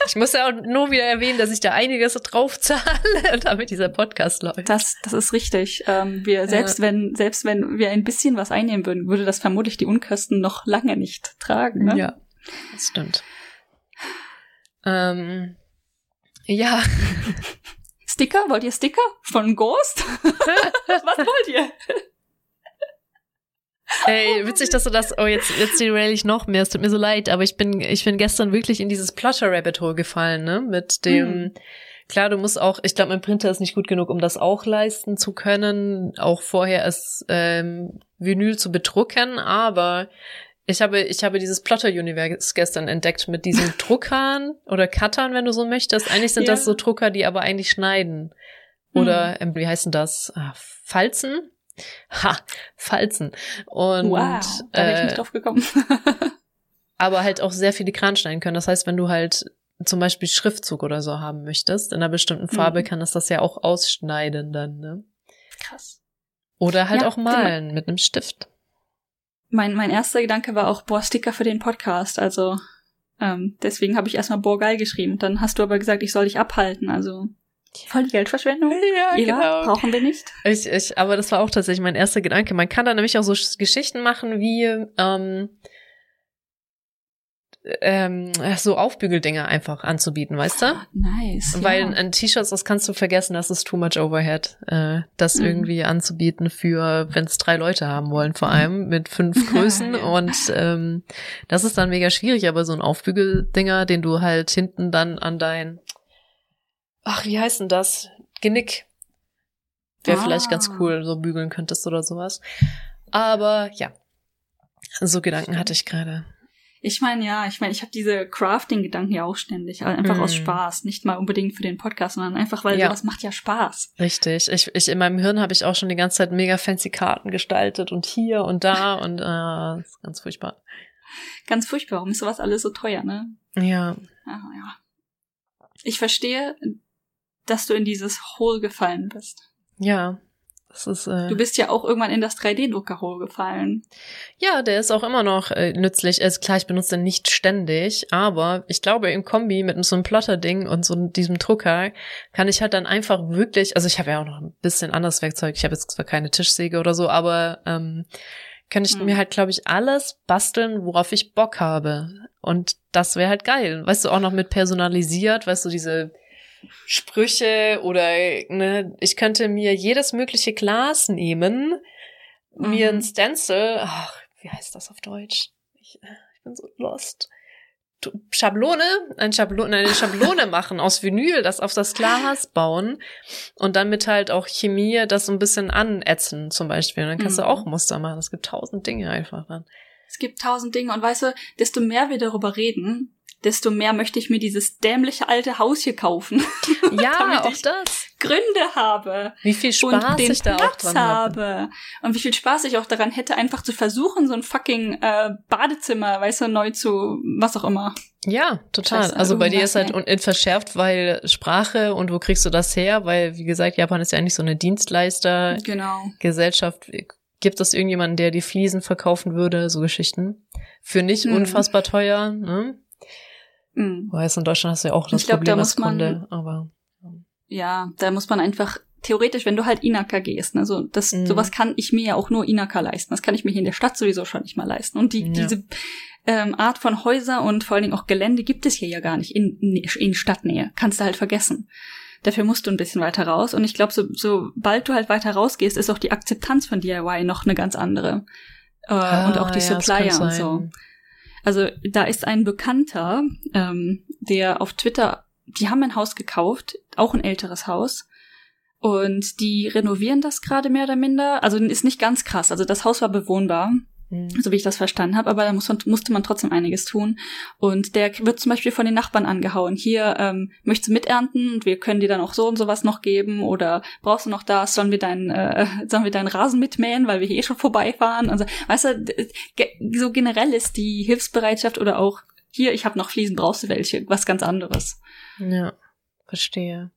Speaker 1: Ich muss ja auch nur wieder erwähnen, dass ich da einiges drauf zahle, damit dieser Podcast läuft.
Speaker 2: Das, das ist richtig. Ähm, wir, selbst ja. wenn, selbst wenn wir ein bisschen was einnehmen würden, würde das vermutlich die Unkosten noch lange nicht tragen, ne?
Speaker 1: Ja, das stimmt. Ähm, ja.
Speaker 2: Sticker? Wollt ihr Sticker? Von Ghost? Was wollt ihr?
Speaker 1: Ey, witzig, dass du das, oh, jetzt, jetzt derail ich noch mehr, es tut mir so leid, aber ich bin, ich bin gestern wirklich in dieses Plotter Rabbit Hole gefallen, ne, mit dem, hm. Klar, du musst auch, ich glaube, mein Printer ist nicht gut genug, um das auch leisten zu können, auch vorher es ähm, Vinyl zu bedrucken, aber ich habe, ich habe dieses Plotter-Universe gestern entdeckt mit diesen Druckern oder Cuttern, wenn du so möchtest. Eigentlich sind ja. das so Drucker, die aber eigentlich schneiden. Oder, hm. ähm, wie heißen das? Ah, Falzen? Ha, Falzen. Und,
Speaker 2: wow, da äh, bin ich nicht drauf gekommen.
Speaker 1: aber halt auch sehr filigran schneiden können. Das heißt, wenn du halt zum Beispiel Schriftzug oder so haben möchtest, in einer bestimmten Farbe, mhm. kann es das ja auch ausschneiden dann, ne?
Speaker 2: Krass.
Speaker 1: Oder halt ja, auch malen genau. mit einem Stift.
Speaker 2: Mein, mein erster Gedanke war auch, boah, Sticker für den Podcast. Also ähm, deswegen habe ich erstmal boah, geil geschrieben. Dann hast du aber gesagt, ich soll dich abhalten. Also voll die Geldverschwendung.
Speaker 1: Ja, Ela, genau.
Speaker 2: Brauchen wir nicht.
Speaker 1: Ich, ich, aber das war auch tatsächlich mein erster Gedanke. Man kann da nämlich auch so Geschichten machen wie ähm, ähm, so Aufbügeldinger einfach anzubieten, weißt du?
Speaker 2: Nice.
Speaker 1: Weil ja. ein T-Shirt, das kannst du vergessen, das ist too much overhead, äh, das mhm. irgendwie anzubieten für, wenn es drei Leute haben wollen, vor allem mit fünf Größen. Und ähm, das ist dann mega schwierig, aber so ein Aufbügeldinger, den du halt hinten dann an dein, ach, wie heißt denn das? Genick. Wäre ah. vielleicht ganz cool, so bügeln könntest oder sowas. Aber ja, so Gedanken hatte ich gerade.
Speaker 2: Ich meine, ja, ich meine, ich habe diese Crafting-Gedanken ja auch ständig, also einfach mm. aus Spaß, nicht mal unbedingt für den Podcast, sondern einfach, weil ja. sowas macht ja Spaß.
Speaker 1: Richtig. Ich, ich in meinem Hirn habe ich auch schon die ganze Zeit mega fancy Karten gestaltet und hier und da und äh, ist ganz furchtbar.
Speaker 2: Ganz furchtbar. Warum ist sowas alles so teuer, ne?
Speaker 1: Ja.
Speaker 2: ja, ja. Ich verstehe, dass du in dieses Hole gefallen bist.
Speaker 1: Ja, ist, äh,
Speaker 2: du bist ja auch irgendwann in das 3D-Drucker gefallen.
Speaker 1: Ja, der ist auch immer noch äh, nützlich. Also klar, ich benutze den nicht ständig, aber ich glaube, im Kombi mit so einem Plotter-Ding und so diesem Drucker kann ich halt dann einfach wirklich, also ich habe ja auch noch ein bisschen anderes Werkzeug. Ich habe jetzt zwar keine Tischsäge oder so, aber ähm, kann ich hm. mir halt, glaube ich, alles basteln, worauf ich Bock habe. Und das wäre halt geil. Weißt du, auch noch mit personalisiert, weißt du, diese Sprüche oder ne, ich könnte mir jedes mögliche Glas nehmen, mhm. mir ein Stencil, ach, wie heißt das auf Deutsch? Ich, ich bin so lost. Schablone, ein Schablone, eine Schablone machen aus Vinyl, das auf das Glas bauen und dann mit halt auch Chemie das so ein bisschen anätzen zum Beispiel. Und dann kannst mhm. du auch Muster machen. Es gibt tausend Dinge einfach dann.
Speaker 2: Es gibt tausend Dinge und weißt du, desto mehr wir darüber reden, desto mehr möchte ich mir dieses dämliche alte Haus hier kaufen.
Speaker 1: Ja, auch das.
Speaker 2: Gründe habe.
Speaker 1: Wie viel Spaß und den ich da Platz auch dran habe.
Speaker 2: habe. Und wie viel Spaß ich auch daran hätte, einfach zu versuchen, so ein fucking äh, Badezimmer, weißt du, neu zu, was auch immer.
Speaker 1: Ja, total. Scheiße, also bei dir ist halt nee. verschärft, weil Sprache und wo kriegst du das her? Weil, wie gesagt, Japan ist ja eigentlich so eine Dienstleister.
Speaker 2: Genau.
Speaker 1: Gesellschaft. Gibt es irgendjemanden, der die Fliesen verkaufen würde? So Geschichten. Für nicht hm. unfassbar teuer, ne? Mhm. Weißt in Deutschland hast du ja auch das ich glaub, Problem da als Kunde, aber.
Speaker 2: Ja, da muss man einfach theoretisch, wenn du halt Inaka gehst, ne, so das mhm. sowas kann ich mir ja auch nur Inaka leisten. Das kann ich mir hier in der Stadt sowieso schon nicht mal leisten. Und die ja. diese ähm, Art von Häuser und vor allen Dingen auch Gelände gibt es hier ja gar nicht in, in Stadtnähe. Kannst du halt vergessen. Dafür musst du ein bisschen weiter raus. Und ich glaube, so, sobald du halt weiter rausgehst, ist auch die Akzeptanz von DIY noch eine ganz andere. Äh, ah, und auch die ja, Supplier und so. Also da ist ein Bekannter, ähm, der auf Twitter, die haben ein Haus gekauft, auch ein älteres Haus. Und die renovieren das gerade mehr oder minder. Also ist nicht ganz krass. Also das Haus war bewohnbar. So wie ich das verstanden habe, aber da muss man, musste man trotzdem einiges tun. Und der wird zum Beispiel von den Nachbarn angehauen. Hier, ähm, möchtest du miternten und wir können dir dann auch so und sowas noch geben oder brauchst du noch das, sollen wir deinen, äh, sollen wir deinen Rasen mitmähen, weil wir hier eh schon vorbeifahren. Also, weißt du, so generell ist die Hilfsbereitschaft oder auch hier, ich habe noch Fliesen, brauchst du welche, was ganz anderes.
Speaker 1: Ja, verstehe.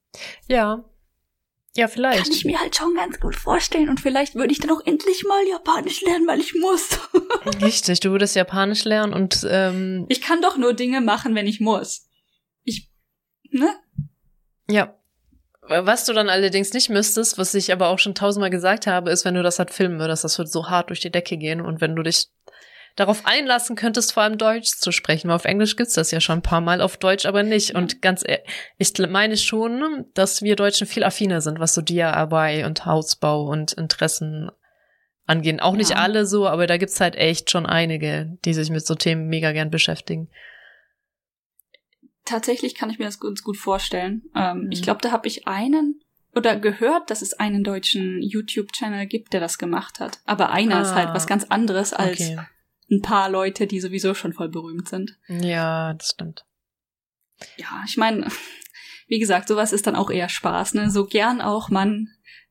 Speaker 1: Ja, ja, vielleicht.
Speaker 2: Kann ich mir halt schon ganz gut vorstellen. Und vielleicht würde ich dann auch endlich mal Japanisch lernen, weil ich muss.
Speaker 1: Richtig, du würdest Japanisch lernen und ähm,
Speaker 2: Ich kann doch nur Dinge machen, wenn ich muss. Ich. Ne?
Speaker 1: Ja. Was du dann allerdings nicht müsstest, was ich aber auch schon tausendmal gesagt habe, ist, wenn du das halt filmen würdest, das würde so hart durch die Decke gehen. Und wenn du dich darauf einlassen könntest, vor allem Deutsch zu sprechen. Weil auf Englisch gibt's das ja schon ein paar Mal, auf Deutsch aber nicht. Ja. Und ganz, ehrlich, ich meine schon, dass wir Deutschen viel affiner sind, was so DIY und Hausbau und Interessen angehen. Auch ja. nicht alle so, aber da gibt's halt echt schon einige, die sich mit so Themen mega gern beschäftigen.
Speaker 2: tatsächlich kann ich mir das ganz gut vorstellen. Ähm, mhm. Ich glaube, da habe ich einen oder gehört, dass es einen deutschen YouTube-Channel gibt, der das gemacht hat. Aber einer ah, ist halt was ah, ganz anderes als okay. Ein paar Leute, die sowieso schon voll berühmt sind.
Speaker 1: Ja, das stimmt.
Speaker 2: Ja, ich meine, wie gesagt, sowas ist dann auch eher Spaß, ne? So gern auch man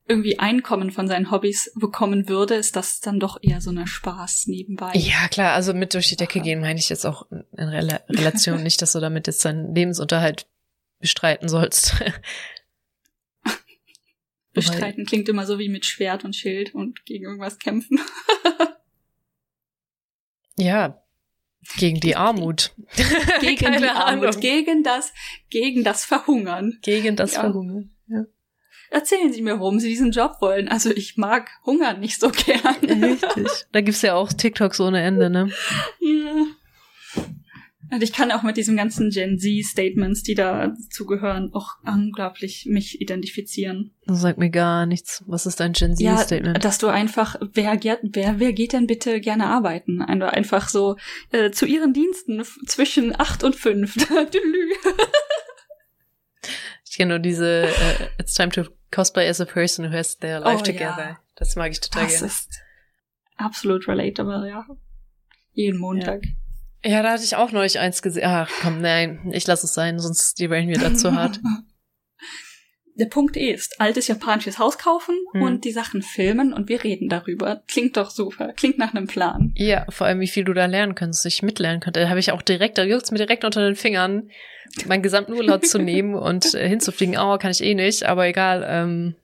Speaker 2: irgendwie Einkommen von seinen Hobbys bekommen würde, ist das dann doch eher so eine Spaß nebenbei.
Speaker 1: Ja, klar, also mit durch die Decke gehen meine ich jetzt auch in Rel Relation nicht, dass du damit jetzt deinen Lebensunterhalt bestreiten sollst.
Speaker 2: bestreiten klingt immer so wie mit Schwert und Schild und gegen irgendwas kämpfen.
Speaker 1: ja, gegen die Armut.
Speaker 2: Gegen die Armut, Ahnung. gegen das, gegen das Verhungern.
Speaker 1: Gegen das ja. Verhungern. Ja.
Speaker 2: Erzählen Sie mir, warum Sie diesen Job wollen. Also ich mag Hungern nicht so gern.
Speaker 1: Richtig. Da gibt's ja auch TikToks ohne Ende, ne? Ja.
Speaker 2: Und ich kann auch mit diesen ganzen Gen Z-Statements, die da zugehören, auch unglaublich mich identifizieren.
Speaker 1: Das sagt mir gar nichts. Was ist ein Gen Z-Statement?
Speaker 2: Ja, dass du einfach, wer, wer, wer geht denn bitte gerne arbeiten? Einfach so äh, zu ihren Diensten zwischen acht und fünf.
Speaker 1: ich kenne nur diese uh, It's time to cosplay as a person who has their life oh, together. Ja. Das mag ich total das gerne. Das ist
Speaker 2: absolut relatable, ja. Jeden Montag.
Speaker 1: Ja. Ja, da hatte ich auch neulich eins gesehen. Ach komm, nein, ich lasse es sein, sonst die mir dazu hart.
Speaker 2: Der Punkt ist, altes japanisches Haus kaufen hm. und die Sachen filmen und wir reden darüber. Klingt doch super. Klingt nach einem Plan.
Speaker 1: Ja, vor allem, wie viel du da lernen könntest, ich mitlernen könnte. Da habe ich auch direkt, da juckt's mir direkt unter den Fingern, meinen gesamten Urlaub zu nehmen und äh, hinzufliegen. Oh, kann ich eh nicht, aber egal. Ähm,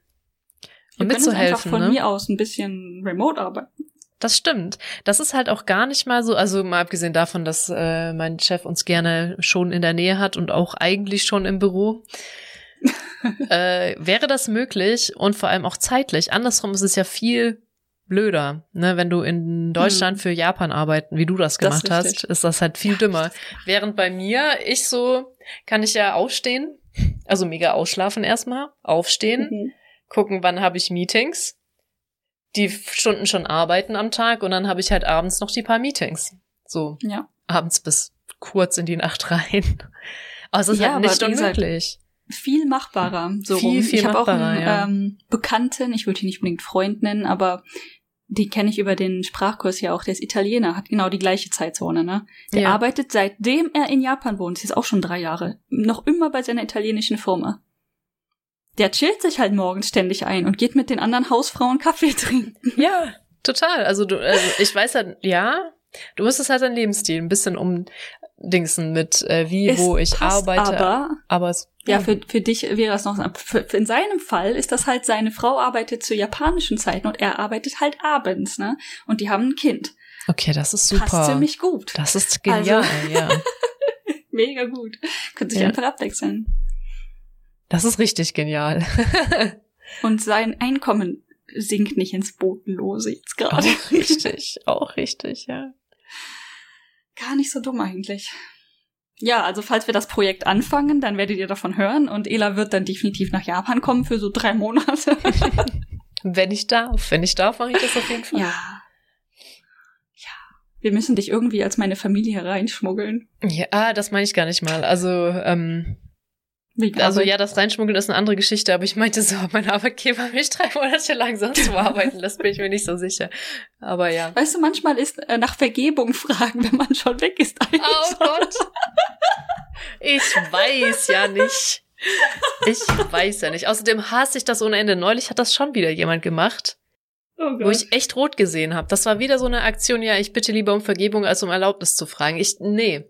Speaker 2: und mitzuhelfen. Einfach von ne? mir aus ein bisschen remote arbeiten.
Speaker 1: Das stimmt. Das ist halt auch gar nicht mal so, also mal abgesehen davon, dass äh, mein Chef uns gerne schon in der Nähe hat und auch eigentlich schon im Büro. äh, wäre das möglich und vor allem auch zeitlich. Andersrum ist es ja viel blöder, ne? Wenn du in Deutschland hm. für Japan arbeiten, wie du das gemacht das ist hast, ist das halt viel dümmer. Während bei mir, ich so, kann ich ja aufstehen, also mega ausschlafen erstmal, aufstehen, mhm. gucken, wann habe ich Meetings, die Stunden schon arbeiten am Tag und dann habe ich halt abends noch die paar Meetings. So ja. abends bis kurz in die Nacht rein. Aber es ist ja, halt nicht unmöglich.
Speaker 2: Viel machbarer. So viel, rum. viel ich habe auch einen ja. ähm, Bekannten, ich würde ihn nicht unbedingt Freund nennen, aber die kenne ich über den Sprachkurs ja auch, der ist Italiener, hat genau die gleiche Zeitzone, ne? Der ja. arbeitet seitdem er in Japan wohnt, ist auch schon drei Jahre, noch immer bei seiner italienischen Firma der chillt sich halt morgens ständig ein und geht mit den anderen Hausfrauen Kaffee trinken.
Speaker 1: Ja, total. Also du, also ich weiß halt, ja, du musst es halt dein Lebensstil ein bisschen umdingsen mit äh, wie, es wo ich arbeite.
Speaker 2: Aber,
Speaker 1: aber es,
Speaker 2: ja, für, für dich wäre das noch, für, in seinem Fall ist das halt, seine Frau arbeitet zu japanischen Zeiten und er arbeitet halt abends, ne? Und die haben ein Kind.
Speaker 1: Okay, das ist super. Passt
Speaker 2: ziemlich gut.
Speaker 1: Das ist genial, also, ja.
Speaker 2: Mega gut. Könnte sich ja. einfach abwechseln.
Speaker 1: Das ist richtig genial.
Speaker 2: Und sein Einkommen sinkt nicht ins Bodenlose jetzt gerade.
Speaker 1: Auch richtig, auch richtig, ja.
Speaker 2: Gar nicht so dumm eigentlich. Ja, also falls wir das Projekt anfangen, dann werdet ihr davon hören und Ela wird dann definitiv nach Japan kommen für so drei Monate.
Speaker 1: Wenn ich darf. Wenn ich darf, mache ich das auf jeden Fall.
Speaker 2: Ja. Ja. Wir müssen dich irgendwie als meine Familie reinschmuggeln.
Speaker 1: Ja, das meine ich gar nicht mal. Also, ähm, also ja, das Reinschmuggeln ist eine andere Geschichte, aber ich meinte so, mein Arbeitgeber mich drei Monate lang sonst wo arbeiten lässt, bin ich mir nicht so sicher. Aber ja.
Speaker 2: Weißt du, manchmal ist äh, nach Vergebung fragen, wenn man schon weg ist.
Speaker 1: Oh Gott. Ich weiß ja nicht. Ich weiß ja nicht. Außerdem hasse ich das ohne Ende. Neulich hat das schon wieder jemand gemacht. Oh wo ich echt rot gesehen habe. Das war wieder so eine Aktion, ja, ich bitte lieber um Vergebung, als um Erlaubnis zu fragen. Ich, nee,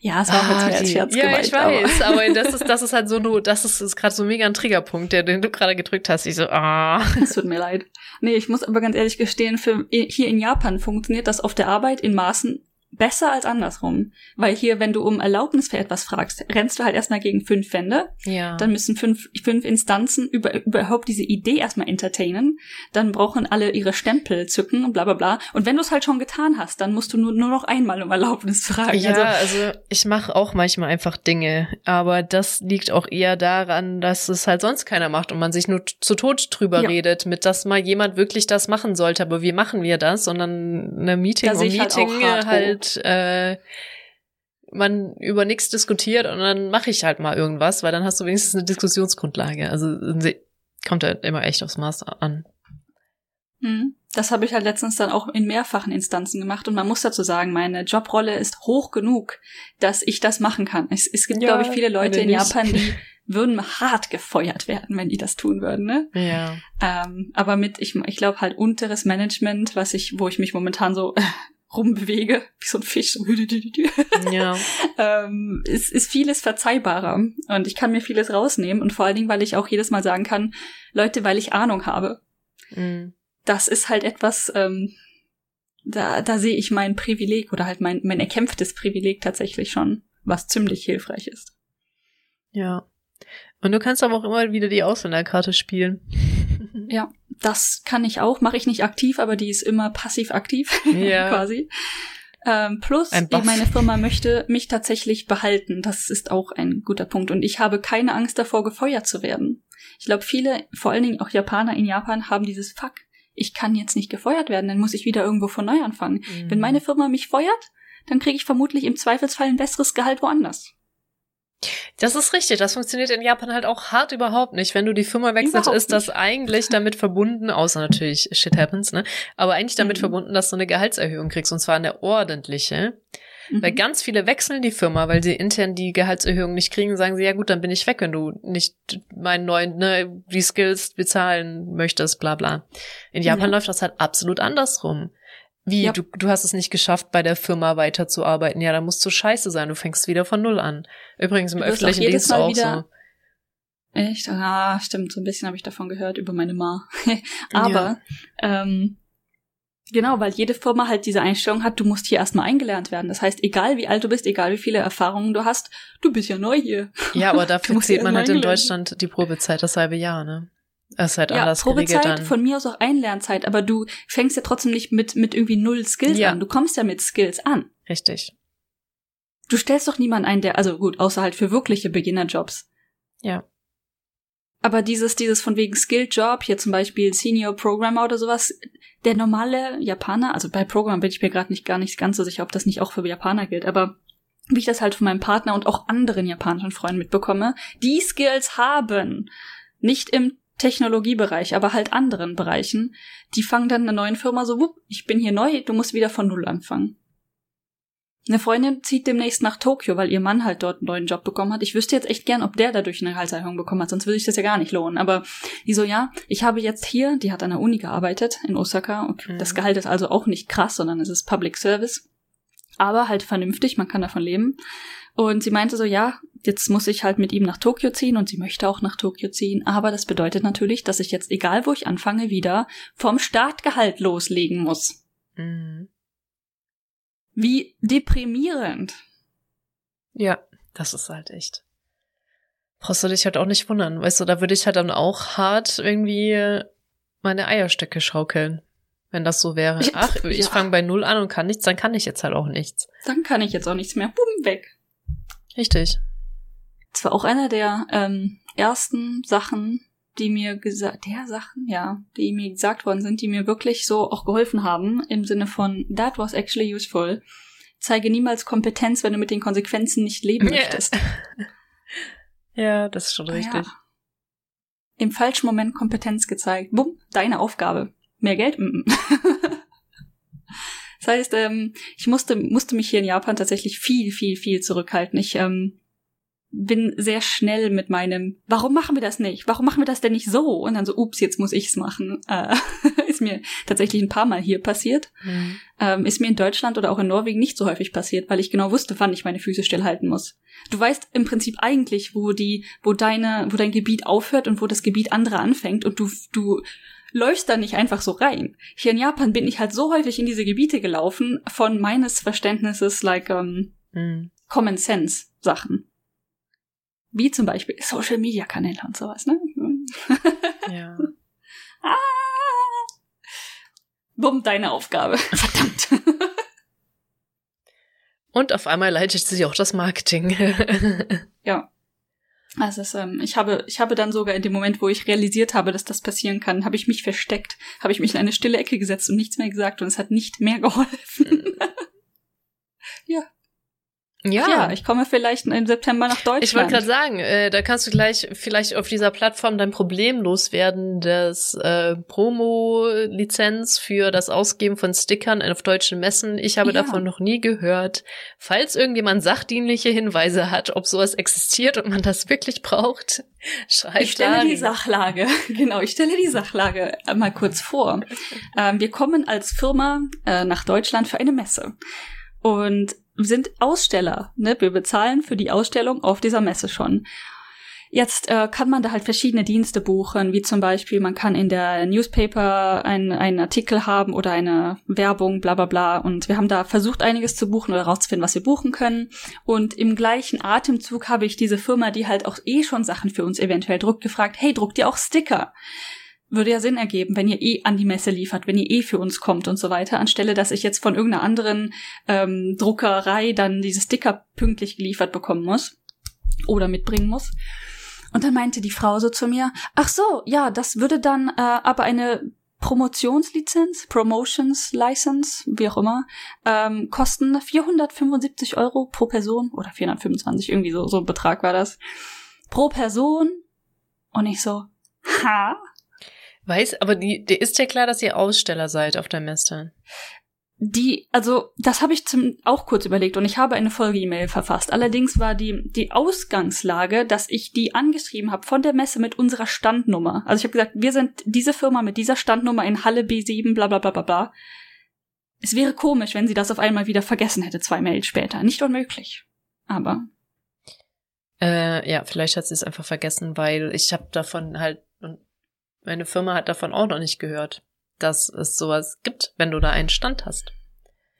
Speaker 2: ja, es war auch ah, jetzt mehr als Scherz
Speaker 1: Ja, ich weiß, aber, aber das ist, das ist halt so, du, das ist, ist gerade so mega ein Triggerpunkt, der, den du gerade gedrückt hast. Ich so, ah.
Speaker 2: Es tut mir leid. Nee, ich muss aber ganz ehrlich gestehen, für, hier in Japan funktioniert das auf der Arbeit in Maßen besser als andersrum. Weil hier, wenn du um Erlaubnis für etwas fragst, rennst du halt erstmal gegen fünf Wände.
Speaker 1: Ja.
Speaker 2: Dann müssen fünf, fünf Instanzen über, überhaupt diese Idee erstmal entertainen. Dann brauchen alle ihre Stempel zücken und bla bla bla. Und wenn du es halt schon getan hast, dann musst du nur, nur noch einmal um Erlaubnis fragen.
Speaker 1: Ja, also, also ich mache auch manchmal einfach Dinge. Aber das liegt auch eher daran, dass es halt sonst keiner macht und man sich nur zu Tod drüber ja. redet, mit dass mal jemand wirklich das machen sollte. Aber wie machen wir das? Sondern eine Meeting um halt Meeting halt, halt äh, man über nichts diskutiert und dann mache ich halt mal irgendwas, weil dann hast du wenigstens eine Diskussionsgrundlage. Also kommt halt immer echt aufs Maß an.
Speaker 2: Mhm. Das habe ich halt letztens dann auch in mehrfachen Instanzen gemacht und man muss dazu sagen, meine Jobrolle ist hoch genug, dass ich das machen kann. Es, es gibt, ja, glaube ich, viele Leute in Japan, die würden hart gefeuert werden, wenn die das tun würden, ne?
Speaker 1: Ja.
Speaker 2: Ähm, aber mit, ich, ich glaube halt unteres Management, was ich, wo ich mich momentan so rumbewege, wie so ein Fisch,
Speaker 1: ja.
Speaker 2: ähm, ist, ist vieles verzeihbarer und ich kann mir vieles rausnehmen und vor allen Dingen, weil ich auch jedes Mal sagen kann, Leute, weil ich Ahnung habe.
Speaker 1: Mhm
Speaker 2: das ist halt etwas, ähm, da, da sehe ich mein Privileg oder halt mein, mein erkämpftes Privileg tatsächlich schon, was ziemlich hilfreich ist.
Speaker 1: Ja. Und du kannst aber auch immer wieder die Ausländerkarte spielen.
Speaker 2: Ja, das kann ich auch. Mache ich nicht aktiv, aber die ist immer passiv aktiv,
Speaker 1: ja.
Speaker 2: quasi. Ähm, plus, meine Firma möchte mich tatsächlich behalten. Das ist auch ein guter Punkt. Und ich habe keine Angst davor, gefeuert zu werden. Ich glaube, viele, vor allen Dingen auch Japaner in Japan, haben dieses Fuck ich kann jetzt nicht gefeuert werden, dann muss ich wieder irgendwo von neu anfangen. Mhm. Wenn meine Firma mich feuert, dann kriege ich vermutlich im Zweifelsfall ein besseres Gehalt woanders.
Speaker 1: Das ist richtig. Das funktioniert in Japan halt auch hart überhaupt nicht. Wenn du die Firma wechselst, überhaupt ist das nicht. eigentlich damit verbunden, außer natürlich shit happens, ne? Aber eigentlich damit mhm. verbunden, dass du eine Gehaltserhöhung kriegst und zwar eine ordentliche. Mhm. Weil ganz viele wechseln die Firma, weil sie intern die Gehaltserhöhung nicht kriegen, sagen sie, ja gut, dann bin ich weg, wenn du nicht meinen neuen, ne, die Skills bezahlen möchtest, bla bla. In Japan ja. läuft das halt absolut andersrum. Wie, ja. du, du hast es nicht geschafft, bei der Firma weiterzuarbeiten. Ja, dann musst du scheiße sein, du fängst wieder von null an. Übrigens im öffentlichen auch Dienst auch so.
Speaker 2: Echt? Ah, stimmt, so ein bisschen habe ich davon gehört über meine Ma. Aber ja. ähm, Genau, weil jede Firma halt diese Einstellung hat, du musst hier erstmal eingelernt werden. Das heißt, egal wie alt du bist, egal wie viele Erfahrungen du hast, du bist ja neu hier.
Speaker 1: Ja, aber dafür zählt man halt in Deutschland die Probezeit, das halbe Jahr, ne? Das ist halt ja, anders Probezeit,
Speaker 2: dann. von mir aus auch Einlernzeit, aber du fängst ja trotzdem nicht mit, mit irgendwie null Skills ja. an. Du kommst ja mit Skills an.
Speaker 1: Richtig.
Speaker 2: Du stellst doch niemanden ein, der, also gut, außer halt für wirkliche Beginnerjobs.
Speaker 1: Ja.
Speaker 2: Aber dieses, dieses von wegen Skill-Job, hier zum Beispiel Senior Programmer oder sowas, der normale Japaner, also bei Programm bin ich mir gerade nicht gar nicht ganz so sicher, ob das nicht auch für Japaner gilt, aber wie ich das halt von meinem Partner und auch anderen japanischen Freunden mitbekomme, die Skills haben, nicht im Technologiebereich, aber halt anderen Bereichen, die fangen dann in einer neuen Firma so, wupp, ich bin hier neu, du musst wieder von Null anfangen. Eine Freundin zieht demnächst nach Tokio, weil ihr Mann halt dort einen neuen Job bekommen hat. Ich wüsste jetzt echt gern, ob der dadurch eine Gehaltserhöhung bekommen hat, sonst würde ich das ja gar nicht lohnen. Aber die so, ja, ich habe jetzt hier, die hat an der Uni gearbeitet in Osaka und mhm. das Gehalt ist also auch nicht krass, sondern es ist Public Service. Aber halt vernünftig, man kann davon leben. Und sie meinte so, ja, jetzt muss ich halt mit ihm nach Tokio ziehen und sie möchte auch nach Tokio ziehen. Aber das bedeutet natürlich, dass ich jetzt, egal wo ich anfange, wieder vom Startgehalt loslegen muss.
Speaker 1: Mhm.
Speaker 2: Wie deprimierend.
Speaker 1: Ja, das ist halt echt. Brauchst du dich halt auch nicht wundern. Weißt du, da würde ich halt dann auch hart irgendwie meine Eierstöcke schaukeln. Wenn das so wäre. Ach, ich ja. fange bei Null an und kann nichts, dann kann ich jetzt halt auch nichts.
Speaker 2: Dann kann ich jetzt auch nichts mehr. Bumm, weg.
Speaker 1: Richtig.
Speaker 2: Das war auch einer der ähm, ersten Sachen, die mir gesagt, der Sachen, ja, die mir gesagt worden sind, die mir wirklich so auch geholfen haben, im Sinne von, that was actually useful. Zeige niemals Kompetenz, wenn du mit den Konsequenzen nicht leben möchtest.
Speaker 1: ja, das ist schon richtig. Ja.
Speaker 2: Im falschen Moment Kompetenz gezeigt. Bumm, deine Aufgabe. Mehr Geld? Mm das heißt, ähm, ich musste, musste mich hier in Japan tatsächlich viel, viel, viel zurückhalten. Ich ähm, bin sehr schnell mit meinem, warum machen wir das nicht? Warum machen wir das denn nicht so? Und dann so, ups, jetzt muss ich's machen. Äh, ist mir tatsächlich ein paar Mal hier passiert. Mhm. Ähm, ist mir in Deutschland oder auch in Norwegen nicht so häufig passiert, weil ich genau wusste, wann ich meine Füße stillhalten muss. Du weißt im Prinzip eigentlich, wo die, wo deine, wo dein Gebiet aufhört und wo das Gebiet andere anfängt und du, du läufst da nicht einfach so rein. Hier in Japan bin ich halt so häufig in diese Gebiete gelaufen von meines Verständnisses like um, mhm. Common Sense Sachen. Wie zum Beispiel Social Media Kanäle und sowas, ne?
Speaker 1: Ja.
Speaker 2: ah! Bumm, deine Aufgabe. Verdammt.
Speaker 1: Und auf einmal leitet sich auch das Marketing.
Speaker 2: ja. Also es, ähm, ich habe, ich habe dann sogar in dem Moment, wo ich realisiert habe, dass das passieren kann, habe ich mich versteckt, habe ich mich in eine stille Ecke gesetzt und nichts mehr gesagt und es hat nicht mehr geholfen. ja. Ja. ja, ich komme vielleicht im September nach Deutschland.
Speaker 1: Ich wollte gerade sagen, äh, da kannst du gleich vielleicht auf dieser Plattform dein Problem loswerden, das äh, Promo-Lizenz für das Ausgeben von Stickern auf deutschen Messen. Ich habe ja. davon noch nie gehört. Falls irgendjemand sachdienliche Hinweise hat, ob sowas existiert und man das wirklich braucht, schreibt
Speaker 2: Ich stelle
Speaker 1: dahin.
Speaker 2: die Sachlage, genau, ich stelle die Sachlage mal kurz vor. Ähm, wir kommen als Firma äh, nach Deutschland für eine Messe. Und sind Aussteller. Ne? Wir bezahlen für die Ausstellung auf dieser Messe schon. Jetzt äh, kann man da halt verschiedene Dienste buchen, wie zum Beispiel, man kann in der Newspaper einen, einen Artikel haben oder eine Werbung, bla bla bla. Und wir haben da versucht, einiges zu buchen oder rauszufinden, was wir buchen können. Und im gleichen Atemzug habe ich diese Firma, die halt auch eh schon Sachen für uns eventuell druckt, gefragt, hey, druckt ihr auch Sticker? Würde ja Sinn ergeben, wenn ihr eh an die Messe liefert, wenn ihr eh für uns kommt und so weiter, anstelle dass ich jetzt von irgendeiner anderen ähm, Druckerei dann diese Sticker pünktlich geliefert bekommen muss oder mitbringen muss. Und dann meinte die Frau so zu mir, ach so, ja, das würde dann äh, aber eine Promotionslizenz, Promotions License, wie auch immer, ähm, kosten 475 Euro pro Person oder 425, irgendwie so, so ein Betrag war das, pro Person. Und ich so, ha,
Speaker 1: Weiß, aber die, dir ist ja klar, dass ihr Aussteller seid auf der Messe.
Speaker 2: Die, also, das habe ich zum, auch kurz überlegt und ich habe eine Folge-E-Mail verfasst. Allerdings war die, die Ausgangslage, dass ich die angeschrieben habe von der Messe mit unserer Standnummer. Also ich habe gesagt, wir sind diese Firma mit dieser Standnummer in Halle B7, bla bla bla bla bla. Es wäre komisch, wenn sie das auf einmal wieder vergessen hätte, zwei Mails später. Nicht unmöglich. Aber.
Speaker 1: Äh, ja, vielleicht hat sie es einfach vergessen, weil ich habe davon halt meine Firma hat davon auch noch nicht gehört, dass es sowas gibt, wenn du da einen Stand hast.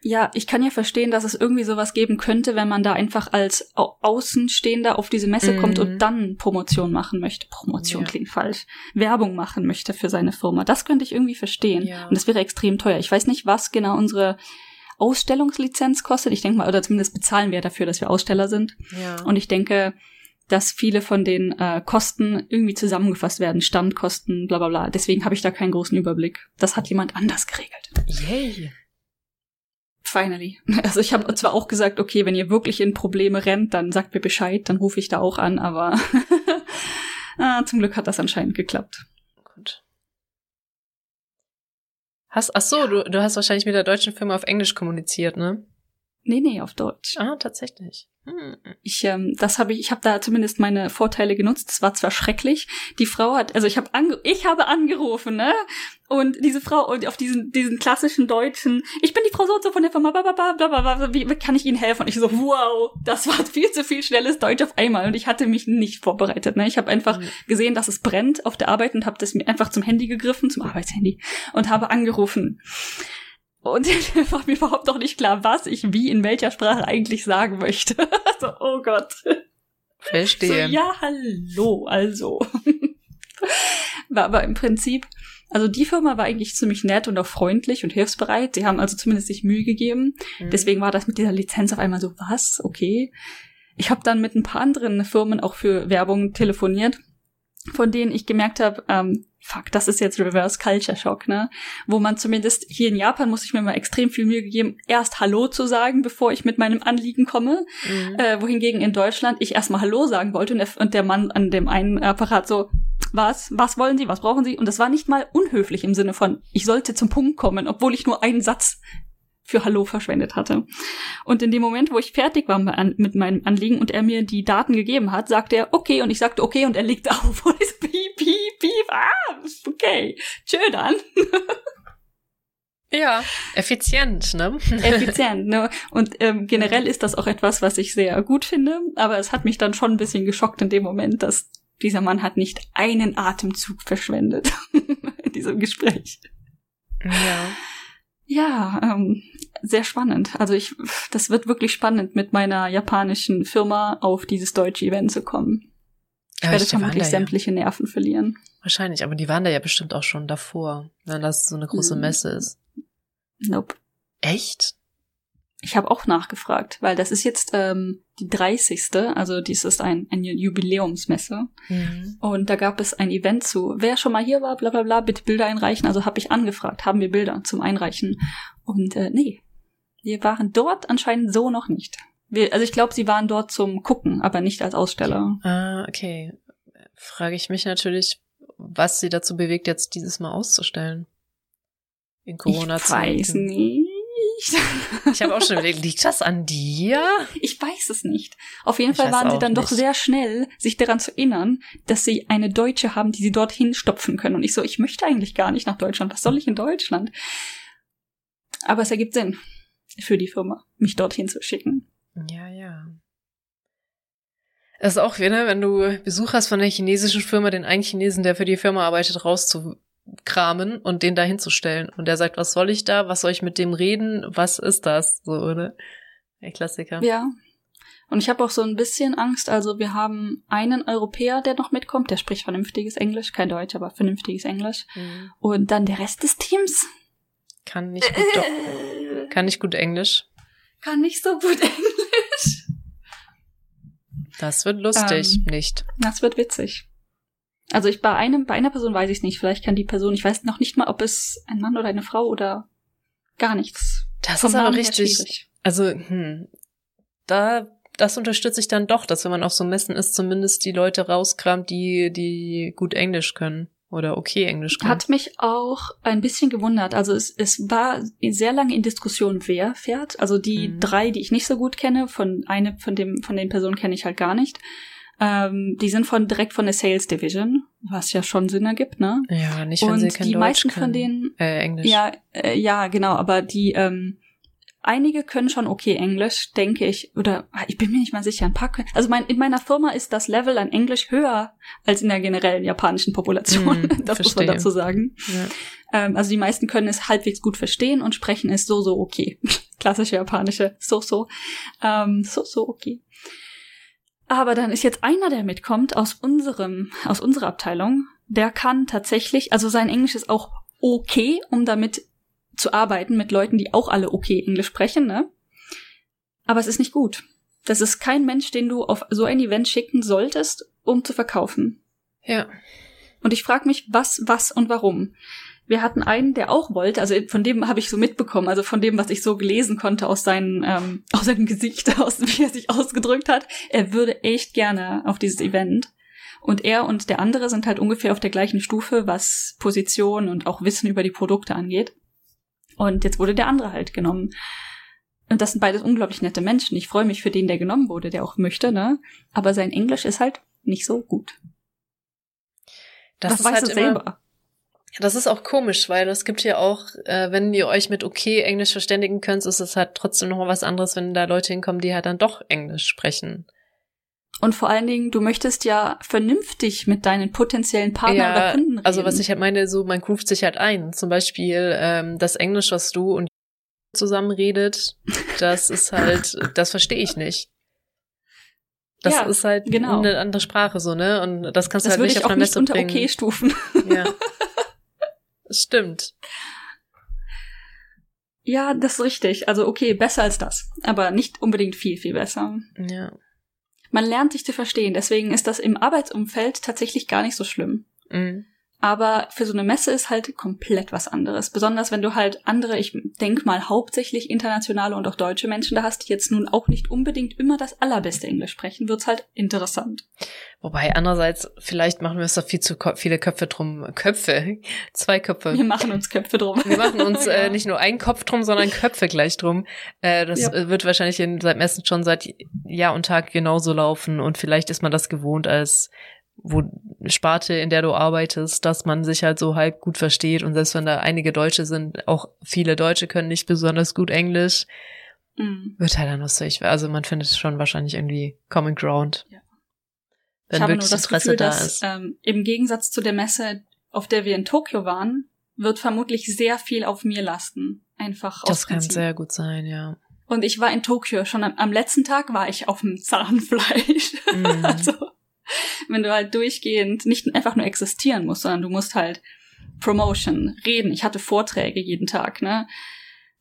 Speaker 2: Ja, ich kann ja verstehen, dass es irgendwie sowas geben könnte, wenn man da einfach als Au Außenstehender auf diese Messe mhm. kommt und mhm. dann Promotion machen möchte. Promotion ja. klingt falsch. Werbung machen möchte für seine Firma. Das könnte ich irgendwie verstehen. Ja. Und das wäre extrem teuer. Ich weiß nicht, was genau unsere Ausstellungslizenz kostet. Ich denke mal, oder zumindest bezahlen wir dafür, dass wir Aussteller sind. Ja. Und ich denke, dass viele von den äh, Kosten irgendwie zusammengefasst werden, Standkosten, bla bla bla. Deswegen habe ich da keinen großen Überblick. Das hat jemand anders geregelt. Yay. Finally. Also ich habe zwar auch gesagt, okay, wenn ihr wirklich in Probleme rennt, dann sagt mir Bescheid, dann rufe ich da auch an, aber ah, zum Glück hat das anscheinend geklappt. Gut.
Speaker 1: Hast, ach so, du, du hast wahrscheinlich mit der deutschen Firma auf Englisch kommuniziert, ne?
Speaker 2: Nee, nee, auf Deutsch.
Speaker 1: Ah, tatsächlich.
Speaker 2: Hm. Ich, ähm, das habe ich, ich habe da zumindest meine Vorteile genutzt. Es war zwar schrecklich. Die Frau hat, also ich habe ange, ich habe angerufen, ne? Und diese Frau und auf diesen diesen klassischen deutschen, ich bin die Frau so und so von der Firma, blablabla, wie, wie kann ich Ihnen helfen? Und ich so, wow, das war viel zu viel schnelles Deutsch auf einmal und ich hatte mich nicht vorbereitet. Ne? Ich habe einfach mhm. gesehen, dass es brennt auf der Arbeit und habe das mir einfach zum Handy gegriffen, zum Arbeitshandy und habe angerufen. Und mir war mir überhaupt noch nicht klar, was ich wie in welcher Sprache eigentlich sagen möchte. so, oh Gott.
Speaker 1: Verstehe.
Speaker 2: So, ja, hallo, also. war aber im Prinzip, also die Firma war eigentlich ziemlich nett und auch freundlich und hilfsbereit. Sie haben also zumindest sich Mühe gegeben. Mhm. Deswegen war das mit dieser Lizenz auf einmal so, was? Okay. Ich habe dann mit ein paar anderen Firmen auch für Werbung telefoniert, von denen ich gemerkt habe, ähm, fuck, das ist jetzt Reverse Culture Shock, ne? Wo man zumindest hier in Japan muss ich mir mal extrem viel Mühe gegeben, erst Hallo zu sagen, bevor ich mit meinem Anliegen komme. Mhm. Äh, wohingegen in Deutschland ich erstmal Hallo sagen wollte und der, und der Mann an dem einen Apparat so, was, was wollen Sie, was brauchen Sie? Und das war nicht mal unhöflich im Sinne von, ich sollte zum Punkt kommen, obwohl ich nur einen Satz für Hallo verschwendet hatte. Und in dem Moment, wo ich fertig war mit meinem Anliegen und er mir die Daten gegeben hat, sagte er okay und ich sagte okay und er legte auf und ich so piep, piep, piep, ah, okay, tschö dann.
Speaker 1: Ja, effizient, ne?
Speaker 2: effizient, ne? Und ähm, generell ist das auch etwas, was ich sehr gut finde, aber es hat mich dann schon ein bisschen geschockt in dem Moment, dass dieser Mann hat nicht einen Atemzug verschwendet in diesem Gespräch.
Speaker 1: Ja.
Speaker 2: Ja, ähm, sehr spannend. Also ich, das wird wirklich spannend, mit meiner japanischen Firma auf dieses deutsche Event zu kommen. Ich werde vermutlich sämtliche ja. Nerven verlieren.
Speaker 1: Wahrscheinlich, aber die waren da ja bestimmt auch schon davor, wenn das so eine große hm. Messe ist.
Speaker 2: Nope.
Speaker 1: Echt?
Speaker 2: Ich habe auch nachgefragt, weil das ist jetzt ähm, die 30. Also dies ist ein, eine Jubiläumsmesse. Mhm. Und da gab es ein Event zu. Wer schon mal hier war, bla bla bla, bitte Bilder einreichen. Also habe ich angefragt, haben wir Bilder zum Einreichen. Und äh, nee, wir waren dort anscheinend so noch nicht. Wir, also ich glaube, sie waren dort zum Gucken, aber nicht als Aussteller.
Speaker 1: Ah, okay. Frage ich mich natürlich, was sie dazu bewegt, jetzt dieses Mal auszustellen. In Corona-Zeiten.
Speaker 2: Ich weiß nicht.
Speaker 1: Ich habe auch schon überlegt, liegt das an dir?
Speaker 2: Ich weiß es nicht. Auf jeden ich Fall waren sie dann nicht. doch sehr schnell, sich daran zu erinnern, dass sie eine Deutsche haben, die sie dorthin stopfen können. Und ich so, ich möchte eigentlich gar nicht nach Deutschland. Was soll ich in Deutschland? Aber es ergibt Sinn für die Firma, mich dorthin zu schicken.
Speaker 1: Ja, ja. Es ist auch wieder, wenn du Besuch hast von einer chinesischen Firma, den einen Chinesen, der für die Firma arbeitet, rauszukramen und den da hinzustellen. Und der sagt, was soll ich da? Was soll ich mit dem reden? Was ist das? So, oder? Der Klassiker.
Speaker 2: Ja. Und ich habe auch so ein bisschen Angst. Also wir haben einen Europäer, der noch mitkommt, der spricht vernünftiges Englisch, kein Deutsch, aber vernünftiges Englisch. Mhm. Und dann der Rest des Teams.
Speaker 1: Kann nicht gut, kann nicht gut Englisch.
Speaker 2: Kann nicht so gut Englisch.
Speaker 1: Das wird lustig, ähm, nicht.
Speaker 2: Das wird witzig. Also ich bei einem, bei einer Person weiß ich es nicht. Vielleicht kann die Person, ich weiß noch nicht mal, ob es ein Mann oder eine Frau oder gar nichts.
Speaker 1: Das Vom ist aber richtig. Also, hm, da, das unterstütze ich dann doch, dass wenn man auf so Messen ist, zumindest die Leute rauskramt, die, die gut Englisch können oder okay Englisch kann.
Speaker 2: Hat mich auch ein bisschen gewundert. Also es, es war sehr lange in Diskussion, wer fährt. Also die mhm. drei, die ich nicht so gut kenne, von eine von dem von den Personen kenne ich halt gar nicht. Ähm, die sind von direkt von der Sales Division, was ja schon Sinn ergibt, ne?
Speaker 1: Ja, nicht wenn Und sie kein
Speaker 2: die
Speaker 1: Deutsch
Speaker 2: meisten
Speaker 1: können.
Speaker 2: von denen
Speaker 1: äh, Englisch.
Speaker 2: Ja, äh, ja, genau. Aber die ähm, einige können schon okay Englisch, denke ich, oder ich bin mir nicht mal sicher, ein paar können. Also mein, in meiner Firma ist das Level an Englisch höher als in der generellen japanischen Population. Mm, das verstehe. muss man dazu sagen. Ja. Ähm, also die meisten können es halbwegs gut verstehen und sprechen es so, so okay. Klassische japanische, so, so. Ähm, so, so okay. Aber dann ist jetzt einer, der mitkommt aus unserem, aus unserer Abteilung, der kann tatsächlich, also sein Englisch ist auch okay, um damit zu arbeiten mit Leuten, die auch alle okay Englisch sprechen, ne? Aber es ist nicht gut. Das ist kein Mensch, den du auf so ein Event schicken solltest, um zu verkaufen.
Speaker 1: Ja.
Speaker 2: Und ich frage mich, was, was und warum. Wir hatten einen, der auch wollte, also von dem habe ich so mitbekommen, also von dem, was ich so gelesen konnte aus, seinen, ähm, aus seinem Gesicht, aus wie er sich ausgedrückt hat. Er würde echt gerne auf dieses Event. Und er und der andere sind halt ungefähr auf der gleichen Stufe, was Position und auch Wissen über die Produkte angeht. Und jetzt wurde der andere halt genommen. Und das sind beides unglaublich nette Menschen. Ich freue mich für den, der genommen wurde, der auch möchte, ne? Aber sein Englisch ist halt nicht so gut.
Speaker 1: Das, das ist halt selber. Das ist auch komisch, weil es gibt ja auch, äh, wenn ihr euch mit okay Englisch verständigen könnt, ist es halt trotzdem noch mal was anderes, wenn da Leute hinkommen, die halt dann doch Englisch sprechen.
Speaker 2: Und vor allen Dingen, du möchtest ja vernünftig mit deinen potenziellen Partnern ja, oder Kunden reden.
Speaker 1: Also was ich halt meine, so man groovt sich halt ein. Zum Beispiel ähm, das Englisch, was du und zusammen redet, das ist halt, das verstehe ich nicht. Das ja, ist halt genau. eine andere Sprache so, ne? Und das kannst du das halt nicht auf einer Messe
Speaker 2: unter
Speaker 1: bringen.
Speaker 2: Okay stufen.
Speaker 1: Ja. Das stimmt.
Speaker 2: Ja, das ist richtig. Also okay, besser als das, aber nicht unbedingt viel viel besser.
Speaker 1: Ja.
Speaker 2: Man lernt sich zu verstehen, deswegen ist das im Arbeitsumfeld tatsächlich gar nicht so schlimm.
Speaker 1: Mhm.
Speaker 2: Aber für so eine Messe ist halt komplett was anderes. Besonders wenn du halt andere, ich denk mal hauptsächlich internationale und auch deutsche Menschen da hast, die jetzt nun auch nicht unbedingt immer das allerbeste Englisch sprechen, wird's halt interessant.
Speaker 1: Wobei andererseits, vielleicht machen wir uns da viel zu viele Köpfe drum. Köpfe, zwei Köpfe.
Speaker 2: Wir machen uns Köpfe drum.
Speaker 1: Wir machen uns ja. äh, nicht nur einen Kopf drum, sondern Köpfe gleich drum. Äh, das ja. wird wahrscheinlich in, seit Messen schon seit Jahr und Tag genauso laufen und vielleicht ist man das gewohnt als wo Sparte, in der du arbeitest, dass man sich halt so halb gut versteht und selbst wenn da einige Deutsche sind, auch viele Deutsche können nicht besonders gut Englisch, mhm. wird halt dann lustig. Also man findet schon wahrscheinlich irgendwie Common Ground. Ja.
Speaker 2: Wenn ich habe nur das Interesse Gefühl, da dass ist. Ähm, im Gegensatz zu der Messe, auf der wir in Tokio waren, wird vermutlich sehr viel auf mir lasten. Einfach
Speaker 1: Das kann sehr gut sein, ja.
Speaker 2: Und ich war in Tokio. Schon am, am letzten Tag war ich auf dem Zahnfleisch. Mm. also wenn du halt durchgehend nicht einfach nur existieren musst, sondern du musst halt Promotion, reden. Ich hatte Vorträge jeden Tag, ne?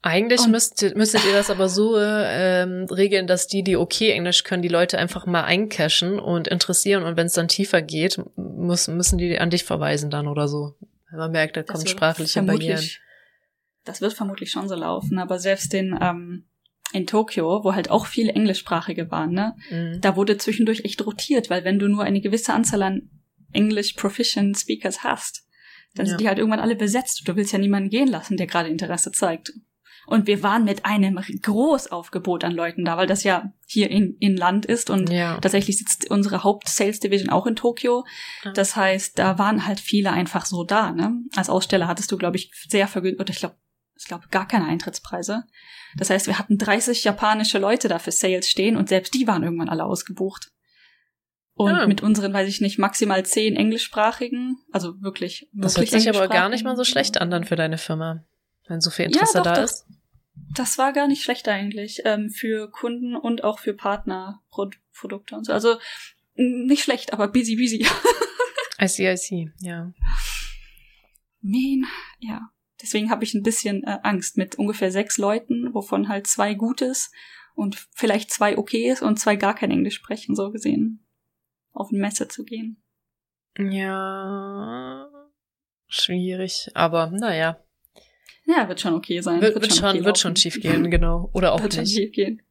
Speaker 1: Eigentlich müsstet, müsstet ihr das aber so ähm, regeln, dass die, die okay Englisch können, die Leute einfach mal eincashen und interessieren und wenn es dann tiefer geht, muss, müssen die an dich verweisen dann oder so. Wenn man merkt, da kommen sprachliche Barrieren.
Speaker 2: Das wird vermutlich schon so laufen, aber selbst den ähm, in Tokio, wo halt auch viele Englischsprachige waren, ne? Mhm. Da wurde zwischendurch echt rotiert, weil wenn du nur eine gewisse Anzahl an English Proficient Speakers hast, dann ja. sind die halt irgendwann alle besetzt. Du willst ja niemanden gehen lassen, der gerade Interesse zeigt. Und wir waren mit einem Großaufgebot an Leuten da, weil das ja hier in, in Land ist und ja. tatsächlich sitzt unsere Haupt-Sales Division auch in Tokio. Ja. Das heißt, da waren halt viele einfach so da. Ne? Als Aussteller hattest du, glaube ich, sehr vergünstigt, oder ich glaube, ich glaube, gar keine Eintrittspreise. Das heißt, wir hatten 30 japanische Leute da für Sales stehen und selbst die waren irgendwann alle ausgebucht. Und ja. mit unseren, weiß ich nicht, maximal zehn englischsprachigen, also wirklich.
Speaker 1: Das hört sich aber gar nicht mal so schlecht an dann für deine Firma, wenn so viel Interesse ja, doch, da ist.
Speaker 2: Das war gar nicht schlecht eigentlich ähm, für Kunden und auch für Partnerprodukte und so. Also nicht schlecht, aber busy, busy.
Speaker 1: I see, I see, ja.
Speaker 2: Man, ja. Deswegen habe ich ein bisschen äh, Angst mit ungefähr sechs Leuten, wovon halt zwei Gutes und vielleicht zwei Okayes und zwei gar kein Englisch sprechen, so gesehen, auf eine Messe zu gehen.
Speaker 1: Ja, schwierig, aber naja.
Speaker 2: Ja, wird schon okay sein.
Speaker 1: Wird, wird, wird schon, okay wird schon schief gehen, genau. Oder auch wird nicht. Schon schief gehen.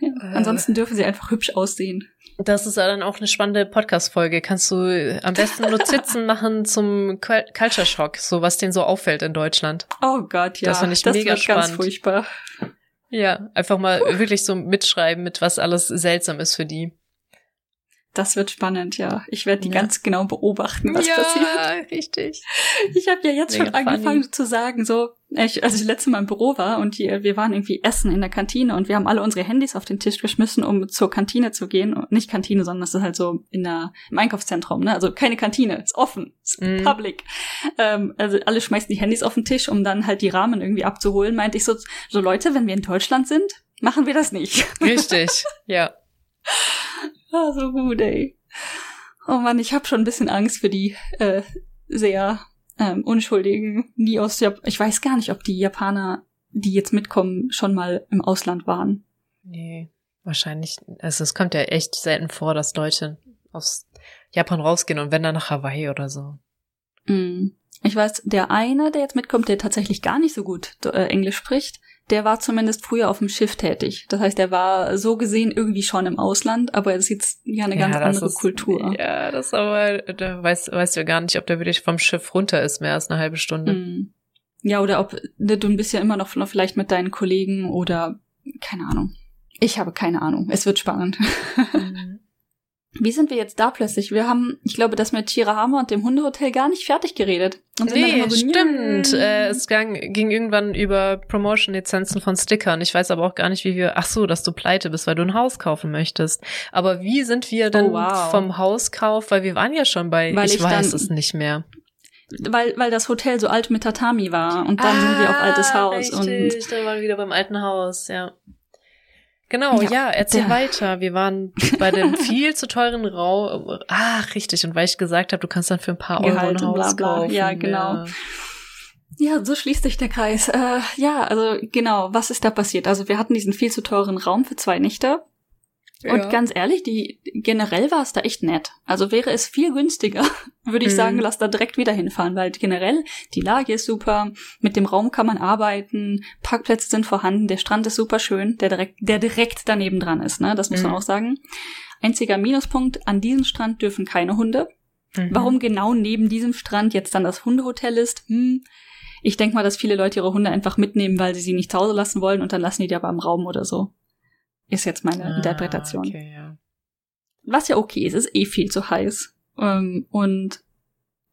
Speaker 2: Ja, äh, ansonsten dürfen sie einfach hübsch aussehen.
Speaker 1: Das ist dann auch eine spannende Podcast-Folge. Kannst du am besten Notizen machen zum Culture Shock, so was denen so auffällt in Deutschland.
Speaker 2: Oh Gott, ja.
Speaker 1: Das finde ich das mega spannend. Ganz furchtbar. Ja, einfach mal wirklich so mitschreiben, mit was alles seltsam ist für die.
Speaker 2: Das wird spannend, ja. Ich werde die ja. ganz genau beobachten, was
Speaker 1: ja,
Speaker 2: passiert.
Speaker 1: Ja, richtig.
Speaker 2: Ich habe ja jetzt Mega schon angefangen funny. zu sagen, so, ich, als ich letzte Mal im Büro war und die, wir waren irgendwie essen in der Kantine und wir haben alle unsere Handys auf den Tisch geschmissen, um zur Kantine zu gehen. Und nicht Kantine, sondern das ist halt so in der, im Einkaufszentrum, ne? Also keine Kantine, ist offen, ist mm. public. Ähm, also alle schmeißen die Handys auf den Tisch, um dann halt die Rahmen irgendwie abzuholen. Meinte ich so, so Leute, wenn wir in Deutschland sind, machen wir das nicht.
Speaker 1: Richtig, ja.
Speaker 2: Ah, so gut, ey. Oh Mann, ich habe schon ein bisschen Angst für die äh, sehr ähm, unschuldigen, nie aus Jap Ich weiß gar nicht, ob die Japaner, die jetzt mitkommen, schon mal im Ausland waren.
Speaker 1: Nee, wahrscheinlich. Also es kommt ja echt selten vor, dass Leute aus Japan rausgehen und wenn dann nach Hawaii oder so.
Speaker 2: Mm. Ich weiß, der eine, der jetzt mitkommt, der tatsächlich gar nicht so gut äh, Englisch spricht, der war zumindest früher auf dem Schiff tätig. Das heißt, er war so gesehen irgendwie schon im Ausland, aber es ist jetzt ja eine ganz ja, andere
Speaker 1: ist,
Speaker 2: Kultur.
Speaker 1: Ja, das aber, da weißt, du ja gar nicht, ob der wirklich vom Schiff runter ist, mehr als eine halbe Stunde. Mm.
Speaker 2: Ja, oder ob ne, du bist ja immer noch, noch vielleicht mit deinen Kollegen oder keine Ahnung. Ich habe keine Ahnung. Es wird spannend. Mhm. Wie sind wir jetzt da plötzlich? Wir haben, ich glaube, das mit Chirahama und dem Hundehotel gar nicht fertig geredet.
Speaker 1: Und nee, so, stimmt. Äh, es ging, ging irgendwann über Promotion-Lizenzen von Stickern. Ich weiß aber auch gar nicht, wie wir, ach so, dass du pleite bist, weil du ein Haus kaufen möchtest. Aber wie sind wir denn oh, wow. vom Hauskauf, weil wir waren ja schon bei, weil ich, ich weiß es nicht mehr
Speaker 2: weil weil das Hotel so alt mit Tatami war und dann ah, sind wir auf altes Haus
Speaker 1: richtig, und dann waren wir wieder beim alten Haus, ja. Genau, ja, ja erzähl der. weiter. Wir waren bei dem viel zu teuren Raum. Ach, richtig. Und weil ich gesagt habe, du kannst dann für ein paar Euro Gehalt ein Haus bla bla. kaufen.
Speaker 2: Ja, genau. Ja. Ja, so schließt sich der Kreis. Äh, ja, also genau, was ist da passiert? Also wir hatten diesen viel zu teuren Raum für zwei Nächte. Und ganz ehrlich, die generell war es da echt nett. Also wäre es viel günstiger, würde ich mhm. sagen, lass da direkt wieder hinfahren, weil generell die Lage ist super, mit dem Raum kann man arbeiten, Parkplätze sind vorhanden, der Strand ist super schön, der direkt, der direkt daneben dran ist, ne? Das muss mhm. man auch sagen. Einziger Minuspunkt, an diesem Strand dürfen keine Hunde. Mhm. Warum genau neben diesem Strand jetzt dann das Hundehotel ist, hm, ich denke mal, dass viele Leute ihre Hunde einfach mitnehmen, weil sie sie nicht zu Hause lassen wollen und dann lassen die die aber im Raum oder so. Ist jetzt meine ah, Interpretation. Okay, ja. Was ja okay ist, ist eh viel zu heiß. Ähm, und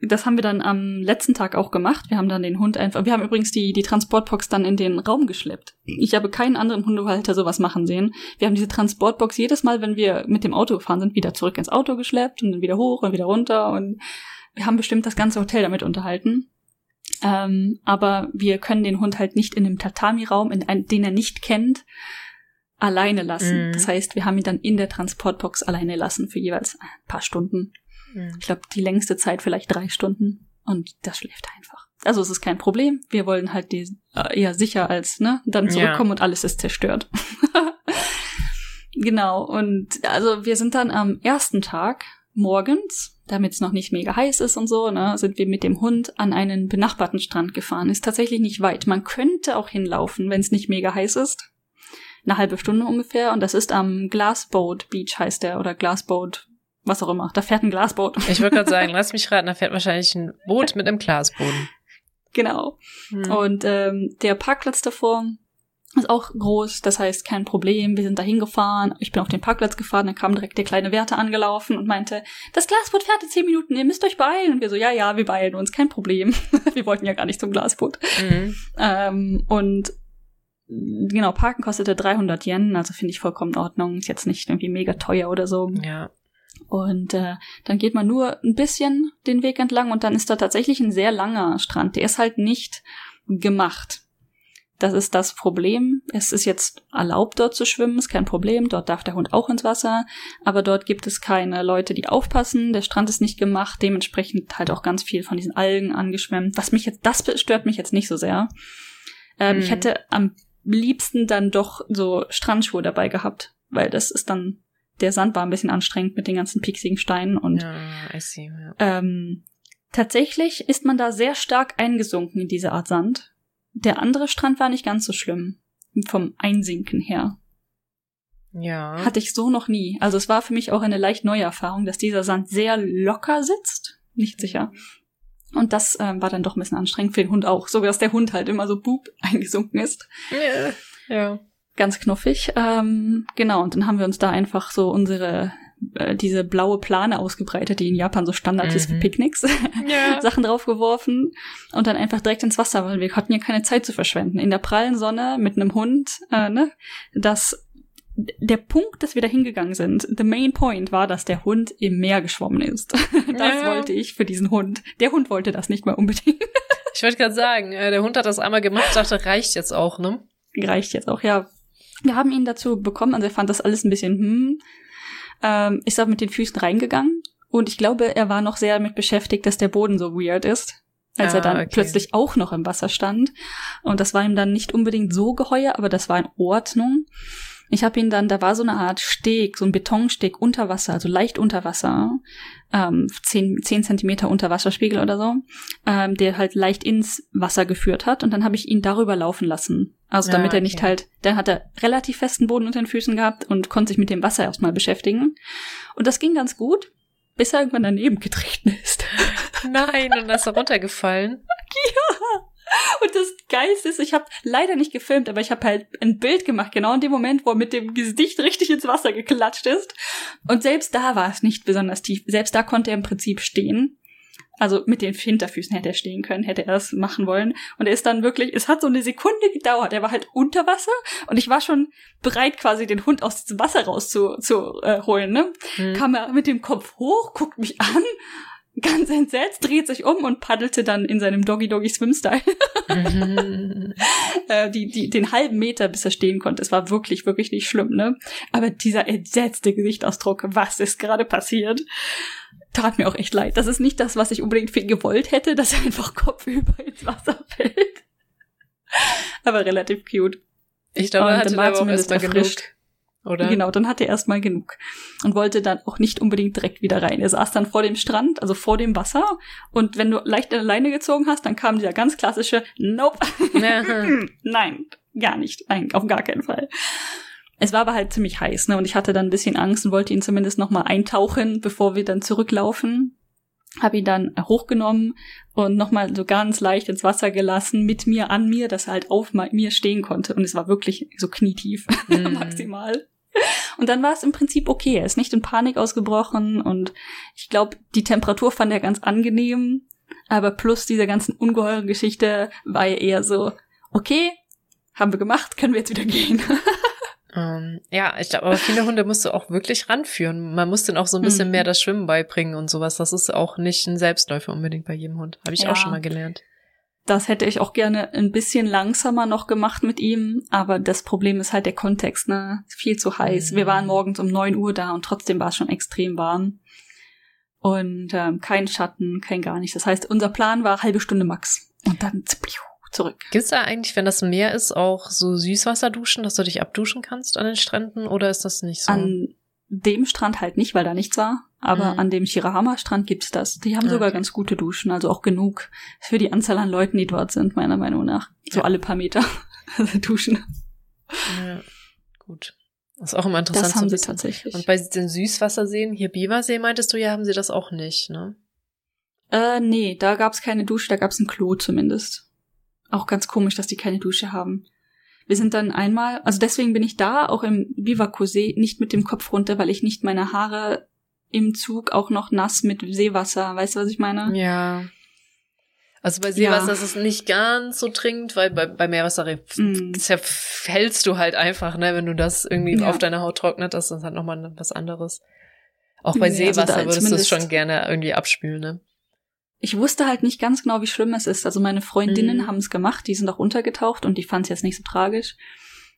Speaker 2: das haben wir dann am letzten Tag auch gemacht. Wir haben dann den Hund einfach, wir haben übrigens die, die Transportbox dann in den Raum geschleppt. Ich habe keinen anderen Hundehalter sowas machen sehen. Wir haben diese Transportbox jedes Mal, wenn wir mit dem Auto gefahren sind, wieder zurück ins Auto geschleppt und dann wieder hoch und wieder runter und wir haben bestimmt das ganze Hotel damit unterhalten. Ähm, aber wir können den Hund halt nicht in einem Tatami-Raum, in einen, den er nicht kennt, alleine lassen. Mhm. Das heißt, wir haben ihn dann in der Transportbox alleine lassen für jeweils ein paar Stunden. Mhm. Ich glaube, die längste Zeit vielleicht drei Stunden. Und das schläft einfach. Also es ist kein Problem. Wir wollen halt die äh, eher sicher als ne dann zurückkommen ja. und alles ist zerstört. genau. Und also wir sind dann am ersten Tag morgens, damit es noch nicht mega heiß ist und so, ne, sind wir mit dem Hund an einen benachbarten Strand gefahren. Ist tatsächlich nicht weit. Man könnte auch hinlaufen, wenn es nicht mega heiß ist. Eine halbe Stunde ungefähr. Und das ist am Glassboat Beach heißt der oder Glassboat, was auch immer. Da fährt ein Glasboot.
Speaker 1: Ich würde gerade sagen, lass mich raten, da fährt wahrscheinlich ein Boot mit einem Glasboden.
Speaker 2: Genau. Hm. Und ähm, der Parkplatz davor ist auch groß, das heißt kein Problem. Wir sind da hingefahren. Ich bin auf den Parkplatz gefahren, dann kam direkt der kleine Wärter angelaufen und meinte, das Glasboot fährt in zehn Minuten, ihr müsst euch beeilen. Und wir so, ja, ja, wir beeilen uns, kein Problem. wir wollten ja gar nicht zum Glasboot. Mhm. Ähm, und genau, Parken kostete 300 Yen, also finde ich vollkommen in Ordnung. Ist jetzt nicht irgendwie mega teuer oder so.
Speaker 1: Ja.
Speaker 2: Und äh, dann geht man nur ein bisschen den Weg entlang und dann ist da tatsächlich ein sehr langer Strand. Der ist halt nicht gemacht. Das ist das Problem. Es ist jetzt erlaubt, dort zu schwimmen, ist kein Problem. Dort darf der Hund auch ins Wasser. Aber dort gibt es keine Leute, die aufpassen. Der Strand ist nicht gemacht. Dementsprechend halt auch ganz viel von diesen Algen angeschwemmt. Was mich jetzt, das stört mich jetzt nicht so sehr. Ähm, hm. Ich hätte am liebsten dann doch so Strandschuhe dabei gehabt, weil das ist dann der Sand war ein bisschen anstrengend mit den ganzen pieksigen Steinen und
Speaker 1: ja, see, ja.
Speaker 2: Ähm, tatsächlich ist man da sehr stark eingesunken in diese Art Sand. Der andere Strand war nicht ganz so schlimm vom Einsinken her.
Speaker 1: Ja.
Speaker 2: Hatte ich so noch nie. Also es war für mich auch eine leicht neue Erfahrung, dass dieser Sand sehr locker sitzt. Nicht sicher. Und das ähm, war dann doch ein bisschen anstrengend für den Hund auch. Sogar, dass der Hund halt immer so boop eingesunken ist.
Speaker 1: Ja. ja
Speaker 2: ganz knuffig. Ähm, genau, und dann haben wir uns da einfach so unsere äh, diese blaue Plane ausgebreitet, die in Japan so Standard mhm. ist für Picknicks, ja. Sachen draufgeworfen und dann einfach direkt ins Wasser, weil wir hatten ja keine Zeit zu verschwenden. In der prallen Sonne mit einem Hund, äh, ne, das der Punkt, dass wir da hingegangen sind, the main point war, dass der Hund im Meer geschwommen ist. das ja. wollte ich für diesen Hund. Der Hund wollte das nicht mehr unbedingt.
Speaker 1: ich wollte gerade sagen, äh, der Hund hat das einmal gemacht, dachte, reicht jetzt auch, ne?
Speaker 2: Reicht jetzt auch, ja. Wir haben ihn dazu bekommen, also er fand das alles ein bisschen, hm, ähm, ist da mit den Füßen reingegangen und ich glaube, er war noch sehr damit beschäftigt, dass der Boden so weird ist, als ah, er dann okay. plötzlich auch noch im Wasser stand. Und das war ihm dann nicht unbedingt so geheuer, aber das war in Ordnung. Ich habe ihn dann, da war so eine Art Steg, so ein Betonsteg unter Wasser, also leicht unter Wasser, ähm, zehn, zehn Zentimeter unter Wasserspiegel oder so, ähm, der halt leicht ins Wasser geführt hat und dann habe ich ihn darüber laufen lassen. Also damit ja, okay. er nicht halt, dann hat er relativ festen Boden unter den Füßen gehabt und konnte sich mit dem Wasser erstmal beschäftigen. Und das ging ganz gut, bis er irgendwann daneben getreten ist.
Speaker 1: Nein, und ist er runtergefallen.
Speaker 2: ja. Und das Geilste ist, ich habe leider nicht gefilmt, aber ich habe halt ein Bild gemacht, genau in dem Moment, wo er mit dem Gesicht richtig ins Wasser geklatscht ist. Und selbst da war es nicht besonders tief. Selbst da konnte er im Prinzip stehen. Also mit den Hinterfüßen hätte er stehen können, hätte er es machen wollen. Und er ist dann wirklich, es hat so eine Sekunde gedauert. Er war halt unter Wasser und ich war schon bereit, quasi den Hund aus diesem Wasser rauszuholen. Zu, äh, holen, ne? Mhm. Kam er mit dem Kopf hoch, guckt mich an ganz entsetzt, dreht sich um und paddelte dann in seinem Doggy Doggy Swim Style äh, die, die, den halben Meter, bis er stehen konnte. Es war wirklich, wirklich nicht schlimm, ne? Aber dieser entsetzte Gesichtsausdruck, was ist gerade passiert, tat mir auch echt leid. Das ist nicht das, was ich unbedingt für ihn gewollt hätte, dass er einfach kopfüber ins Wasser fällt. aber relativ cute.
Speaker 1: Ich glaube, er hatte aber auch erstmal genug.
Speaker 2: Oder? Genau, dann hatte er erstmal genug und wollte dann auch nicht unbedingt direkt wieder rein. Er saß dann vor dem Strand, also vor dem Wasser und wenn du leicht eine Leine gezogen hast, dann kam dieser ganz klassische Nope. Nein, gar nicht. Nein, auf gar keinen Fall. Es war aber halt ziemlich heiß, ne? Und ich hatte dann ein bisschen Angst und wollte ihn zumindest noch mal eintauchen, bevor wir dann zurücklaufen. Habe ihn dann hochgenommen und nochmal so ganz leicht ins Wasser gelassen, mit mir an mir, dass er halt auf mir stehen konnte. Und es war wirklich so knietief, mm. maximal. Und dann war es im Prinzip okay. Er ist nicht in Panik ausgebrochen und ich glaube, die Temperatur fand er ganz angenehm. Aber plus dieser ganzen ungeheuren Geschichte war er eher so, okay, haben wir gemacht, können wir jetzt wieder gehen.
Speaker 1: ähm, ja, ich glaube, aber viele Hunde musst du auch wirklich ranführen. Man muss denen auch so ein bisschen mhm. mehr das Schwimmen beibringen und sowas. Das ist auch nicht ein Selbstläufer unbedingt bei jedem Hund. Habe ich ja. auch schon mal gelernt.
Speaker 2: Das hätte ich auch gerne ein bisschen langsamer noch gemacht mit ihm, aber das Problem ist halt der Kontext, ne? Viel zu heiß. Mhm. Wir waren morgens um neun Uhr da und trotzdem war es schon extrem warm. Und ähm, kein Schatten, kein gar nichts. Das heißt, unser Plan war halbe Stunde max. Und dann zurück.
Speaker 1: Gibt's da eigentlich, wenn das Meer ist, auch so Süßwasserduschen, dass du dich abduschen kannst an den Stränden oder ist das nicht so?
Speaker 2: An dem Strand halt nicht, weil da nichts war. Aber mhm. an dem Shirahama-Strand gibt's das. Die haben sogar ganz gute Duschen, also auch genug für die Anzahl an Leuten, die dort sind, meiner Meinung nach. So ja. alle paar Meter duschen.
Speaker 1: Ja. Gut. Das ist auch immer interessant.
Speaker 2: Das haben sie tatsächlich.
Speaker 1: Und bei den Süßwasserseen, hier Bibersee, meintest du ja, haben sie das auch nicht, ne?
Speaker 2: Äh, nee, da gab's keine Dusche, da gab's ein Klo zumindest. Auch ganz komisch, dass die keine Dusche haben. Wir sind dann einmal, also deswegen bin ich da, auch im Bivakusee, nicht mit dem Kopf runter, weil ich nicht meine Haare im Zug auch noch nass mit Seewasser, weißt du, was ich meine?
Speaker 1: Ja. Also bei Seewasser ja. ist es nicht ganz so dringend, weil bei, bei Meerwasser mm. zerfällst du halt einfach, ne, wenn du das irgendwie ja. auf deiner Haut trocknet, das ist halt nochmal was anderes. Auch bei nee, also Seewasser also würdest du es schon gerne irgendwie abspülen, ne?
Speaker 2: Ich wusste halt nicht ganz genau, wie schlimm es ist. Also meine Freundinnen mm. haben es gemacht, die sind auch untergetaucht und die fanden es jetzt nicht so tragisch.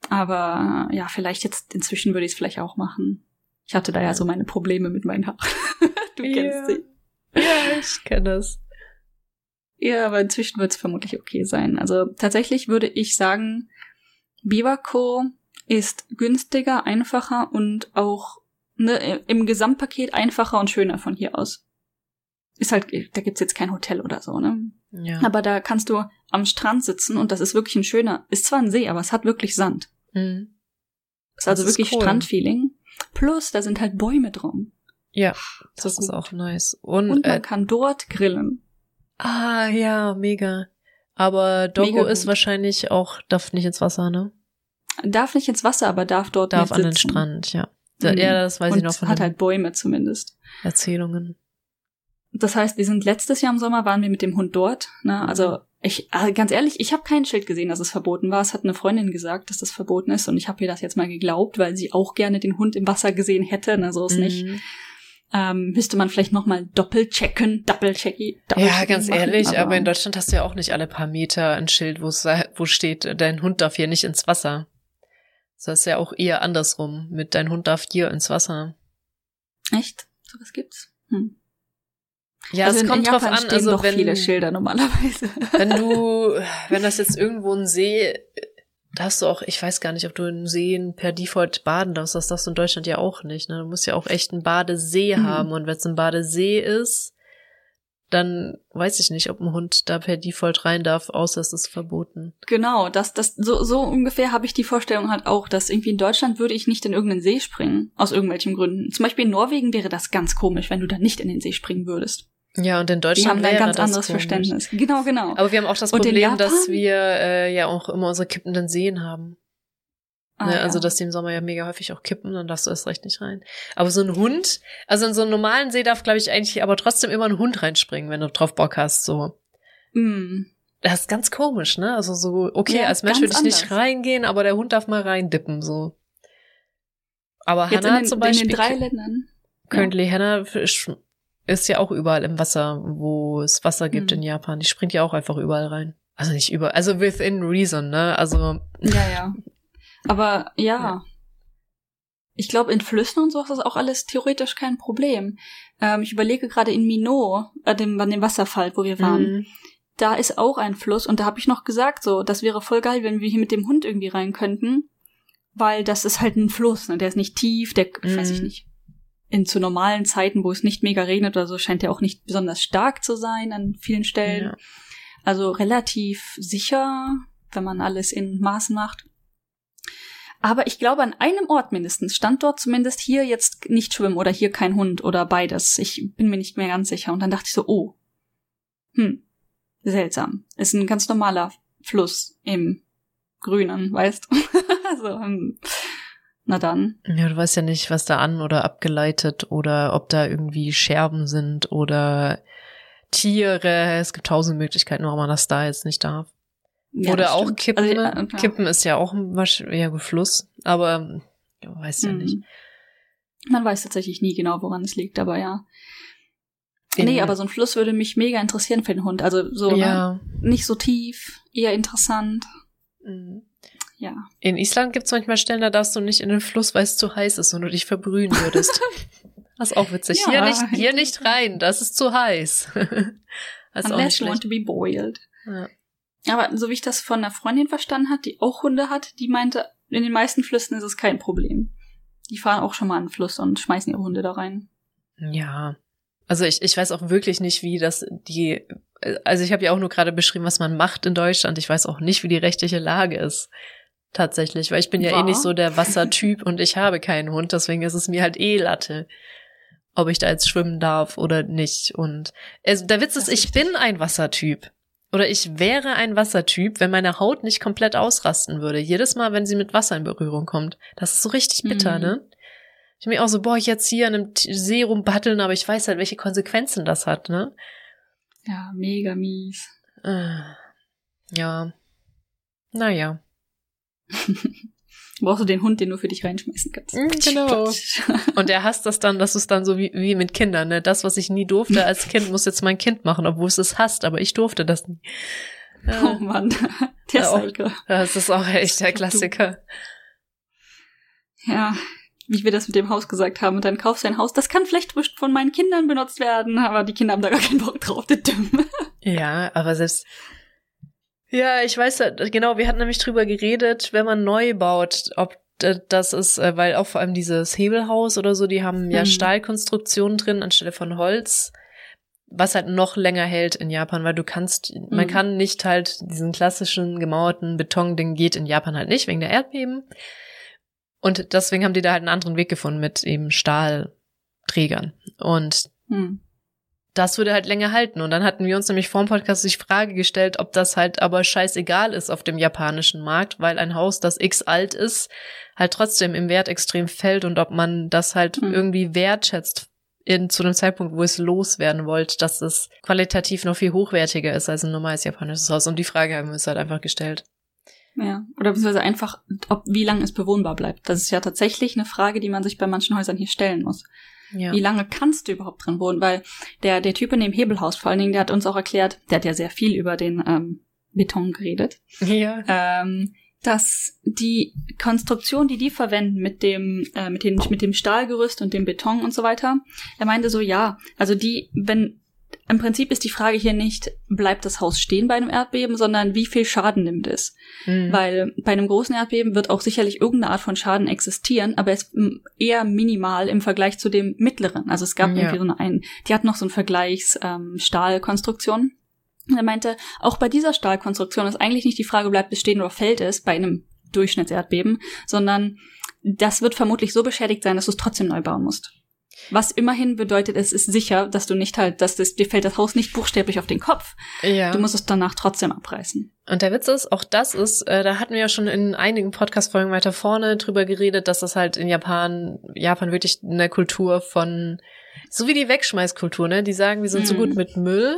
Speaker 2: Aber ja, vielleicht jetzt inzwischen würde ich es vielleicht auch machen. Ich hatte da ja so meine Probleme mit meinen Haaren. du kennst sie.
Speaker 1: Ja, ich kenne es.
Speaker 2: Ja, aber inzwischen wird es vermutlich okay sein. Also tatsächlich würde ich sagen, Biwako ist günstiger, einfacher und auch ne, im Gesamtpaket einfacher und schöner von hier aus. Ist halt, da gibt's jetzt kein Hotel oder so, ne? Ja. Aber da kannst du am Strand sitzen und das ist wirklich ein schöner, ist zwar ein See, aber es hat wirklich Sand. Mhm. Ist also ist wirklich cool. Strandfeeling. Plus, da sind halt Bäume drum.
Speaker 1: Ja, das, das ist, auch nice.
Speaker 2: Und, und man äh, kann dort grillen.
Speaker 1: Ah, ja, mega. Aber Doggo ist wahrscheinlich auch, darf nicht ins Wasser, ne?
Speaker 2: Darf nicht ins Wasser, aber darf dort
Speaker 1: Darf an den Strand, ja. Da, mhm. Ja, das weiß
Speaker 2: Und
Speaker 1: ich noch von
Speaker 2: hat halt Bäume zumindest.
Speaker 1: Erzählungen.
Speaker 2: Das heißt, wir sind letztes Jahr im Sommer, waren wir mit dem Hund dort. Ne? Also ich, also ganz ehrlich, ich habe kein Schild gesehen, dass es verboten war. Es hat eine Freundin gesagt, dass das verboten ist. Und ich habe ihr das jetzt mal geglaubt, weil sie auch gerne den Hund im Wasser gesehen hätte. Ne? So ist mhm. nicht ähm, müsste man vielleicht nochmal doppelchecken, doppelchecki.
Speaker 1: Ja, ganz machen, ehrlich, aber, aber, in Deutschland hast du ja auch nicht alle paar Meter ein Schild, wo steht, dein Hund darf hier nicht ins Wasser. Das ist ja auch eher andersrum, mit dein Hund darf hier ins Wasser.
Speaker 2: Echt? So was gibt's? Hm.
Speaker 1: Ja, also es kommt drauf an, also wenn
Speaker 2: viele Schilder normalerweise.
Speaker 1: Wenn du, wenn das jetzt irgendwo ein See da hast du auch, ich weiß gar nicht, ob du in Seen per Default baden darfst. Das darfst du in Deutschland ja auch nicht. Ne? Du musst ja auch echt einen Badesee mhm. haben. Und wenn es ein Badesee ist, dann weiß ich nicht, ob ein Hund da per Default rein darf, außer es ist verboten.
Speaker 2: Genau, das, das, so, so ungefähr habe ich die Vorstellung halt auch, dass irgendwie in Deutschland würde ich nicht in irgendeinen See springen, aus irgendwelchen Gründen. Zum Beispiel in Norwegen wäre das ganz komisch, wenn du da nicht in den See springen würdest.
Speaker 1: Ja, und in Deutschland
Speaker 2: haben ein ganz anderes komisch. Verständnis. Genau, genau.
Speaker 1: Aber wir haben auch das und Problem, dass wir äh, ja auch immer unsere kippenden Seen haben. Ah, ne? Also, dass die im Sommer ja mega häufig auch kippen, dann darfst du erst recht nicht rein. Aber so ein Hund, also in so einem normalen See darf, glaube ich, eigentlich aber trotzdem immer ein Hund reinspringen, wenn du drauf Bock hast, so.
Speaker 2: Mm.
Speaker 1: Das ist ganz komisch, ne? Also so, okay, ja, als Mensch würde ich anders. nicht reingehen, aber der Hund darf mal reindippen, so. Aber Jetzt Hannah den, zum Beispiel.
Speaker 2: In den drei Ländern.
Speaker 1: Currently ja. Hannah ist ja auch überall im Wasser, wo es Wasser gibt mhm. in Japan. Die springt ja auch einfach überall rein. Also nicht überall, also within reason, ne? Also.
Speaker 2: Ja, ja. Aber ja. ja. Ich glaube, in Flüssen und so ist das auch alles theoretisch kein Problem. Ähm, ich überlege gerade in Minot, äh, dem, an dem Wasserfall, wo wir waren. Mhm. Da ist auch ein Fluss und da habe ich noch gesagt, so, das wäre voll geil, wenn wir hier mit dem Hund irgendwie rein könnten. Weil das ist halt ein Fluss, ne? Der ist nicht tief, der, mhm. weiß ich mhm. nicht, in zu normalen Zeiten, wo es nicht mega regnet oder so, scheint er auch nicht besonders stark zu sein an vielen Stellen. Ja. Also relativ sicher, wenn man alles in Maßen macht. Aber ich glaube, an einem Ort mindestens stand dort zumindest hier jetzt nicht schwimmen oder hier kein Hund oder beides. Ich bin mir nicht mehr ganz sicher. Und dann dachte ich so, oh, hm, seltsam. Ist ein ganz normaler Fluss im Grünen, weißt du? also, hm. Na dann.
Speaker 1: Ja, du weißt ja nicht, was da an oder abgeleitet oder ob da irgendwie Scherben sind oder Tiere. Es gibt tausend Möglichkeiten, warum man das da jetzt nicht darf. Ja, oder auch stimmt. Kippen. Also, ja, Kippen ist ja auch ein ja, Fluss, aber ja, weiß ja mhm. nicht.
Speaker 2: Man weiß tatsächlich nie genau, woran es liegt, aber ja. In nee, aber so ein Fluss würde mich mega interessieren für den Hund. Also so ja. ne? nicht so tief, eher interessant. Mhm ja.
Speaker 1: In Island gibt es manchmal Stellen, da darfst du nicht in den Fluss, weil es zu heiß ist und du dich verbrühen würdest. das ist auch witzig. Ja, hier nicht, hier nicht rein, das ist zu heiß.
Speaker 2: das ist Unless you want to be boiled. Ja. Aber so wie ich das von einer Freundin verstanden hat, die auch Hunde hat, die meinte, in den meisten Flüssen ist es kein Problem. Die fahren auch schon mal an den Fluss und schmeißen ihre Hunde da rein.
Speaker 1: Ja. Also ich, ich weiß auch wirklich nicht, wie das die, also ich habe ja auch nur gerade beschrieben, was man macht in Deutschland. Ich weiß auch nicht, wie die rechtliche Lage ist. Tatsächlich, weil ich bin ja War? eh nicht so der Wassertyp und ich habe keinen Hund, deswegen ist es mir halt eh Latte, ob ich da jetzt schwimmen darf oder nicht. Und also, der Witz ist, ich bin ein Wassertyp. Oder ich wäre ein Wassertyp, wenn meine Haut nicht komplett ausrasten würde. Jedes Mal, wenn sie mit Wasser in Berührung kommt. Das ist so richtig bitter, mhm. ne? Ich bin mir auch so, boah, ich jetzt hier an einem See rumbatteln, aber ich weiß halt, welche Konsequenzen das hat, ne?
Speaker 2: Ja, mega mies.
Speaker 1: Äh, ja. Naja.
Speaker 2: Brauchst du den Hund, den du für dich reinschmeißen kannst.
Speaker 1: Mm, genau. Und er hasst das dann, das ist dann so wie, wie mit Kindern, ne? Das, was ich nie durfte als Kind, muss jetzt mein Kind machen, obwohl es es hasst, aber ich durfte das nie.
Speaker 2: Oh Mann, der
Speaker 1: ja, Psycho. Das ist auch echt der Klassiker.
Speaker 2: Ja, wie wir das mit dem Haus gesagt haben, und dann kaufst du ein Haus, das kann vielleicht von meinen Kindern benutzt werden, aber die Kinder haben da gar keinen Bock drauf, das.
Speaker 1: Ja, aber selbst, ja, ich weiß, genau, wir hatten nämlich drüber geredet, wenn man neu baut, ob das ist, äh, weil auch vor allem dieses Hebelhaus oder so, die haben ja mhm. Stahlkonstruktionen drin anstelle von Holz, was halt noch länger hält in Japan, weil du kannst, mhm. man kann nicht halt diesen klassischen gemauerten Betonding geht in Japan halt nicht, wegen der Erdbeben. Und deswegen haben die da halt einen anderen Weg gefunden mit eben Stahlträgern. Und mhm das würde halt länger halten. Und dann hatten wir uns nämlich vor dem Podcast die Frage gestellt, ob das halt aber scheißegal ist auf dem japanischen Markt, weil ein Haus, das x alt ist, halt trotzdem im Wert extrem fällt und ob man das halt mhm. irgendwie wertschätzt in, zu dem Zeitpunkt, wo es loswerden wollt, dass es qualitativ noch viel hochwertiger ist als ein normales japanisches Haus. Und die Frage haben wir uns halt einfach gestellt.
Speaker 2: Ja, oder beziehungsweise einfach, ob, wie lange es bewohnbar bleibt. Das ist ja tatsächlich eine Frage, die man sich bei manchen Häusern hier stellen muss. Ja. Wie lange kannst du überhaupt drin wohnen? Weil der, der Typ in dem Hebelhaus vor allen Dingen, der hat uns auch erklärt, der hat ja sehr viel über den ähm, Beton geredet.
Speaker 1: Ja.
Speaker 2: Ähm, dass die Konstruktion, die die verwenden mit dem äh, mit dem mit dem Stahlgerüst und dem Beton und so weiter, er meinte so ja, also die wenn im Prinzip ist die Frage hier nicht, bleibt das Haus stehen bei einem Erdbeben, sondern wie viel Schaden nimmt es? Mhm. Weil bei einem großen Erdbeben wird auch sicherlich irgendeine Art von Schaden existieren, aber es ist eher minimal im Vergleich zu dem mittleren. Also es gab ja. irgendwie so einen, die hat noch so einen Vergleichs ähm, Stahlkonstruktion. Er meinte, auch bei dieser Stahlkonstruktion ist eigentlich nicht die Frage, bleibt es stehen oder fällt es bei einem Durchschnittserdbeben, sondern das wird vermutlich so beschädigt sein, dass du es trotzdem neu bauen musst. Was immerhin bedeutet, es ist sicher, dass du nicht halt, dass das, dir fällt das Haus nicht buchstäblich auf den Kopf. Ja. Du musst es danach trotzdem abreißen.
Speaker 1: Und der Witz ist, auch das ist, äh, da hatten wir ja schon in einigen Podcast-Folgen weiter vorne drüber geredet, dass das halt in Japan, Japan wirklich eine Kultur von, so wie die Wegschmeißkultur, ne? Die sagen, wir sind hm. so gut mit Müll,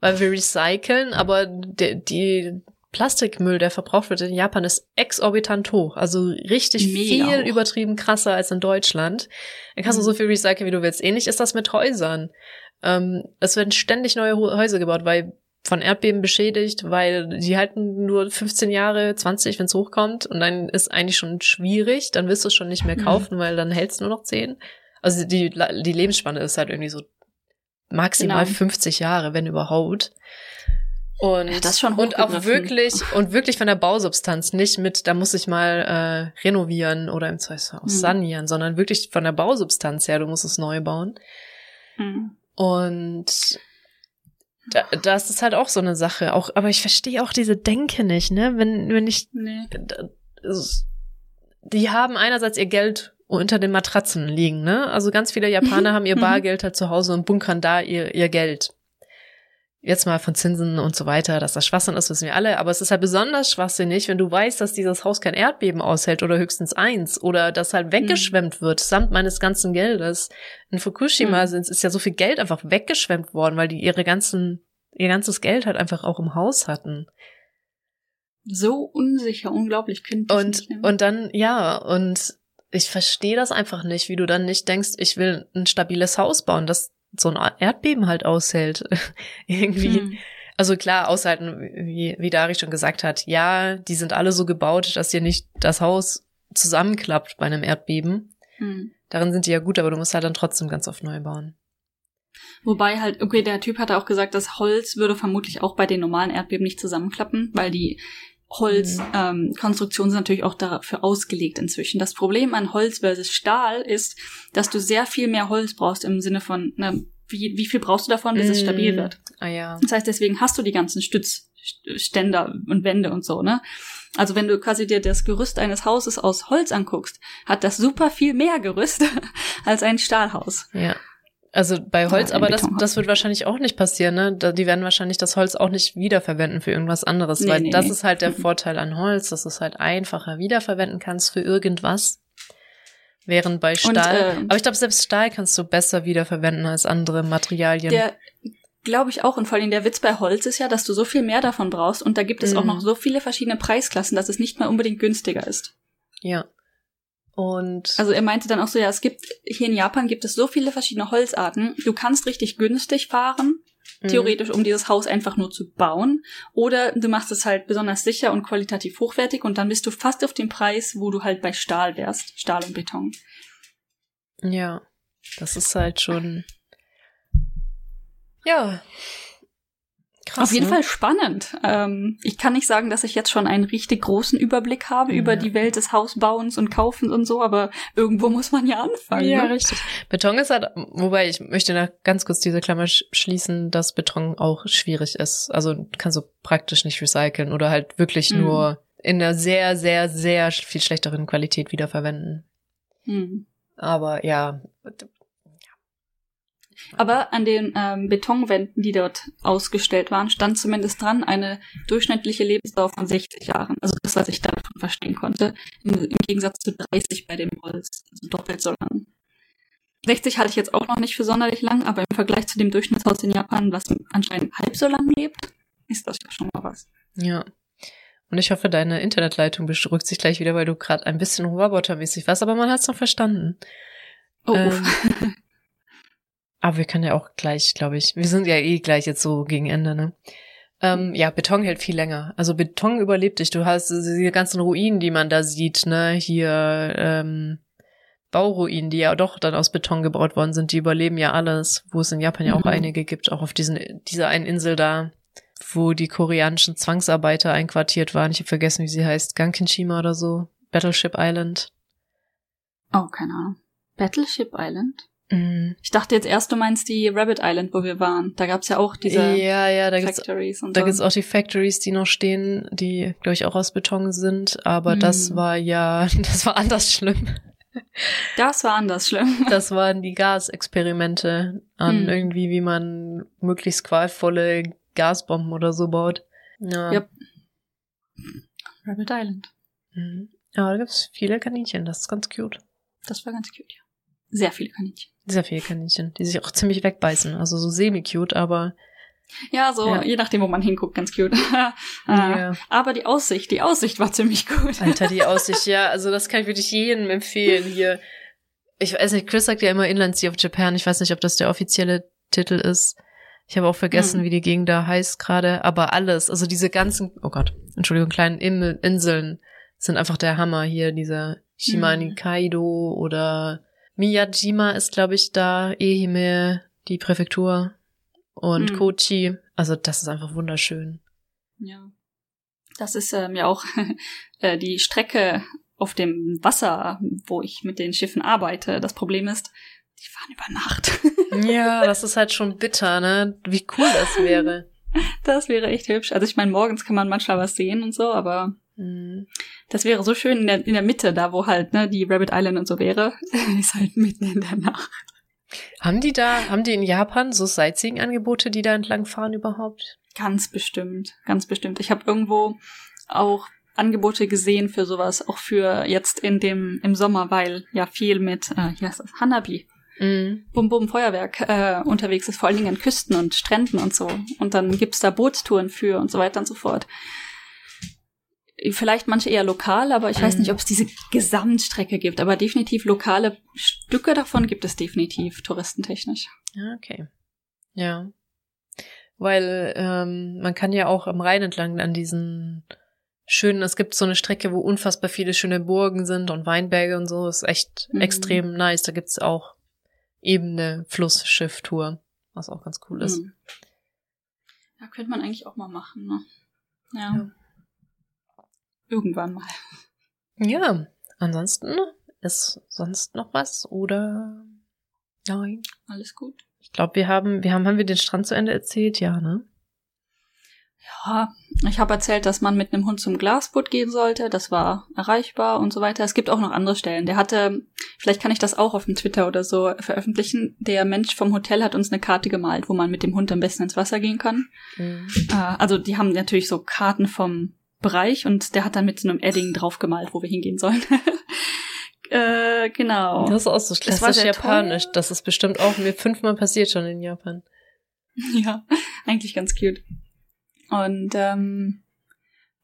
Speaker 1: weil wir recyceln, aber die, die Plastikmüll, der verbraucht wird in Japan, ist exorbitant hoch. Also richtig Mega viel hoch. übertrieben krasser als in Deutschland. Dann kannst mhm. du so viel recyceln, wie du willst. Ähnlich ist das mit Häusern. Ähm, es werden ständig neue Häuser gebaut, weil von Erdbeben beschädigt, weil die halten nur 15 Jahre, 20, wenn es hochkommt. Und dann ist eigentlich schon schwierig. Dann wirst du es schon nicht mehr mhm. kaufen, mhm. weil dann hältst du nur noch 10. Also die, die Lebensspanne ist halt irgendwie so maximal genau. 50 Jahre, wenn überhaupt. Und, ja, das schon und auch wirklich und wirklich von der Bausubstanz, nicht mit, da muss ich mal äh, renovieren oder im Zweifel auch mhm. sanieren, sondern wirklich von der Bausubstanz her, du musst es neu bauen. Mhm. Und da, das ist halt auch so eine Sache. Auch, aber ich verstehe auch diese Denke nicht, ne? Wenn, wenn ich. Nee. Die haben einerseits ihr Geld unter den Matratzen liegen, ne? Also ganz viele Japaner haben ihr mhm. Bargeld halt zu Hause und bunkern da ihr, ihr Geld jetzt mal von Zinsen und so weiter, dass das Schwachsinn ist, wissen wir alle, aber es ist halt besonders schwachsinnig, wenn du weißt, dass dieses Haus kein Erdbeben aushält oder höchstens eins oder das halt weggeschwemmt mhm. wird, samt meines ganzen Geldes. In Fukushima mhm. ist ja so viel Geld einfach weggeschwemmt worden, weil die ihre ganzen, ihr ganzes Geld halt einfach auch im Haus hatten.
Speaker 2: So unsicher, unglaublich kind.
Speaker 1: Und, und dann, ja, und ich verstehe das einfach nicht, wie du dann nicht denkst, ich will ein stabiles Haus bauen. Das, so ein Erdbeben halt aushält. Irgendwie. Hm. Also klar, aushalten, wie, wie Dari schon gesagt hat, ja, die sind alle so gebaut, dass dir nicht das Haus zusammenklappt bei einem Erdbeben. Hm. Darin sind die ja gut, aber du musst halt dann trotzdem ganz oft neu bauen.
Speaker 2: Wobei halt, okay, der Typ hatte auch gesagt, das Holz würde vermutlich auch bei den normalen Erdbeben nicht zusammenklappen, weil die Holzkonstruktionen mhm. ähm, sind natürlich auch dafür ausgelegt inzwischen. Das Problem an Holz versus Stahl ist, dass du sehr viel mehr Holz brauchst im Sinne von, ne, wie, wie viel brauchst du davon, bis mm. es stabil mhm. wird.
Speaker 1: Ah, ja.
Speaker 2: Das heißt, deswegen hast du die ganzen Stützständer und Wände und so, ne? Also wenn du quasi dir das Gerüst eines Hauses aus Holz anguckst, hat das super viel mehr Gerüst als ein Stahlhaus.
Speaker 1: Ja. Also bei Holz, aber das, das wird wahrscheinlich auch nicht passieren, ne? Die werden wahrscheinlich das Holz auch nicht wiederverwenden für irgendwas anderes, nee, weil nee, das nee. ist halt der Vorteil an Holz, dass du es halt einfacher wiederverwenden kannst für irgendwas. Während bei Stahl, Und, äh, aber ich glaube, selbst Stahl kannst du besser wiederverwenden als andere Materialien.
Speaker 2: Der, glaube ich auch. Und vor allem der Witz bei Holz ist ja, dass du so viel mehr davon brauchst. Und da gibt es mhm. auch noch so viele verschiedene Preisklassen, dass es nicht mal unbedingt günstiger ist.
Speaker 1: Ja. Und
Speaker 2: also er meinte dann auch so, ja, es gibt hier in Japan gibt es so viele verschiedene Holzarten. Du kannst richtig günstig fahren, mhm. theoretisch, um dieses Haus einfach nur zu bauen, oder du machst es halt besonders sicher und qualitativ hochwertig und dann bist du fast auf dem Preis, wo du halt bei Stahl wärst, Stahl und Beton.
Speaker 1: Ja, das ist halt schon ja,
Speaker 2: Krass, Auf jeden ne? Fall spannend. Ähm, ich kann nicht sagen, dass ich jetzt schon einen richtig großen Überblick habe ja. über die Welt des Hausbauens und Kaufens und so, aber irgendwo muss man ja anfangen.
Speaker 1: Ja,
Speaker 2: ne?
Speaker 1: richtig. Beton ist halt, wobei ich möchte noch ganz kurz diese Klammer schließen, dass Beton auch schwierig ist. Also kannst du praktisch nicht recyceln oder halt wirklich mhm. nur in einer sehr, sehr, sehr viel schlechteren Qualität wiederverwenden. Mhm. Aber ja,
Speaker 2: aber an den ähm, Betonwänden, die dort ausgestellt waren, stand zumindest dran eine durchschnittliche Lebensdauer von 60 Jahren. Also das, was ich davon verstehen konnte. Im, im Gegensatz zu 30 bei dem Holz. Also doppelt so lang. 60 halte ich jetzt auch noch nicht für sonderlich lang, aber im Vergleich zu dem Durchschnittshaus in Japan, was anscheinend halb so lang lebt, ist das ja schon mal was.
Speaker 1: Ja. Und ich hoffe, deine Internetleitung beruhigt sich gleich wieder, weil du gerade ein bisschen robotermäßig warst, aber man hat es noch verstanden. Oh. Ähm, Aber wir können ja auch gleich, glaube ich, wir sind ja eh gleich jetzt so gegen Ende, ne? Ähm, ja, Beton hält viel länger. Also Beton überlebt dich. Du hast diese ganzen Ruinen, die man da sieht, ne? Hier ähm, Bauruinen, die ja doch dann aus Beton gebaut worden sind, die überleben ja alles, wo es in Japan ja auch mhm. einige gibt, auch auf diesen dieser einen Insel da, wo die koreanischen Zwangsarbeiter einquartiert waren. Ich habe vergessen, wie sie heißt, Gankinshima oder so, Battleship Island.
Speaker 2: Oh, keine Ahnung. Battleship Island? Mhm. Ich dachte jetzt erst, du meinst die Rabbit Island, wo wir waren. Da gab's ja auch diese
Speaker 1: ja, ja, da Factories. Gibt's, und da so. gibt's auch die Factories, die noch stehen, die, glaube ich, auch aus Beton sind. Aber mhm. das war ja, das war anders schlimm.
Speaker 2: Das war anders schlimm.
Speaker 1: Das waren die Gasexperimente an mhm. irgendwie, wie man möglichst qualvolle Gasbomben oder so baut. Ja. Yep.
Speaker 2: Rabbit Island.
Speaker 1: Mhm. Ja, da gibt's viele Kaninchen. Das ist ganz cute.
Speaker 2: Das war ganz cute, ja. Sehr viele Kaninchen.
Speaker 1: Sehr viele Kaninchen, die sich auch ziemlich wegbeißen. Also so semi-cute, aber.
Speaker 2: Ja, so, ja. je nachdem, wo man hinguckt, ganz cute. ja. Aber die Aussicht, die Aussicht war ziemlich gut.
Speaker 1: Alter, die Aussicht, ja, also das kann ich wirklich jedem empfehlen hier. Ich weiß nicht, Chris sagt ja immer Inland Sea of Japan. Ich weiß nicht, ob das der offizielle Titel ist. Ich habe auch vergessen, hm. wie die Gegend da heißt gerade. Aber alles, also diese ganzen, oh Gott, Entschuldigung, kleinen Inseln sind einfach der Hammer hier. Dieser Shimani Kaido oder Miyajima ist, glaube ich, da, Ehime, die Präfektur und mhm. Kochi. Also das ist einfach wunderschön.
Speaker 2: Ja. Das ist ähm, ja auch äh, die Strecke auf dem Wasser, wo ich mit den Schiffen arbeite. Das Problem ist, die fahren über Nacht.
Speaker 1: ja, das ist halt schon bitter, ne? Wie cool das wäre.
Speaker 2: Das wäre echt hübsch. Also ich meine, morgens kann man manchmal was sehen und so, aber. Das wäre so schön in der, in der Mitte, da wo halt ne, die Rabbit Island und so wäre. ist halt mitten in der Nacht.
Speaker 1: Haben die da, haben die in Japan so Sightseeing-Angebote, die da entlang fahren überhaupt?
Speaker 2: Ganz bestimmt, ganz bestimmt. Ich habe irgendwo auch Angebote gesehen für sowas, auch für jetzt in dem im Sommer, weil ja viel mit, äh, hier heißt das, Hanabi. Mhm. Bum Bum Feuerwerk äh, unterwegs ist, vor allen Dingen an Küsten und Stränden und so. Und dann gibt's da Bootstouren für und so weiter und so fort vielleicht manche eher lokal, aber ich weiß nicht, mhm. ob es diese Gesamtstrecke gibt. Aber definitiv lokale Stücke davon gibt es definitiv, touristentechnisch.
Speaker 1: Ja, okay. Ja. Weil ähm, man kann ja auch am Rhein entlang an diesen schönen, es gibt so eine Strecke, wo unfassbar viele schöne Burgen sind und Weinberge und so. Ist echt mhm. extrem nice. Da gibt's auch eben eine Flussschifftour, was auch ganz cool ist. Mhm.
Speaker 2: Ja, könnte man eigentlich auch mal machen, ne? ja. ja. Irgendwann mal.
Speaker 1: Ja, ansonsten ist sonst noch was oder nein?
Speaker 2: Alles gut.
Speaker 1: Ich glaube, wir haben, wir haben, haben wir den Strand zu Ende erzählt, ja, ne?
Speaker 2: Ja, ich habe erzählt, dass man mit einem Hund zum Glasboot gehen sollte. Das war erreichbar und so weiter. Es gibt auch noch andere Stellen. Der hatte, vielleicht kann ich das auch auf dem Twitter oder so veröffentlichen. Der Mensch vom Hotel hat uns eine Karte gemalt, wo man mit dem Hund am besten ins Wasser gehen kann. Mhm. Äh, also die haben natürlich so Karten vom Bereich und der hat dann mit so einem Edding drauf gemalt, wo wir hingehen sollen. äh, genau.
Speaker 1: Das ist auch so klassisch japanisch. Toll. Das ist bestimmt auch mir fünfmal passiert schon in Japan.
Speaker 2: Ja, eigentlich ganz cute. Und ähm,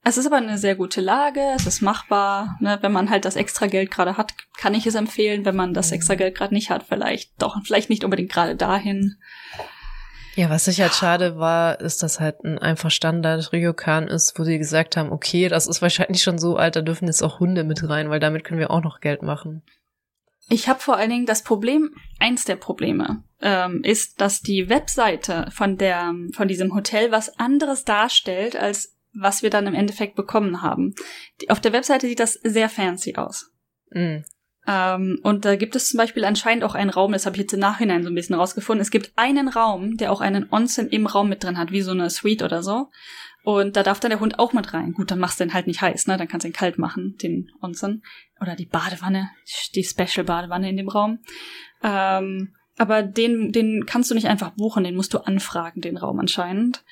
Speaker 2: es ist aber eine sehr gute Lage, es ist machbar. Ne? Wenn man halt das extra Geld gerade hat, kann ich es empfehlen. Wenn man das mhm. extra Geld gerade nicht hat, vielleicht doch, vielleicht nicht unbedingt gerade dahin.
Speaker 1: Ja, was ich halt schade war, ist, dass halt ein einfach Standard Ryokan ist, wo sie gesagt haben, okay, das ist wahrscheinlich schon so alt, da dürfen jetzt auch Hunde mit rein, weil damit können wir auch noch Geld machen.
Speaker 2: Ich habe vor allen Dingen das Problem, eins der Probleme, ähm, ist, dass die Webseite von der, von diesem Hotel was anderes darstellt, als was wir dann im Endeffekt bekommen haben. Die, auf der Webseite sieht das sehr fancy aus. Mm. Ähm, und da gibt es zum Beispiel anscheinend auch einen Raum, das habe ich jetzt im Nachhinein so ein bisschen rausgefunden. Es gibt einen Raum, der auch einen Onsen im Raum mit drin hat, wie so eine Suite oder so. Und da darf dann der Hund auch mit rein. Gut, dann machst du den halt nicht heiß, ne? Dann kannst du ihn kalt machen, den Onsen. Oder die Badewanne, die Special-Badewanne in dem Raum. Ähm, aber den, den kannst du nicht einfach buchen, den musst du anfragen, den Raum anscheinend.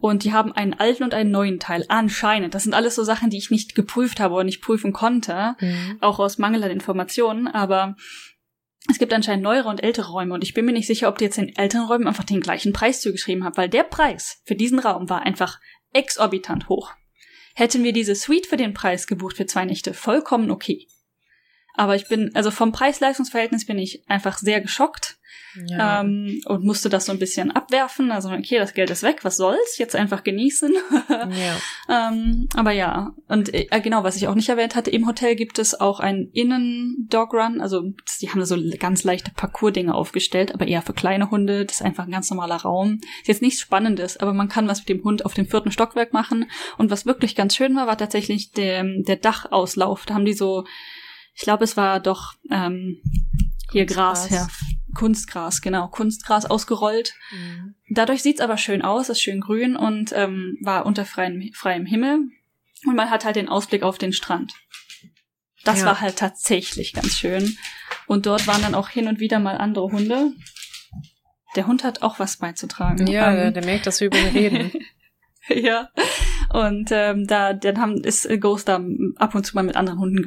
Speaker 2: Und die haben einen alten und einen neuen Teil, anscheinend. Das sind alles so Sachen, die ich nicht geprüft habe oder nicht prüfen konnte, mhm. auch aus Mangel an Informationen. Aber es gibt anscheinend neuere und ältere Räume und ich bin mir nicht sicher, ob die jetzt den älteren Räumen einfach den gleichen Preis zugeschrieben haben, weil der Preis für diesen Raum war einfach exorbitant hoch. Hätten wir diese Suite für den Preis gebucht für zwei Nächte, vollkommen okay. Aber ich bin, also vom Preis-Leistungs-Verhältnis bin ich einfach sehr geschockt ja. ähm, und musste das so ein bisschen abwerfen. Also, okay, das Geld ist weg, was soll's? Jetzt einfach genießen. ja. ähm, aber ja, und äh, genau, was ich auch nicht erwähnt hatte, im Hotel gibt es auch einen Innen-Dog-Run. Also, die haben so ganz leichte Parcours-Dinge aufgestellt, aber eher für kleine Hunde. Das ist einfach ein ganz normaler Raum. Ist jetzt nichts Spannendes, aber man kann was mit dem Hund auf dem vierten Stockwerk machen. Und was wirklich ganz schön war, war tatsächlich der, der Dachauslauf. Da haben die so ich glaube, es war doch ähm, hier Gras, ja. Kunstgras, genau, Kunstgras ausgerollt. Mhm. Dadurch sieht's aber schön aus, ist schön grün und ähm, war unter freiem, freiem Himmel. Und man hat halt den Ausblick auf den Strand. Das ja. war halt tatsächlich ganz schön. Und dort waren dann auch hin und wieder mal andere Hunde. Der Hund hat auch was beizutragen.
Speaker 1: Ja, ähm, der merkt, dass wir über ihn reden.
Speaker 2: ja. Und ähm, da dann haben ist Ghost da ab und zu mal mit anderen Hunden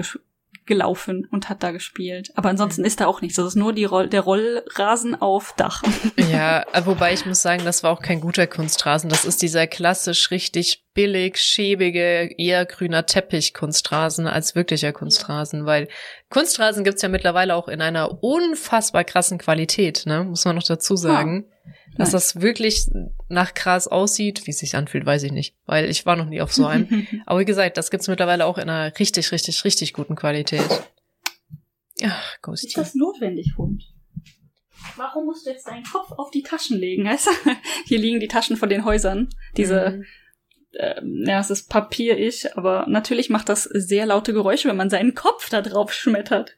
Speaker 2: gelaufen und hat da gespielt. Aber ansonsten ist da auch nichts. Das ist nur die Roll der Rollrasen auf Dach.
Speaker 1: Ja, wobei ich muss sagen, das war auch kein guter Kunstrasen. Das ist dieser klassisch richtig billig, schäbige, eher grüner Teppich Kunstrasen als wirklicher Kunstrasen, weil Kunstrasen gibt's ja mittlerweile auch in einer unfassbar krassen Qualität, ne? Muss man noch dazu sagen. Ja. Dass nice. das wirklich nach Gras aussieht, wie es sich anfühlt, weiß ich nicht, weil ich war noch nie auf so einem. Aber wie gesagt, das gibt's mittlerweile auch in einer richtig, richtig, richtig guten Qualität.
Speaker 2: Ach, Ghosty. Ist das notwendig, Hund? Warum musst du jetzt deinen Kopf auf die Taschen legen? Weißt du? Hier liegen die Taschen von den Häusern. Diese, mhm. äh, ja, es ist Papier ich, aber natürlich macht das sehr laute Geräusche, wenn man seinen Kopf da drauf schmettert.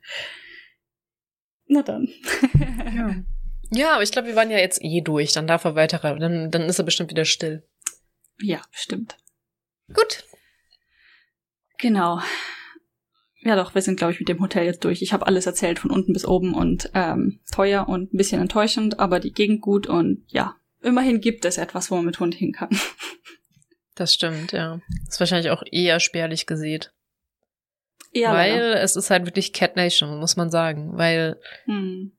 Speaker 2: Na dann.
Speaker 1: ja. Ja, aber ich glaube, wir waren ja jetzt eh durch. Dann darf er weiter. Dann, dann ist er bestimmt wieder still.
Speaker 2: Ja, bestimmt.
Speaker 1: Gut.
Speaker 2: Genau. Ja doch, wir sind, glaube ich, mit dem Hotel jetzt durch. Ich habe alles erzählt von unten bis oben und ähm, teuer und ein bisschen enttäuschend, aber die Gegend gut und ja, immerhin gibt es etwas, wo man mit Hund hin kann.
Speaker 1: Das stimmt, ja. Ist wahrscheinlich auch eher spärlich gesät. Ja, weil leider. es ist halt wirklich Cat Nation, muss man sagen. Weil hm.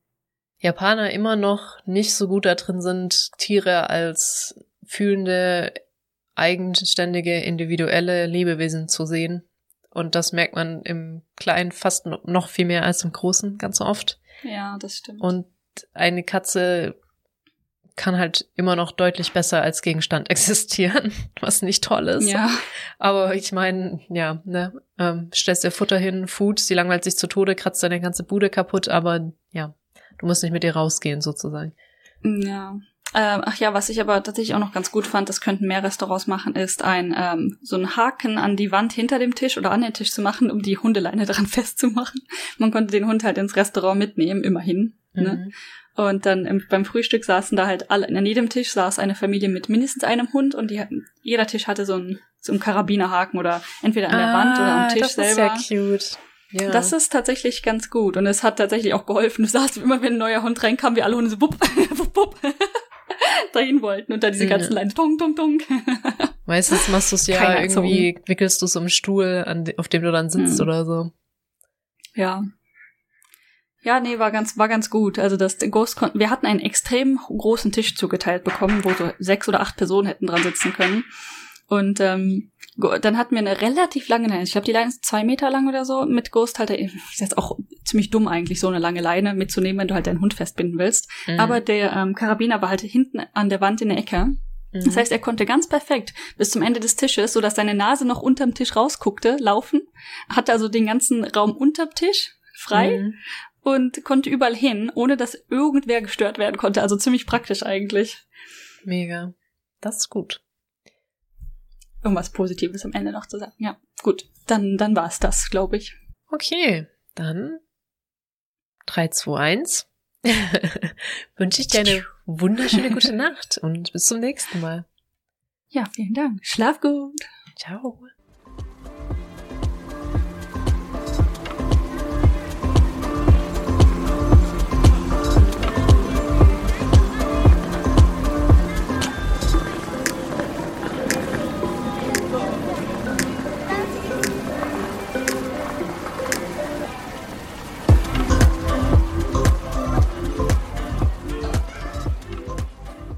Speaker 1: Japaner immer noch nicht so gut da drin sind, Tiere als fühlende, eigenständige, individuelle Lebewesen zu sehen. Und das merkt man im Kleinen fast noch viel mehr als im Großen, ganz oft.
Speaker 2: Ja, das stimmt.
Speaker 1: Und eine Katze kann halt immer noch deutlich besser als Gegenstand existieren, was nicht toll ist. Ja. Aber ich meine, ja, ne, ähm, stellst dir Futter hin, Food, sie langweilt sich zu Tode, kratzt deine ganze Bude kaputt, aber ja, Du musst nicht mit dir rausgehen, sozusagen.
Speaker 2: Ja. Ähm, ach ja, was ich aber tatsächlich auch noch ganz gut fand, das könnten mehr Restaurants machen, ist ein ähm, so ein Haken an die Wand hinter dem Tisch oder an den Tisch zu machen, um die Hundeleine daran festzumachen. Man konnte den Hund halt ins Restaurant mitnehmen, immerhin. Ne? Mhm. Und dann im, beim Frühstück saßen da halt alle, an jedem Tisch saß eine Familie mit mindestens einem Hund und die hatten, jeder Tisch hatte so einen, so einen Karabinerhaken oder entweder an der ah, Wand oder am Tisch das selber. Das ist ja cute. Ja. Das ist tatsächlich ganz gut und es hat tatsächlich auch geholfen. Du sahst immer, wenn ein neuer Hund reinkam, wir alle Hunde so wupp, wupp, wupp dahin wollten und da diese ganzen ja. Lines, tung, tung, tung.
Speaker 1: Meistens machst du es ja Keine irgendwie, Erzogen. wickelst du es um Stuhl, an, auf dem du dann sitzt hm. oder so.
Speaker 2: Ja, ja, nee, war ganz, war ganz gut. Also das Ghost konnten, wir hatten einen extrem großen Tisch zugeteilt bekommen, wo so sechs oder acht Personen hätten dran sitzen können. Und ähm, dann hatten wir eine relativ lange Leine. Ich glaube, die Leine ist zwei Meter lang oder so. Mit Ghost halt, ist jetzt auch ziemlich dumm eigentlich, so eine lange Leine mitzunehmen, wenn du halt deinen Hund festbinden willst. Mhm. Aber der ähm, Karabiner war halt hinten an der Wand in der Ecke. Mhm. Das heißt, er konnte ganz perfekt bis zum Ende des Tisches, so dass seine Nase noch unterm Tisch rausguckte, laufen. Hatte also den ganzen Raum unterm Tisch frei mhm und konnte überall hin, ohne dass irgendwer gestört werden konnte. Also ziemlich praktisch eigentlich.
Speaker 1: Mega. Das ist gut.
Speaker 2: Irgendwas Positives am Ende noch zu sagen. Ja, gut. Dann, dann war's das, glaube ich.
Speaker 1: Okay, dann 3, 2, 1. Wünsche ich dir eine wunderschöne gute Nacht und bis zum nächsten Mal.
Speaker 2: Ja, vielen Dank. Schlaf gut.
Speaker 1: Ciao.